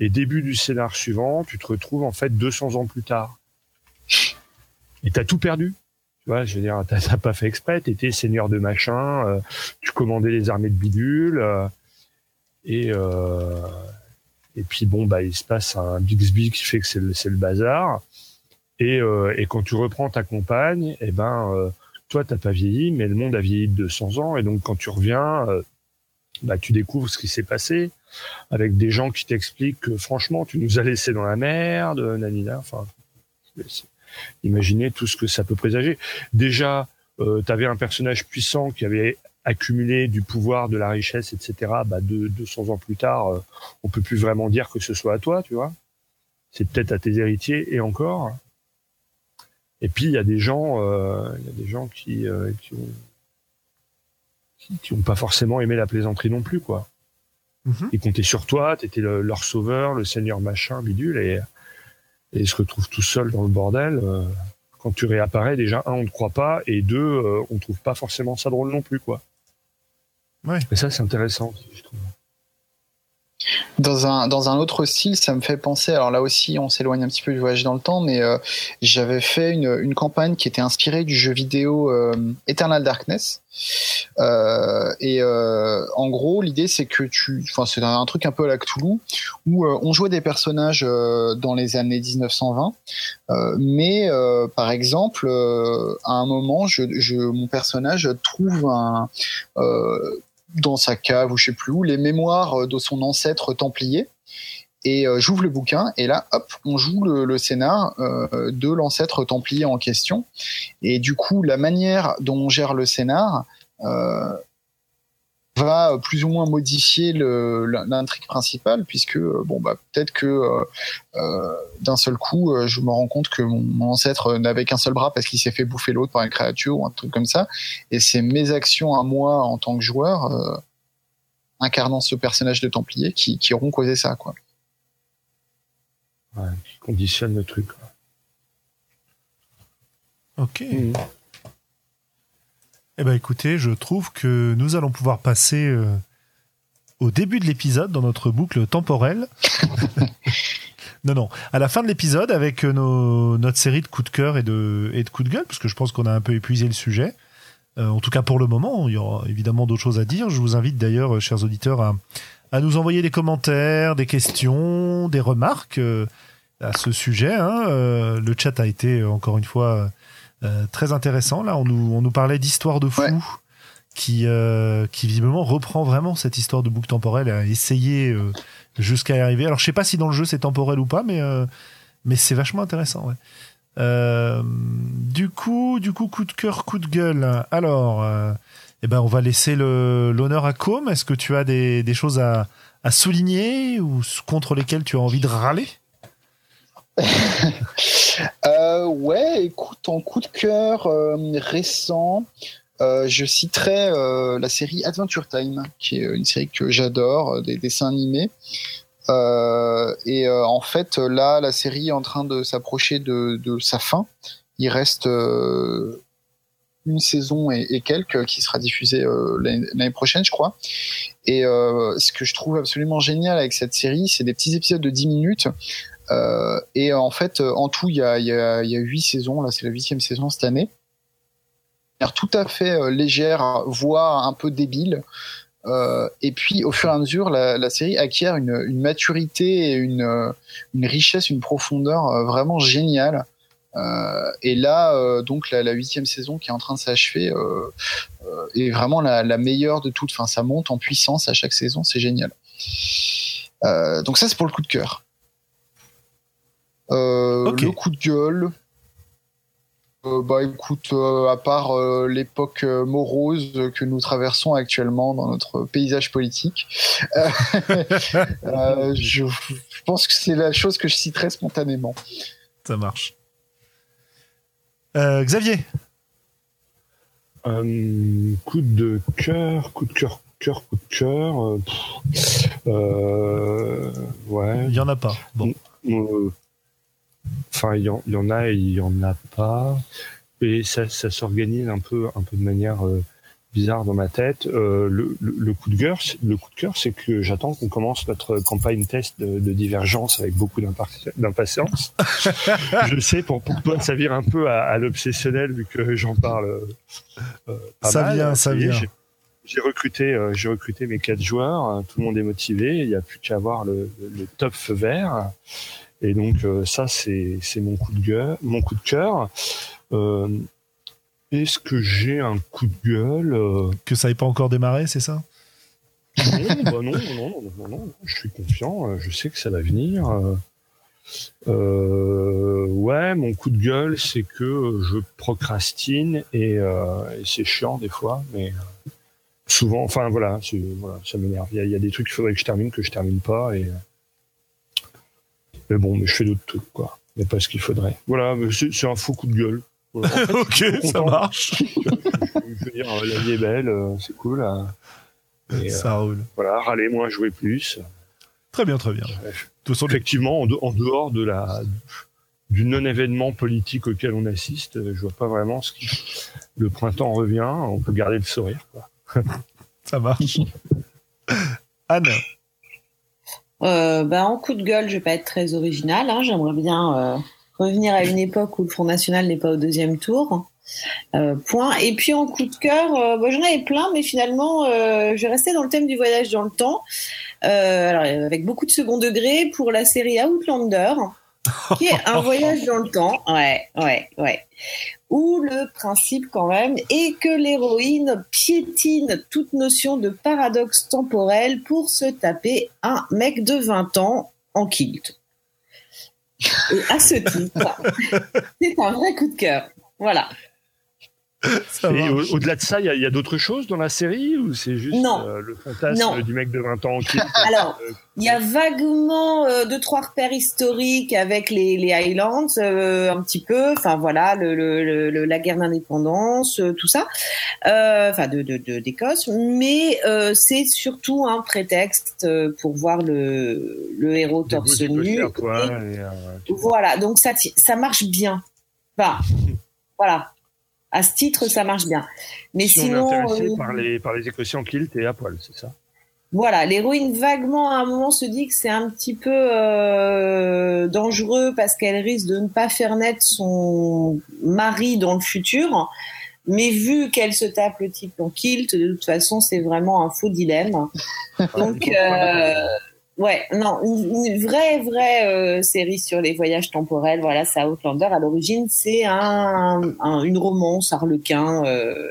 et début du scénar suivant, tu te retrouves en fait 200 ans plus tard, et t'as tout perdu. Tu vois, je veux dire, t'as pas fait exprès, t'étais seigneur de machin, euh, tu commandais les armées de bidule. Et, euh, et puis bon, bah, il se passe un Bixby qui fait que c'est le, le, bazar. Et, euh, et, quand tu reprends ta compagne, eh ben, euh, toi, t'as pas vieilli, mais le monde a vieilli de 200 ans. Et donc, quand tu reviens, euh, bah, tu découvres ce qui s'est passé avec des gens qui t'expliquent que franchement, tu nous as laissé dans la merde, nanina. Enfin, imaginez tout ce que ça peut présager. Déjà, euh, tu avais un personnage puissant qui avait accumuler du pouvoir, de la richesse, etc. Bah, de 200 ans plus tard, euh, on peut plus vraiment dire que ce soit à toi, tu vois. C'est peut-être à tes héritiers et encore. Et puis il y a des gens, euh, y a des gens qui euh, qui, ont, qui, ont pas forcément aimé la plaisanterie non plus, quoi. Ils comptaient sur toi, t'étais le, leur sauveur, le seigneur machin, bidule, et, et ils se retrouvent tout seuls dans le bordel. Euh, quand tu réapparais, déjà un, on ne croit pas, et deux, euh, on trouve pas forcément ça drôle non plus, quoi. Ouais. Et ça, c'est intéressant, je trouve. Dans un, dans un autre style, ça me fait penser, alors là aussi on s'éloigne un petit peu du voyage dans le temps, mais euh, j'avais fait une, une, campagne qui était inspirée du jeu vidéo euh, Eternal Darkness. Euh, et en gros, l'idée c'est que tu, enfin c'est un, truc un peu à la Cthulhu, où on jouait des personnages dans les années 1920, mais par exemple, à un moment, je, mon personnage trouve un dans sa cave ou je sais plus où les mémoires de son ancêtre templier. Et euh, j'ouvre le bouquin et là hop on joue le, le scénar euh, de l'ancêtre templier en question. Et du coup la manière dont on gère le scénar euh, va plus ou moins modifier l'intrigue principale puisque euh, bon bah peut-être que euh, euh, d'un seul coup je me rends compte que mon, ancêtre n'avait qu'un seul bras parce qu'il s'est fait bouffer l'autre par une créature ou un truc comme ça et c'est mes actions à moi en tant que joueur incarnant ce personnage de Templier qui, qui auront causé ça quoi. Ouais, qui conditionne le truc. Ok. Mmh. Eh ben écoutez, je trouve que nous allons pouvoir passer euh, au début de l'épisode dans notre boucle temporelle. *laughs* non, non, à la fin de l'épisode avec euh, nos, notre série de coups de cœur et de, et de coups de gueule, parce que je pense qu'on a un peu épuisé le sujet. Euh, en tout cas pour le moment, il y aura évidemment d'autres choses à dire. Je vous invite d'ailleurs, chers auditeurs, à, à, nous envoyer des commentaires, des questions, des remarques à ce sujet. Hein. le chat a été encore une fois très intéressant. Là, on nous, on nous parlait d'histoire de fou. Qui, euh, qui visiblement reprend vraiment cette histoire de boucle temporelle à essayer euh, jusqu'à y arriver. Alors je sais pas si dans le jeu c'est temporel ou pas, mais mais c'est vachement intéressant. Ouais. du coup, du coup, coup de cœur, coup de gueule. Alors, eh ben, on va laisser l'honneur à Com. Est-ce que tu as des, des choses à, à souligner ou contre lesquelles tu as envie de râler? *laughs* euh, ouais, écoute, en coup de cœur euh, récent, euh, je citerai la série Adventure Time, qui est une série que j'adore, des dessins animés. et en fait, là, la série est en train de s'approcher de, sa fin. Il reste une saison et, quelques qui sera diffusée l'année prochaine, je crois. Et ce que je trouve absolument génial avec cette série, c'est des petits épisodes de 10 minutes et en fait, en tout, il y a, y, a, y a huit saisons. Là, c'est la huitième saison cette année. Tout à fait euh, légère, voire un peu débile. Euh, et puis, au fur et à mesure, la, série acquiert une, maturité et une, richesse, une profondeur euh, vraiment géniale. Euh, et là, euh, donc la huitième saison qui est en train de s'achever, est vraiment la, la, meilleure de toutes. Enfin, ça monte en puissance à chaque saison, c'est génial. donc ça, c'est pour le coup de cœur. Le coup de gueule. Euh, bah écoute, euh, à part euh, l'époque morose que nous traversons actuellement dans notre paysage politique, je, *laughs* *laughs* je, pense que c'est la chose que je citerai spontanément. Ça marche. Xavier Coup de cœur, coup de cœur, cœur, coup de cœur. ouais. Il y en a pas. Bon. Enfin, il y, en a et il y en a pas. Et ça, ça s'organise un peu, un peu de manière euh, bizarre dans ma tête. Euh, le, le, coup de cœur, le coup de cœur, c'est que j'attends qu'on commence notre campagne test de, de divergence avec beaucoup d'impatience. *laughs* je sais, pour, pour toi, ça vire un peu à, à l'obsessionnel vu que j'en parle. Euh, pas ça vient, ça vient. J'ai recruté, euh, j'ai recruté mes quatre joueurs. Tout le monde est motivé. Il n'y a plus qu'à avoir le, le, top feu vert. Et donc euh, ça, c'est c'est mon coup de gueule, mon coup de cœur. Euh, Est-ce que j'ai un coup de gueule euh Que ça n'ait pas encore démarré, c'est ça? Non, bah non, non, non, non, je suis confiant. Je sais que ça va venir. Euh, ouais, mon coup de gueule, c'est que je procrastine et, c'est chiant des fois, mais souvent, enfin voilà, ça m'énerve. Il y, y, a des trucs qu'il faudrait que je termine que je termine pas et mais bon, mais je fais d'autres trucs, quoi. Mais pas ce qu'il faudrait. Voilà, c'est un faux coup de gueule. *laughs* ok, ça marche. *laughs* je, veux dire, la vie est belle, euh, c'est cool. Ça euh, roule. Voilà, râler moins, jouer plus. Très bien, très bien. Effectivement, en, dehors de la du non-événement politique auquel on assiste, euh, je vois pas vraiment ce qui. Le printemps revient, on peut garder le sourire. Quoi. ça marche. *laughs* Anne. Euh, ben, en coup de gueule, je vais pas être très original. Hein. J'aimerais bien euh, revenir à une époque où le Front National n'est pas au deuxième tour. Euh, point. Et puis en coup de cœur, euh, bah, j'en avais plein, mais finalement, euh, je vais rester dans le thème du voyage dans le temps. alors, avec beaucoup de second degré pour la série Outlander, qui est un voyage dans le temps. Ouais, ouais, ouais où le principe quand même est que l'héroïne piétine toute notion de paradoxe temporel pour se taper un mec de 20 ans en kilt. Et à ce titre, *laughs* c'est un vrai coup de cœur. Voilà. *laughs* au-delà de ça, il y a, d'autres choses dans la série ou c'est juste euh, le fantasme du mec de 20 ans qui *laughs* Alors, il y a vaguement euh, deux trois repères historiques avec les, les Highlands, euh, un petit peu. Enfin voilà, le, le, la guerre d'indépendance, tout ça. Enfin de d'Écosse, de, mais c'est surtout un prétexte pour voir le, le héros torse nu. voilà, donc ça ça marche bien. Enfin, voilà à ce titre, ça marche bien. Mais sinon, on est intéressé euh, par les par les kilt et à poil, c'est ça? Voilà, l'héroïne vaguement à un moment se dit que c'est un petit peu euh, dangereux parce qu'elle risque de ne pas faire naître son mari dans le futur. Mais vu qu'elle se tape le type en kilt, de toute façon, c'est vraiment un faux dilemme. Donc, euh, Ouais, non, une, vraie, vraie euh, série sur les voyages temporels. Voilà, ça Outlander. À l'origine, c'est un, une romance arlequin. Euh,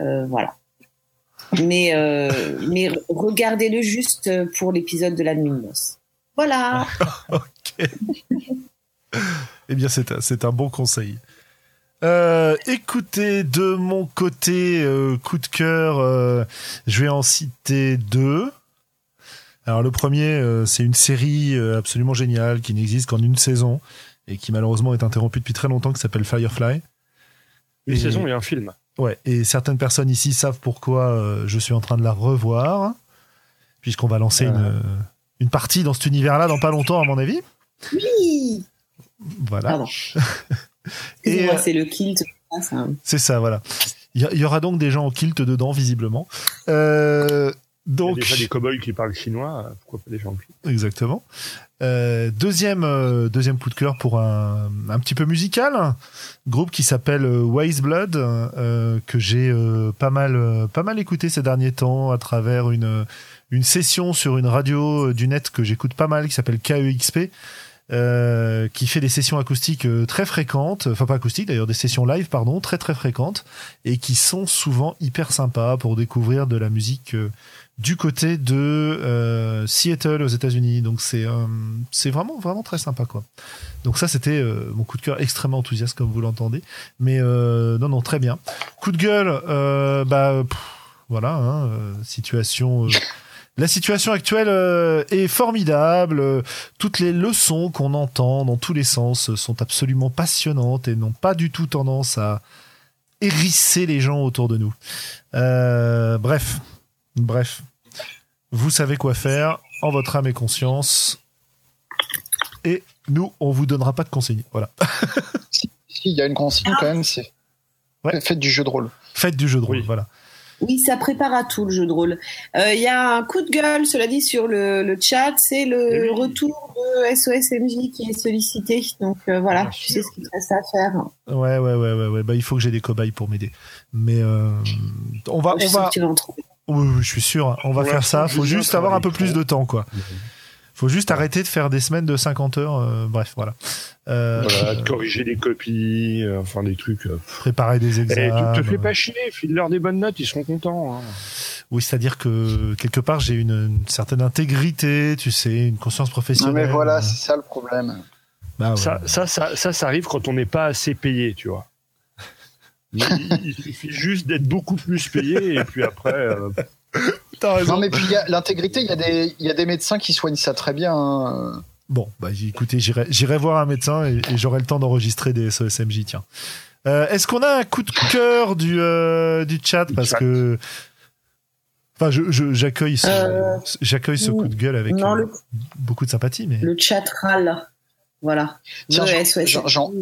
euh, voilà. Mais, regardez-le juste pour l'épisode de la nuit. Voilà. *laughs* ok. eh bien, c'est un, c'est un bon conseil. écoutez, de mon côté, coup de cœur, je vais en citer deux. Alors le premier, euh, c'est une série euh, absolument géniale qui n'existe qu'en une saison et qui malheureusement est interrompue depuis très longtemps, qui s'appelle Firefly. Une saison et un film. Ouais, et certaines personnes ici savent pourquoi euh, je suis en train de la revoir, puisqu'on va lancer une, une partie dans cet univers-là dans pas longtemps, à mon avis. Oui. Voilà. *laughs* et c'est le kilt. C'est ça, voilà. Il y, aura donc des gens en kilt dedans, visiblement. Euh, donc, il y a déjà des cowboys qui parlent chinois, pourquoi pas des gens Exactement. Euh, deuxième, euh, deuxième coup de cœur pour un, un petit peu musical, groupe qui s'appelle euh, Wise Blood, euh, que j'ai euh, pas mal, pas mal écouté ces derniers temps à travers une, une session sur une radio du net que j'écoute pas mal, qui s'appelle KEXP. euh, qui fait des sessions acoustiques euh, très fréquentes, enfin pas acoustiques d'ailleurs, des sessions live, pardon, très très fréquentes, et qui sont souvent hyper sympas pour découvrir de la musique euh, du côté de euh, Seattle aux États-Unis. Donc c'est c'est vraiment vraiment très sympa quoi. Donc ça c'était mon coup de cœur extrêmement enthousiaste comme vous l'entendez, mais non non très bien. Coup de gueule, bah voilà, hein, situation *laughs* la situation actuelle euh, est formidable. Toutes les leçons qu'on entend dans tous les sens sont absolument passionnantes et n'ont pas du tout tendance à hérisser les gens autour de nous. Euh, bref, bref, vous savez quoi faire en votre âme et conscience. Et nous, on vous donnera pas de consignes. Voilà. *laughs* si, il y a une consigne quand même, c'est faites du jeu de rôle. Faites du jeu de rôle, voilà. Oui, ça prépare à tout le jeu de rôle. Il euh, y a un coup de gueule, cela dit, sur le, chat, c'est le retour de SOSMJ qui est sollicité. Donc euh, voilà, tu sais ce qu'il reste à faire. Ouais, ouais, ouais, ouais, ouais. Bah, il faut que j'ai des cobayes pour m'aider. Mais euh, on va, on va. Oui, je suis sûr. Hein. On va faire ça. Faut juste avoir un peu plus de temps, quoi faut juste arrêter de faire des semaines de 50 heures. Euh, bref, voilà. Euh, voilà, de corriger des copies, euh, enfin des trucs. préparer des examens. Et tu te fais pas chier, file-leur des bonnes notes, ils seront contents. Hein. Oui, c'est-à-dire que quelque part j'ai une, certaine intégrité, tu sais, une conscience professionnelle. Non mais voilà, c'est ça le problème. Bah, ça, ça, ça, ça, arrive quand on n'est pas assez payé, tu vois. Il, suffit juste d'être beaucoup plus payé et puis après. Non, mais puis l'intégrité, il y, a des, y a des médecins qui soignent ça très bien. Hein. Bon, bah écoutez, j'irai voir un médecin et, j'aurai le temps d'enregistrer des SOSMJ, tiens. Euh, est-ce qu'on a un coup de cœur du, euh, du chat? Parce que. Enfin, j'accueille ce, euh, j'accueille ce coup de gueule avec beaucoup de sympathie. Mais... Le chat râle. Voilà. Tiens, J'en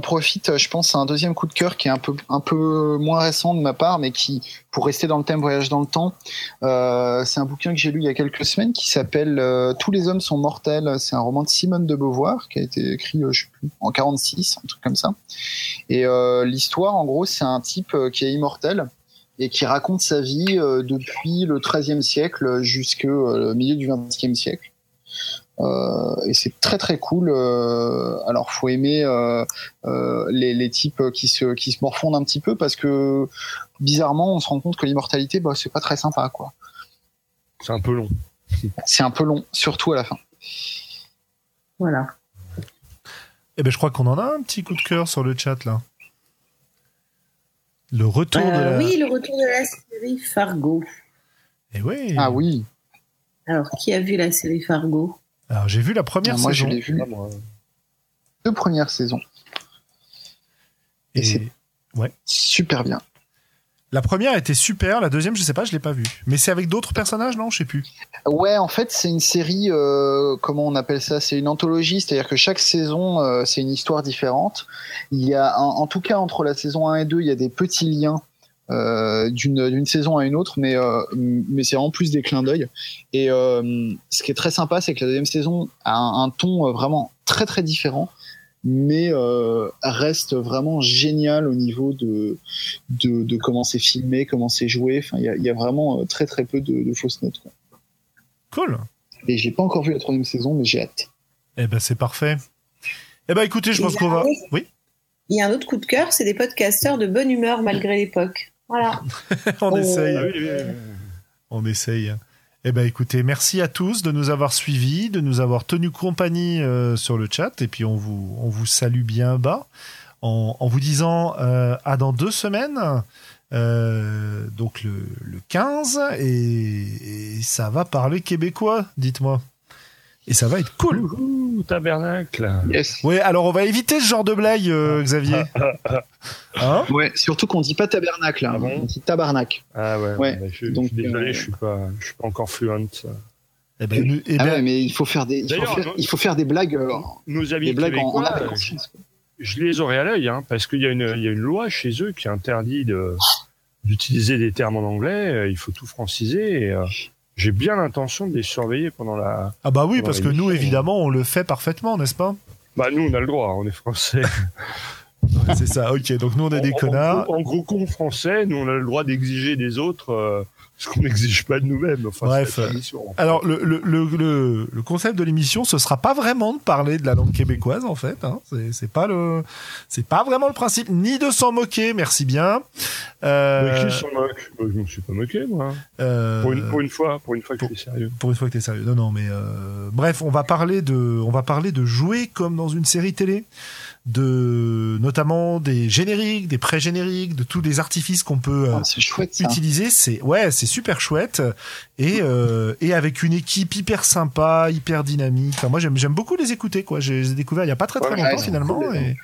profite, je pense, à un deuxième coup de cœur qui est un peu un peu moins récent de ma part, mais qui, pour rester dans le thème voyage dans le temps, euh, c'est un bouquin que j'ai lu il y a quelques semaines qui s'appelle euh, Tous les hommes sont mortels. C'est un roman de Simone de Beauvoir qui a été écrit, euh, je sais plus, en 46, un truc comme ça. Et euh, l'histoire, en gros, c'est un type qui est immortel et qui raconte sa vie depuis le XIIIe siècle jusqu'au milieu du XXe siècle. Euh, et c'est très très cool. Euh, alors faut aimer euh, les, les, types qui se qui se morfondent un petit peu parce que bizarrement on se rend compte que l'immortalité bah c'est pas très sympa quoi. C'est un peu long. C'est un peu long, surtout à la fin. Voilà. Eh ben je crois qu'on en a un petit coup de cœur sur le chat là. Le retour de la... Oui, le retour de la série Fargo. Eh oui. Ah oui. Alors, qui a vu la série Fargo? Alors j'ai vu la première saison. Moi je l'ai vu. Deux premières saisons. Et, c'est ouais. super bien. La première était super, la deuxième je sais pas, je l'ai pas vue. Mais c'est avec d'autres personnages, non? Je sais plus. Ouais, en fait c'est une série, euh, comment on appelle ça? C'est une anthologie, c'est-à-dire que chaque saison euh, c'est une histoire différente. Il y a, en, tout cas entre la saison 1 et 2, il y a des petits liens d'une saison à une autre, mais euh, mais c'est en plus des clins d'œil. Et euh, ce qui est très sympa, c'est que la deuxième saison a un, ton vraiment très très différent, mais reste vraiment génial au niveau de de, de comment c'est filmé, comment c'est joué. Enfin, il y a, y a, vraiment très très peu de, de fausses notes. Quoi. Cool. Et j'ai pas encore vu la troisième saison, mais j'ai hâte. Eh ben c'est parfait. Eh ben écoutez, je pense qu'on va. Oui? Il y a un autre coup de cœur, c'est des podcasteurs de bonne humeur malgré l'époque. Voilà. *laughs* on essaye. On essaye. Eh ben, écoutez, merci à tous de nous avoir suivis, de nous avoir tenu compagnie euh, sur le chat, et puis on vous, on vous salue bien bas en, en vous disant euh, à dans deux semaines, euh, donc le, le 15, et, et, ça va parler québécois, dites-moi. Et ça va être cool. tabernacle. Yes. Ouais, alors on va éviter ce genre de blague, euh, Xavier. *laughs* hein ouais, surtout qu'on dit pas tabernacle, hein. ah on dit tabarnak. Ah ouais. ouais. Bah, je, Donc, désolé, euh, je suis pas, je suis pas encore fluent. Eh ben, nous, eh ah ben... ouais, mais il faut faire des, il faut faire, il faut faire des blagues. Euh, nos amis des blagues en, en je les aurai à l'œil, hein, parce qu'il y a une, il y a une loi chez eux qui interdit de d'utiliser des termes en anglais. Il faut tout franciser. Et, j'ai bien l'intention de les surveiller pendant la. Ah bah oui, parce que nous, évidemment, on le fait parfaitement, n'est-ce pas? Bah nous, on a le droit, on est français. *laughs* c'est ça, ok. Donc nous, on est des connards. En gros, con français, nous, on a le droit d'exiger des autres euh, ce qu'on n'exige pas de nous-mêmes. Enfin, Bref. Alors, le, le, le, le, concept de l'émission, ce sera pas vraiment de parler de la langue québécoise, en fait. Hein. C'est pas le, c'est pas vraiment le principe, ni de s'en moquer, merci bien. Euh... Mais qui s'en moque? Je ne suis pas moqué, moi. Euh... Pour, une, pour, une, fois, pour une fois que es sérieux. Pour une fois que tu es sérieux. Non, non, mais euh... bref, on va parler de, on va parler de jouer comme dans une série télé de notamment des génériques, des pré-génériques, de tous les artifices qu'on peut euh, ah, utiliser. C'est ouais, c'est super chouette et euh, et avec une équipe hyper sympa, hyper dynamique. Enfin, moi j'aime j'aime beaucoup les écouter quoi. J'ai découvert il y a pas très très longtemps finalement et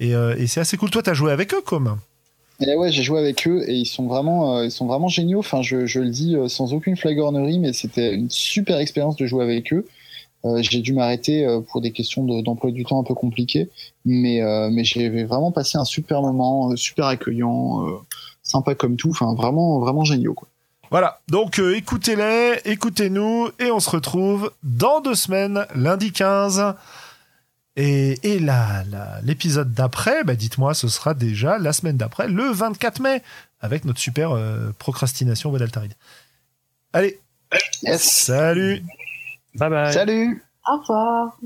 et, euh, et c'est assez cool. Toi t'as joué avec eux comme? Et ouais, j'ai joué avec eux et ils sont vraiment, ils sont vraiment géniaux. Enfin, je, je le dis sans aucune flagornerie, mais c'était une super expérience de jouer avec eux. Euh, j'ai dû m'arrêter euh, pour des questions d'emploi du temps un peu compliquées, mais euh, mais j'ai vraiment passé un super moment, super accueillant, sympa comme tout, enfin vraiment vraiment génial quoi. Voilà, donc écoutez-les, écoutez-nous, et on se retrouve dans deux semaines, lundi 15. Et, et l'épisode d'après, bah dites-moi, ce sera déjà la semaine d'après, le 24 mai, avec notre super procrastination Vodaltaride. Allez, salut Bye bye. Salut. Au revoir.